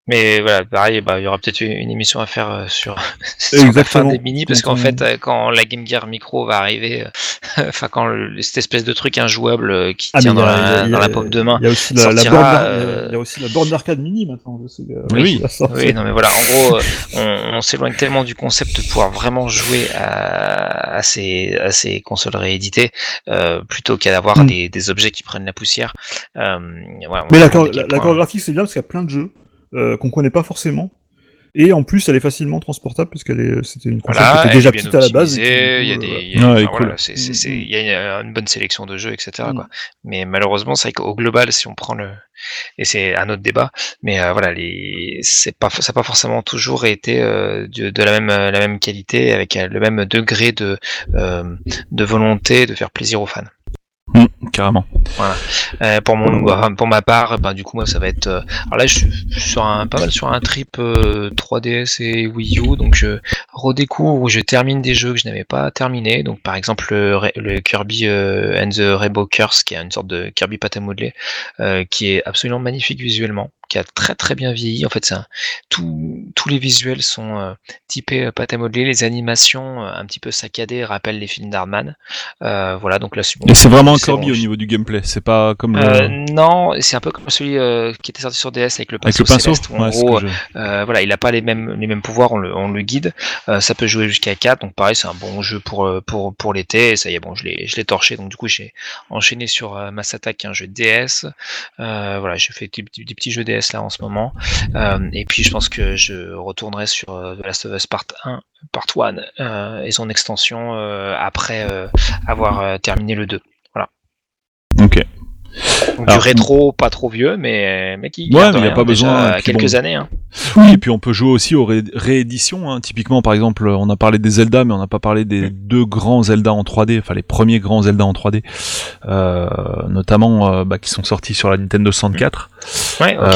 Mais voilà, pareil, bah, il y aura peut-être une, émission à faire euh, sur, sur la fin des mini, parce qu'en fait, euh, quand la Game Gear Micro va arriver, euh, enfin quand le- cette espèce de truc injouable qui Ah, tient dans, a- a- la, y dans a- la paume de main. Il y a aussi la, borne d'ar- euh, il y a aussi la borne d'arcade mini maintenant. euh, Oui. Oui, non mais voilà, en gros, on, on s'éloigne tellement du concept de pouvoir vraiment jouer à, à ces, à ces consoles rééditées euh, plutôt qu'à avoir Mm. des, des objets qui prennent la poussière. Euh, voilà, Mais la, la, la graphique c'est bien parce qu'il y a plein de jeux euh, qu'on connaît pas forcément. Et en plus, elle est facilement transportable parce qu'elle est, c'était une console Voilà, qui était déjà petite à la base. il y a des, euh, il y a- une, bonne sélection de jeux, etc. Mm. Quoi. Mais malheureusement, c'est vrai qu'au global, si on prend le, et c'est un autre débat, mais euh, voilà, les, c'est pas, ça n'a pas forcément toujours été euh, de, de la même, la même qualité, avec euh, le même degré de, euh, de volonté de faire plaisir aux fans. Carrément. Voilà. Euh, pour ma part, bah, du coup moi ça va être. euh, alors là je suis sur un pas mal sur un trip euh, 3DS et Wii U, donc je redécouvre ou je termine des jeux que je n'avais pas terminés. Donc par exemple le, Kirby euh, and the Rainbow Curse, qui est une sorte de Kirby pâte à modeler, euh, qui est absolument magnifique visuellement, qui a très très bien vieilli. En fait, un- tout- tous les visuels sont euh, typés euh, pâte à modeler, les animations euh, un petit peu saccadées rappellent les films d'Hardman. Euh, voilà, donc là c'est bon. Et c'est vraiment un Kirby au niveau du gameplay. C'est pas comme le. non, c'est un peu comme celui qui était sorti sur DS avec le pinceau, avec le pinceau. céleste, où en Ouais, gros, je- voilà, il n'a pas les mêmes les mêmes pouvoirs, on le, on le guide. Ça peut jouer jusqu'à 4, donc pareil, c'est un bon jeu pour pour pour l'été. Ça y est, bon, je l'ai torché, donc du coup j'ai enchaîné sur Mass Attack, un jeu DS. Voilà, j'ai fait des, des petits jeux DS là en ce moment. Euh, et puis je pense que je retournerai sur euh, The Last of Us Part 1, Part 1 euh, et son extension euh, après avoir terminé le 2. Ok. Donc Alors, du rétro, pas trop vieux, mais, mais qui Ouais, mais y a pas besoin, quelques bon. années. Hein. Oui, et puis on peut jouer aussi aux ré- rééditions. Hein. Typiquement, par exemple, on a parlé des Zelda, mais on n'a pas parlé des deux grands Zelda en 3D, enfin les premiers grands Zelda en 3D, euh, notamment euh, bah, qui sont sortis sur la Nintendo 64. Ouais, Euh,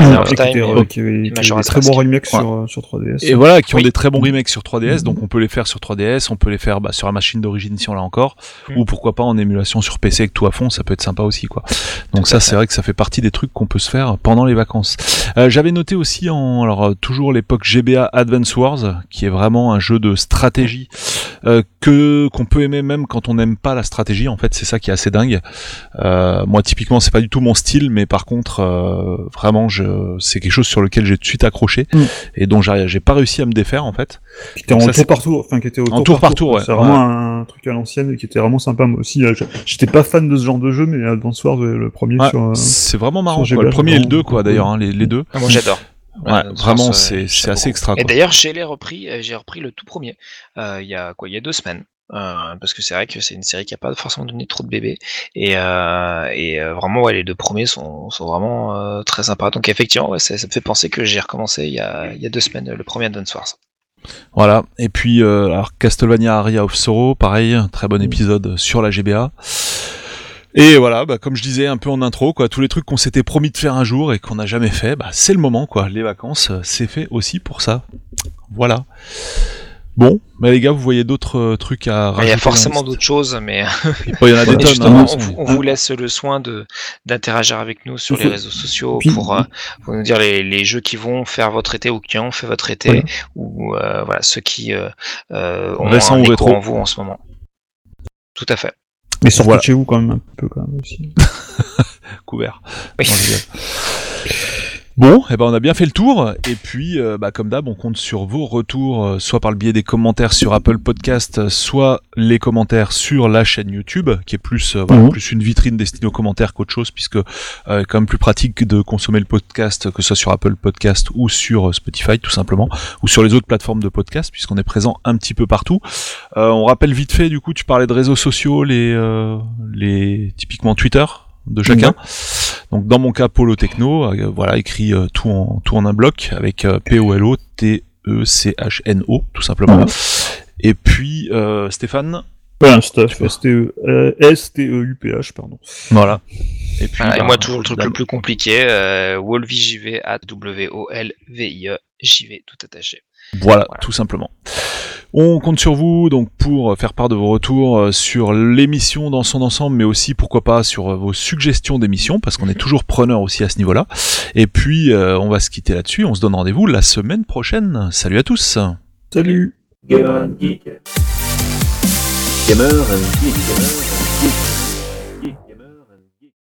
qui Majora's des très bons remakes Ouais. sur, sur 3DS. Et voilà, qui ont des très bons remakes sur 3DS, donc on peut les faire sur 3DS, on peut les faire bah, sur la machine d'origine si on l'a encore, Mm. ou pourquoi pas en émulation sur PC avec tout à fond, ça peut être sympa aussi quoi. Donc Tout ça c'est vrai que ça fait partie des trucs qu'on peut se faire pendant les vacances. Euh, J'avais noté aussi en alors euh, toujours l'époque GBA Advance Wars, qui est vraiment un jeu de stratégie euh, que qu'on peut aimer même quand on n'aime pas la stratégie. En fait, c'est ça qui est assez dingue. Euh, moi typiquement c'est pas du tout mon style, mais par contre euh, vraiment je c'est quelque chose sur lequel j'ai tout de suite accroché Mm. et dont j'ai j'ai pas réussi à me défaire en fait. Qui était en Ça, c'est- tour par tour, enfin qui était au En tour par tour, quoi. ouais. C'est vraiment un truc à l'ancienne et qui était vraiment sympa. Moi aussi, euh, je- j'étais pas fan de ce genre de jeu, mais Advance Wars, euh, le premier Ouais, sur. euh, c'est vraiment marrant. quoi. Le premier et le 2 quoi d'ailleurs hein, les, les deux. Ah, moi j'adore. Ouais, vraiment c'est c'est assez beaucoup. extra Et d'ailleurs, j'ai les repris, j'ai repris le tout premier, euh, il y a quoi, il y a deux semaines. Euh, parce que c'est vrai que c'est une série qui a pas forcément donné trop de bébés et, euh, et euh, vraiment ouais, les deux premiers sont, sont vraiment très sympas donc effectivement ouais, ça, ça me fait penser que j'ai recommencé il y a, il y a deux semaines le premier Advance Wars Voilà. Et puis alors Castlevania Aria of Sorrow, pareil, très bon épisode sur la GBA. Et voilà, bah, comme je disais un peu en intro, quoi, tous les trucs qu'on s'était promis de faire un jour et qu'on n'a jamais fait, bah, c'est le moment, quoi. Les vacances, c'est fait aussi pour ça. Voilà. Bon, mais les gars, vous voyez d'autres euh, trucs à rajouter il y a forcément d'autres choses mais liste Il y en a des tonnes. justement, hein. on, vous- on vous laisse le soin de d'interagir avec nous sur les réseaux sociaux Puis- pour, euh, pour nous dire les, les jeux qui vont faire votre été ou qui ont fait votre été Voilà. ou euh, voilà ceux qui euh, euh, ont Récent un ou écho en vous en ce moment. Tout à fait. Mais sortez Voilà. chez vous quand même un peu quand même aussi. couvert. Oui. Bon, eh ben on a bien fait le tour et puis euh, bah, comme d'hab on compte sur vos retours euh, soit par le biais des commentaires sur Apple Podcast, soit les commentaires sur la chaîne YouTube qui est plus euh, voilà, Mhm. plus une vitrine destinée aux commentaires qu'autre chose puisque euh, quand même plus pratique de consommer le podcast que ce soit sur Apple Podcast ou sur Spotify tout simplement ou sur les autres plateformes de podcast puisqu'on est présent un petit peu partout. Euh, on rappelle vite fait du coup tu parlais de réseaux sociaux les euh, les typiquement Twitter de chacun. Donc dans mon cas Polo Techno, euh, voilà écrit euh, tout en tout en un bloc avec euh, P O L O T E C H N O tout simplement. Et puis euh, Stéphane, Voilà, Stuff, Tu vois. S-T-E- euh, S-T-E-U-P-H, pardon. voilà. Et puis et bah, moi toujours le truc le plus compliqué, euh, WolVJV at W O L V I E JV tout attaché. Voilà, Voilà. tout simplement. On compte sur vous donc pour faire part de vos retours euh, sur l'émission dans son ensemble, mais aussi pourquoi pas sur euh, vos suggestions d'émissions, parce qu'on est toujours preneur aussi à ce niveau-là. Et puis euh, on va se quitter là-dessus. On se donne rendez-vous la semaine prochaine. Salut à tous. Salut Gamer and Geek. Gamer and Geek. Gamer and Geek.